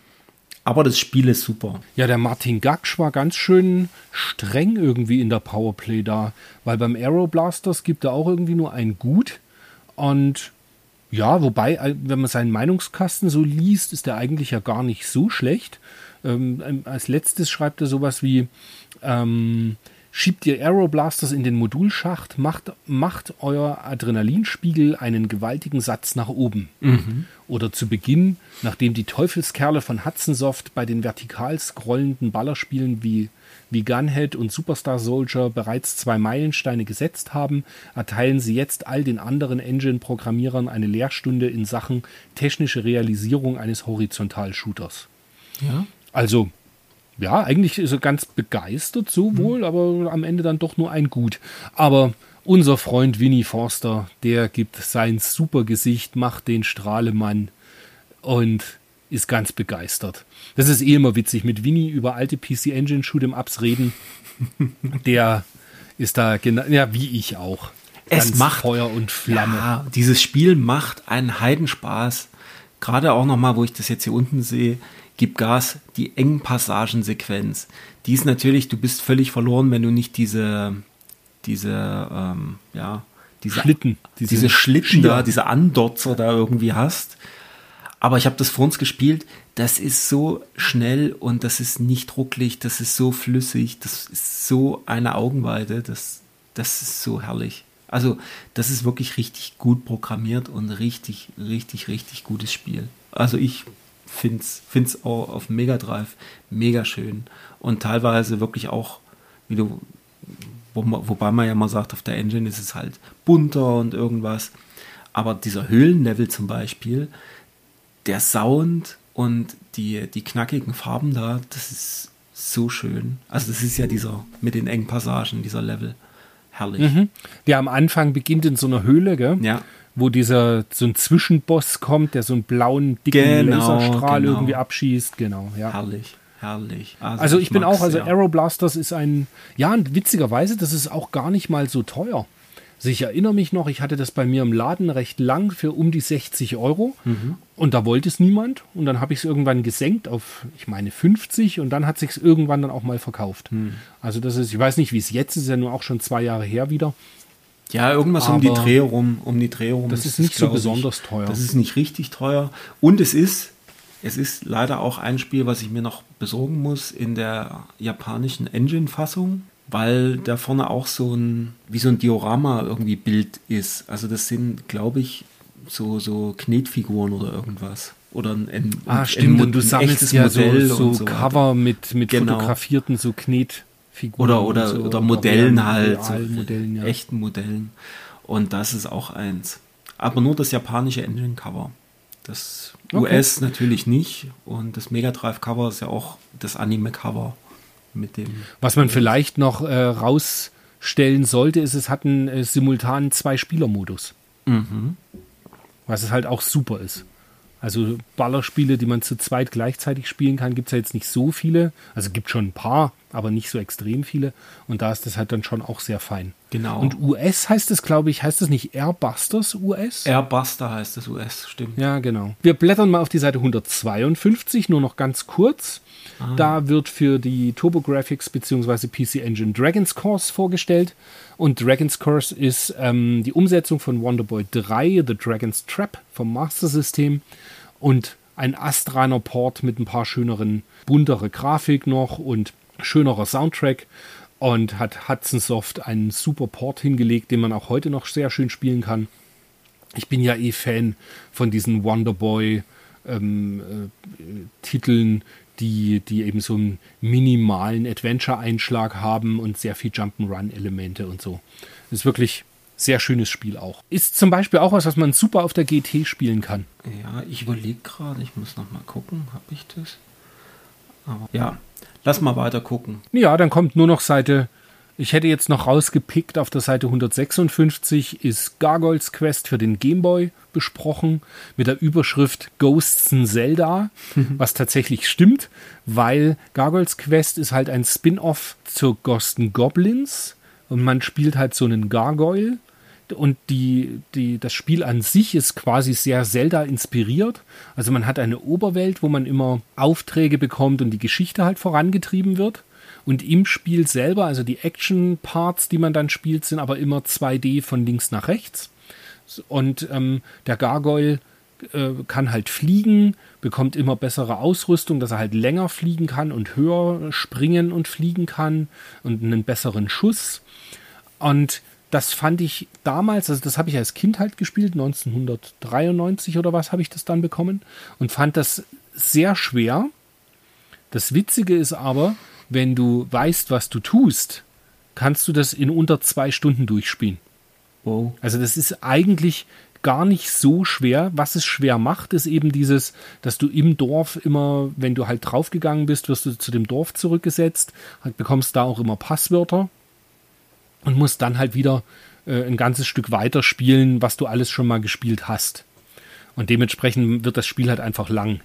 Aber das Spiel ist super. ja, der Martin Gaksch war ganz schön streng irgendwie in der Powerplay da, weil beim Aeroblasters gibt er auch irgendwie nur ein Gut und ja, wobei, äh, wenn man seinen Meinungskasten so liest, ist der eigentlich ja gar nicht so schlecht. Ähm, ähm, als letztes schreibt er sowas wie, ähm, Schiebt ihr Aeroblasters in den Modulschacht, macht, macht euer Adrenalinspiegel einen gewaltigen Satz nach oben. Oder zu Beginn, nachdem die Teufelskerle von Hudson Soft bei den vertikal scrollenden Ballerspielen wie, wie Gunhead und Superstar Soldier bereits zwei Meilensteine gesetzt haben, erteilen sie jetzt all den anderen Engine-Programmierern eine Lehrstunde in Sachen technische Realisierung eines Horizontal-Shooters. Ja. Also, ja, eigentlich ist er ganz begeistert, so wohl, aber am Ende dann doch nur ein Gut. Aber unser Freund Winnie Forster, der gibt sein super Gesicht, macht den Strahlemann und ist ganz begeistert. Das ist eh immer witzig, mit Winnie über alte PC Engine Shoot'em Ups reden. Der ist da genau, ja, wie ich auch. Es Ganz macht Feuer und Flamme. Ja, dieses Spiel macht einen Heidenspaß. Gerade auch nochmal, wo ich das jetzt hier unten sehe, gib Gas, die engen Passagensequenz. Die ist natürlich, du bist völlig verloren, wenn du nicht diese, diese, ähm, ja, diese Schlitten, diese, diese Schlitten da, Skier. diese Andotzer da irgendwie hast. Aber ich habe das vor uns gespielt, das ist so schnell und das ist nicht rucklig, das ist so flüssig, das ist so eine Augenweide, das, das ist so herrlich. Also, das ist wirklich richtig gut programmiert und richtig, richtig, richtig gutes Spiel. Also, ich finde es find's auch auf Mega Drive mega schön und teilweise wirklich auch, wie du, wo wobei man ja mal sagt, auf der Engine ist es halt bunter und irgendwas. Aber dieser Höhlenlevel zum Beispiel, der Sound und die, die knackigen Farben da, das ist so schön. Also das ist ja dieser mit den engen Passagen, dieser Level. Herrlich. Mhm. Der am Anfang beginnt in so einer Höhle, gell? Ja. Wo dieser so ein Zwischenboss kommt, der so einen blauen, dicken Genau, Laserstrahl genau. irgendwie abschießt. Genau, ja. Herrlich, herrlich. Also ich bin mag's auch, also sehr. Aeroblasters ist ein, ja, und witzigerweise, das ist auch gar nicht mal so teuer. Also ich erinnere mich noch, ich hatte das bei mir im Laden recht lang für um die 60 Euro Mhm. und da wollte es niemand und dann habe ich es irgendwann gesenkt auf, ich meine 50 und dann hat sich irgendwann dann auch mal verkauft. Mhm. Also das ist, ich weiß nicht, wie es jetzt ist, ist ja nur auch schon zwei Jahre her wieder. Ja, irgendwas um die Aber Dreh rum, um die Dreh rum. Das ist nicht so glaub ich. besonders teuer. Das ist nicht richtig teuer. Und es ist, es ist leider auch ein Spiel, was ich mir noch besorgen muss in der japanischen Engine-Fassung, weil da vorne auch so ein, wie so ein Diorama irgendwie Bild ist. Also das sind, glaube ich, so, so Knetfiguren oder irgendwas. Oder ein, ein, Ah, ein- stimmt, ein und du sammelst ja so, Modell so, so weiter. Cover mit, mit Genau. fotografierten so Knetfiguren. Oder, oder, so, oder Modellen halt. so Modellen, ja. Echten Modellen. Und das ist auch eins. Aber nur das japanische Engine-Cover. Das Okay. US natürlich nicht. Und das Mega Drive-Cover ist ja auch das Anime-Cover mit dem. Was man vielleicht noch äh, rausstellen sollte, ist, es hat einen äh, simultanen Zwei-Spieler-Modus. Mhm. Was es halt auch super ist. Also Ballerspiele, die man zu zweit gleichzeitig spielen kann, gibt es ja jetzt nicht so viele. Also gibt schon ein paar, aber nicht so extrem viele. Und da ist das halt dann schon auch sehr fein. Genau. Und US heißt es, glaube ich, heißt es nicht Airbusters US? Airbuster heißt das US, stimmt. Ja, genau. Wir blättern mal auf die Seite 152, nur noch ganz kurz. Da wird für die TurboGrafx bzw. PC Engine Dragon's Course vorgestellt. Und Dragon's Course ist ähm, die Umsetzung von Wonderboy 3, The Dragon's Trap vom Master System. Und ein astreiner Port mit ein paar schöneren, buntere Grafik noch und schönerer Soundtrack. Und hat Hudson Soft einen super Port hingelegt, den man auch heute noch sehr schön spielen kann. Ich bin ja eh Fan von diesen Wonderboy ähm, äh, die, die eben so einen minimalen Adventure-Einschlag haben und sehr viel Jump'n'Run-Elemente und so. ist wirklich sehr schönes Spiel auch. Ist zum Beispiel auch was, was man super auf der GT spielen kann. Ja, ich überlege gerade, ich muss noch mal gucken, habe ich das? Aber ja, lass mal weiter gucken. Ja, dann kommt nur noch Seite. Ich hätte jetzt noch rausgepickt, auf der Seite 156 ist Gargoyles Quest für den Gameboy besprochen mit der Überschrift Ghosts in Zelda, was tatsächlich stimmt, weil Gargoyles Quest ist halt ein Spin-off zur Ghost and Goblins und man spielt halt so einen Gargoyle und die, die, das Spiel an sich ist quasi sehr Zelda inspiriert. Also man hat eine Oberwelt, wo man immer Aufträge bekommt und die Geschichte halt vorangetrieben wird. Und im Spiel selber, also die Action-Parts, die man dann spielt, sind aber immer 2D von links nach rechts. Und ähm, der Gargoyle äh, kann halt fliegen, bekommt immer bessere Ausrüstung, dass er halt länger fliegen kann und höher springen und fliegen kann und einen besseren Schuss. Und das fand ich damals, also das habe ich als Kind halt gespielt, 1993 oder was habe ich das dann bekommen und fand das sehr schwer. Das Witzige ist aber, wenn du weißt, was du tust, kannst du das in unter zwei Stunden durchspielen. Wow. Also das ist eigentlich gar nicht so schwer. Was es schwer macht, ist eben dieses, dass du im Dorf immer, wenn du halt draufgegangen bist, wirst du zu dem Dorf zurückgesetzt, halt bekommst da auch immer Passwörter und musst dann halt wieder äh, ein ganzes Stück weiter spielen, was du alles schon mal gespielt hast. Und dementsprechend wird das Spiel halt einfach lang.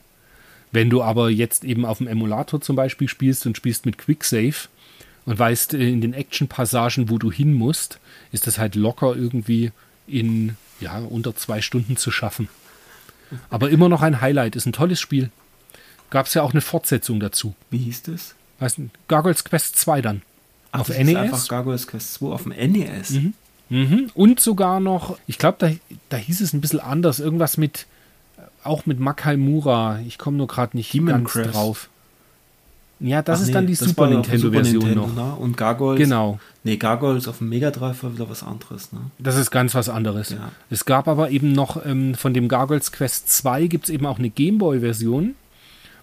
Wenn du aber jetzt eben auf dem Emulator zum Beispiel spielst und spielst mit Quicksave und weißt äh, in den Action-Passagen, wo du hin musst, ist das halt locker irgendwie in ja, unter zwei Stunden zu schaffen. Aber immer noch ein Highlight, ist ein tolles Spiel. Gab es ja auch eine Fortsetzung dazu. Wie hieß das? Weißt du, Gargoyles Quest 2 dann. Ach, auf das NES. Ist einfach Gargoyles Quest 2 auf dem NES. Mhm. Und sogar noch, ich glaube, da, da hieß es ein bisschen anders, irgendwas mit, auch mit Makaimura. Ich komme nur gerade nicht Demon ganz Crest. drauf. Ja, das Ach ist nee, dann die Super Nintendo-Version noch. ne? Und Gargoyles. Genau. Nee, Gargoyles auf dem Mega Drive war wieder was anderes, ne? Das ist ganz was anderes. Ja. Es gab aber eben noch ähm, von dem Gargoyles Quest 2 gibt es eben auch eine Gameboy-Version.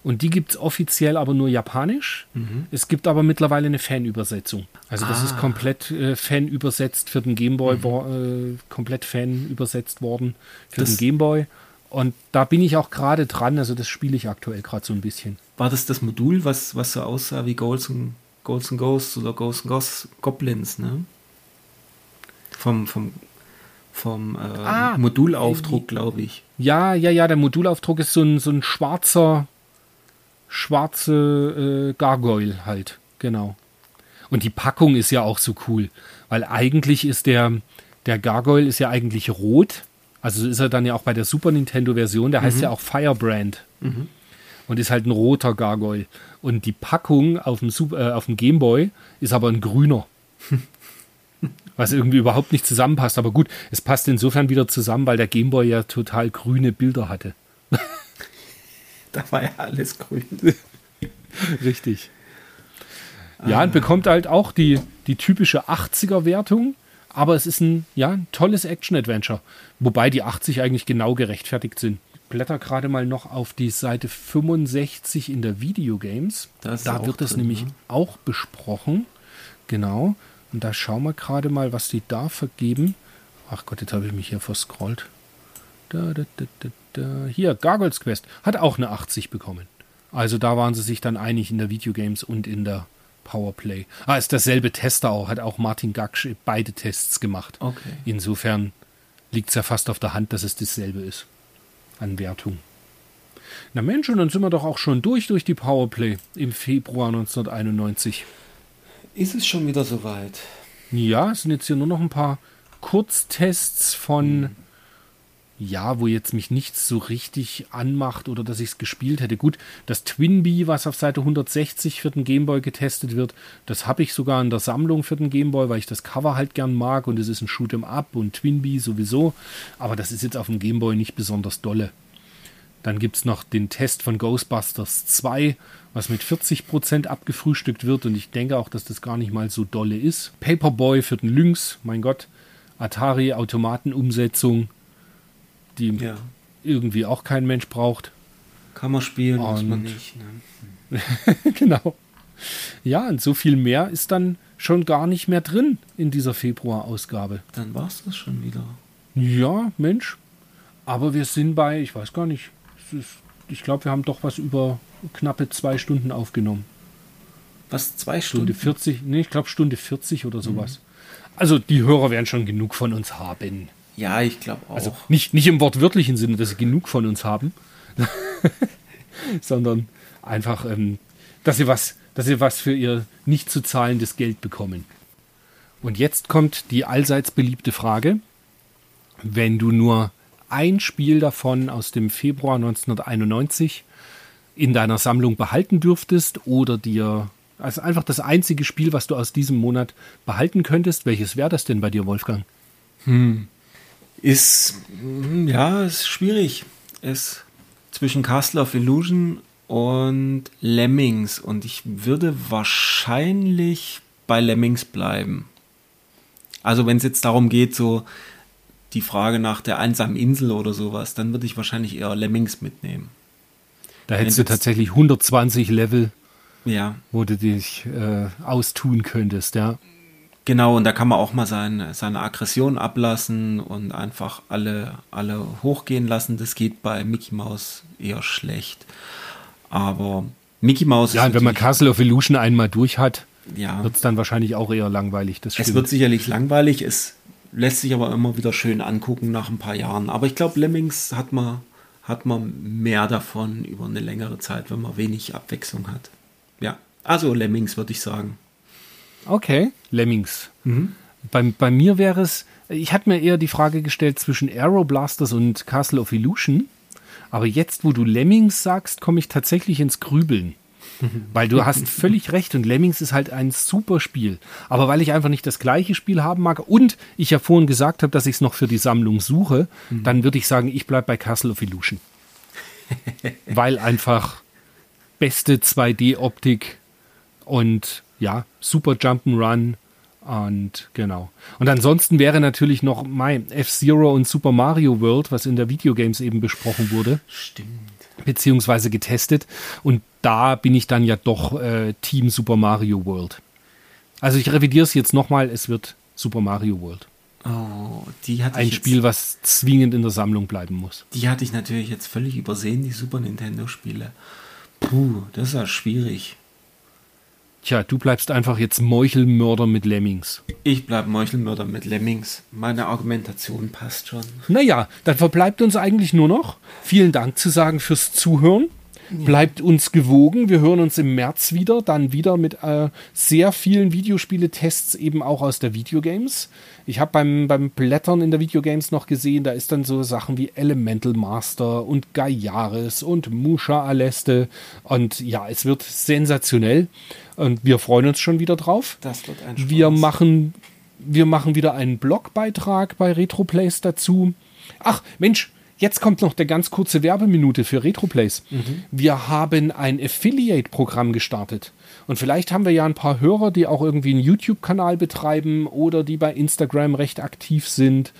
Und die gibt es offiziell aber nur japanisch. Es gibt aber mittlerweile eine Fanübersetzung. Also das ist Ah. komplett äh, Fan übersetzt für den Gameboy, wo, äh, komplett Fan übersetzt worden für Das- den Gameboy. Und da bin ich auch gerade dran, also das spiele ich aktuell gerade so ein bisschen. War das das Modul, was, was so aussah wie Ghouls and, Ghouls and Ghosts oder Ghosts and Ghosts Goblins, ne? Vom, vom, vom äh, Ah. Modulaufdruck, glaube ich. Ja, ja, ja, der Modulaufdruck ist so ein, so ein schwarzer, schwarze äh, Gargoyle halt, genau. Und die Packung ist ja auch so cool, weil eigentlich ist der, der Gargoyle ist ja eigentlich rot. Also ist er dann ja auch bei der Super Nintendo Version, der heißt ja auch Firebrand. Und ist halt ein roter Gargoyle. Und die Packung auf dem, Super, äh, auf dem Gameboy ist aber ein grüner. Was irgendwie überhaupt nicht zusammenpasst. Aber gut, es passt insofern wieder zusammen, weil der Gameboy ja total grüne Bilder hatte. Da war ja alles grün. Richtig. Ja, und bekommt halt auch die, die typische 80er-Wertung, aber es ist ein, ja, ein tolles Action-Adventure. Wobei die 80 eigentlich genau gerechtfertigt sind. Ich blätter gerade mal noch auf die Seite 65 in der Videogames. Da wird es drin, nämlich ne? auch besprochen. Genau. Und da schauen wir gerade mal, was die da vergeben. Ach Gott, jetzt habe ich mich hier verscrollt. Da, da, da, da, da. Hier, Gargoyles Quest hat auch eine 80 bekommen. Also da waren sie sich dann einig in der Videogames und in der Powerplay. Ah, ist dasselbe Tester auch, hat auch Martin Gaksch beide Tests gemacht. Okay. Insofern liegt es ja fast auf der Hand, dass es dasselbe ist an Wertung. Na Mensch, und dann sind wir doch auch schon durch durch die Powerplay im Februar 1991. Ist es schon wieder soweit? Ja, es sind jetzt hier nur noch ein paar Kurztests von, ja, wo jetzt mich nichts so richtig anmacht oder dass ich es gespielt hätte. Gut, das Twinbee, was auf Seite 160 für den Gameboy getestet wird, das habe ich sogar in der Sammlung für den Gameboy, weil ich das Cover halt gern mag und es ist ein Shoot'em Up und Twinbee sowieso. Aber das ist jetzt auf dem Gameboy nicht besonders dolle. Dann gibt es noch den Test von Ghostbusters 2, was mit 40% abgefrühstückt wird. Und ich denke auch, dass das gar nicht mal so dolle ist. Paperboy für den Lynx, mein Gott. Atari Automatenumsetzung, die Ja. irgendwie auch kein Mensch braucht. Kann man spielen, muss man Und- nicht. Ne? genau. Ja, und so viel mehr ist dann schon gar nicht mehr drin in dieser Februar-Ausgabe. Dann war es das schon wieder. Ja, Mensch. Aber wir sind bei, ich weiß gar nicht, ist, ich glaube, wir haben doch was über knappe zwei Stunden aufgenommen. Was, zwei Stunde Stunden? 40, nee, ich glaube Stunde 40 oder sowas. Also die Hörer werden schon genug von uns haben. Ja, ich glaube auch. Also nicht, nicht im wortwörtlichen Sinne, dass sie genug von uns haben, sondern einfach, ähm, dass sie was, dass sie was für ihr nicht zu zahlendes Geld bekommen. Und jetzt kommt die allseits beliebte Frage. Wenn du nur ein Spiel davon aus dem Februar 1991 in deiner Sammlung behalten dürftest oder dir, also einfach das einzige Spiel, was du aus diesem Monat behalten könntest, welches wäre das denn bei dir, Wolfgang? Ist, mm, ja, ist schwierig. ist zwischen Castle of Illusion und Lemmings und ich würde wahrscheinlich bei Lemmings bleiben. Also wenn es jetzt darum geht, so die Frage nach der einsamen Insel oder sowas, dann würde ich wahrscheinlich eher Lemmings mitnehmen. Da hättest du tatsächlich 120 Level, Ja, wo du dich äh, austun könntest, ja. Genau, und da kann man auch mal seine, seine Aggression ablassen und einfach alle, alle hochgehen lassen. Das geht bei Mickey Mouse eher schlecht. Aber Mickey Mouse Ja, ist und wenn man Castle of Illusion einmal durch hat, ja, wird es dann wahrscheinlich auch eher langweilig. Das Es wird sicherlich langweilig, es lässt sich aber immer wieder schön angucken nach ein paar Jahren. Aber ich glaube, Lemmings hat man, hat man mehr davon über eine längere Zeit, wenn man wenig Abwechslung hat. Ja, also Lemmings würde ich sagen. Okay, Lemmings. Bei, bei mir wäre es, ich hatte mir eher die Frage gestellt zwischen Aeroblasters und Castle of Illusion. Aber jetzt, wo du Lemmings sagst, komme ich tatsächlich ins Grübeln. Weil du hast völlig recht und Lemmings ist halt ein super Spiel. Aber weil ich einfach nicht das gleiche Spiel haben mag und ich ja vorhin gesagt habe, dass ich es noch für die Sammlung suche, dann würde ich sagen, ich bleibe bei Castle of Illusion. weil einfach beste 2D-Optik und ja, super Jump'n'Run und genau. Und ansonsten wäre natürlich noch mein F-Zero und Super Mario World, was in der Videogames eben besprochen wurde, Stimmt. beziehungsweise getestet. Und da bin ich dann ja doch äh, Team Super Mario World. Also ich revidiere es jetzt nochmal, es wird Super Mario World. Oh, die hatte Ein Spiel, was zwingend in der Sammlung bleiben muss. Die hatte ich natürlich jetzt völlig übersehen, die Super Nintendo-Spiele. Puh, das ist ja schwierig. Tja, du bleibst einfach jetzt Meuchelmörder mit Lemmings. Ich bleibe Meuchelmörder mit Lemmings. Meine Argumentation passt schon. Naja, dann verbleibt uns eigentlich nur noch vielen Dank zu sagen fürs Zuhören. Bleibt uns gewogen. Wir hören uns im März wieder, dann wieder mit äh, sehr vielen Videospiele-Tests eben auch aus der Videogames. Ich habe beim, beim Blättern in der Videogames noch gesehen, da ist dann so Sachen wie Elemental Master und Gaiaris und Musha Aleste. Und ja, es wird sensationell. Und wir freuen uns schon wieder drauf. Das wird ein Spaß. Wir machen, wir machen wieder einen Blogbeitrag bei Retroplays dazu. Ach, Mensch, jetzt kommt noch der ganz kurze Werbeminute für Retroplays. Wir haben ein Affiliate-Programm gestartet. Und vielleicht haben wir ja ein paar Hörer, die auch irgendwie einen YouTube-Kanal betreiben oder die bei Instagram recht aktiv sind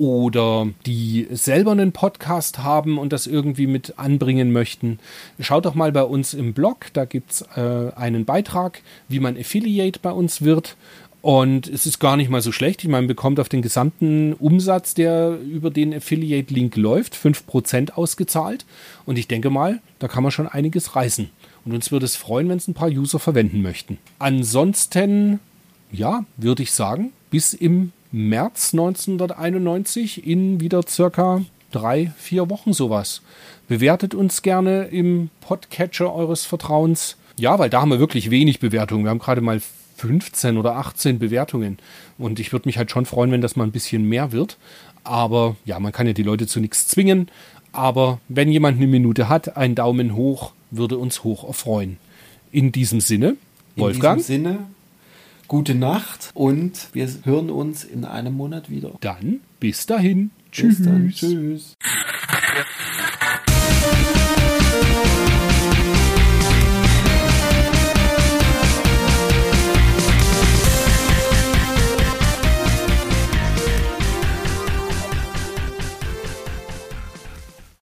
oder die selber einen Podcast haben und das irgendwie mit anbringen möchten. Schaut doch mal bei uns im Blog, da gibt es äh, einen Beitrag, wie man Affiliate bei uns wird. Und es ist gar nicht mal so schlecht. Ich meine, man bekommt auf den gesamten Umsatz, der über den Affiliate-Link läuft, 5% ausgezahlt. Und ich denke mal, da kann man schon einiges reißen. Und uns würde es freuen, wenn es ein paar User verwenden möchten. Ansonsten, ja, würde ich sagen, bis im März 1991 in wieder circa drei, vier Wochen sowas. Bewertet uns gerne im Podcatcher eures Vertrauens. Ja, weil da haben wir wirklich wenig Bewertungen. Wir haben gerade mal 15 oder 18 Bewertungen. Und ich würde mich halt schon freuen, wenn das mal ein bisschen mehr wird. Aber ja, man kann ja die Leute zu nichts zwingen. Aber wenn jemand eine Minute hat, ein Daumen hoch würde uns hoch erfreuen. In diesem Sinne, Wolfgang, In diesem Sinne, gute Nacht und wir hören uns in einem Monat wieder. dann bis dahin. Bis Tschüss. dann. Tschüss.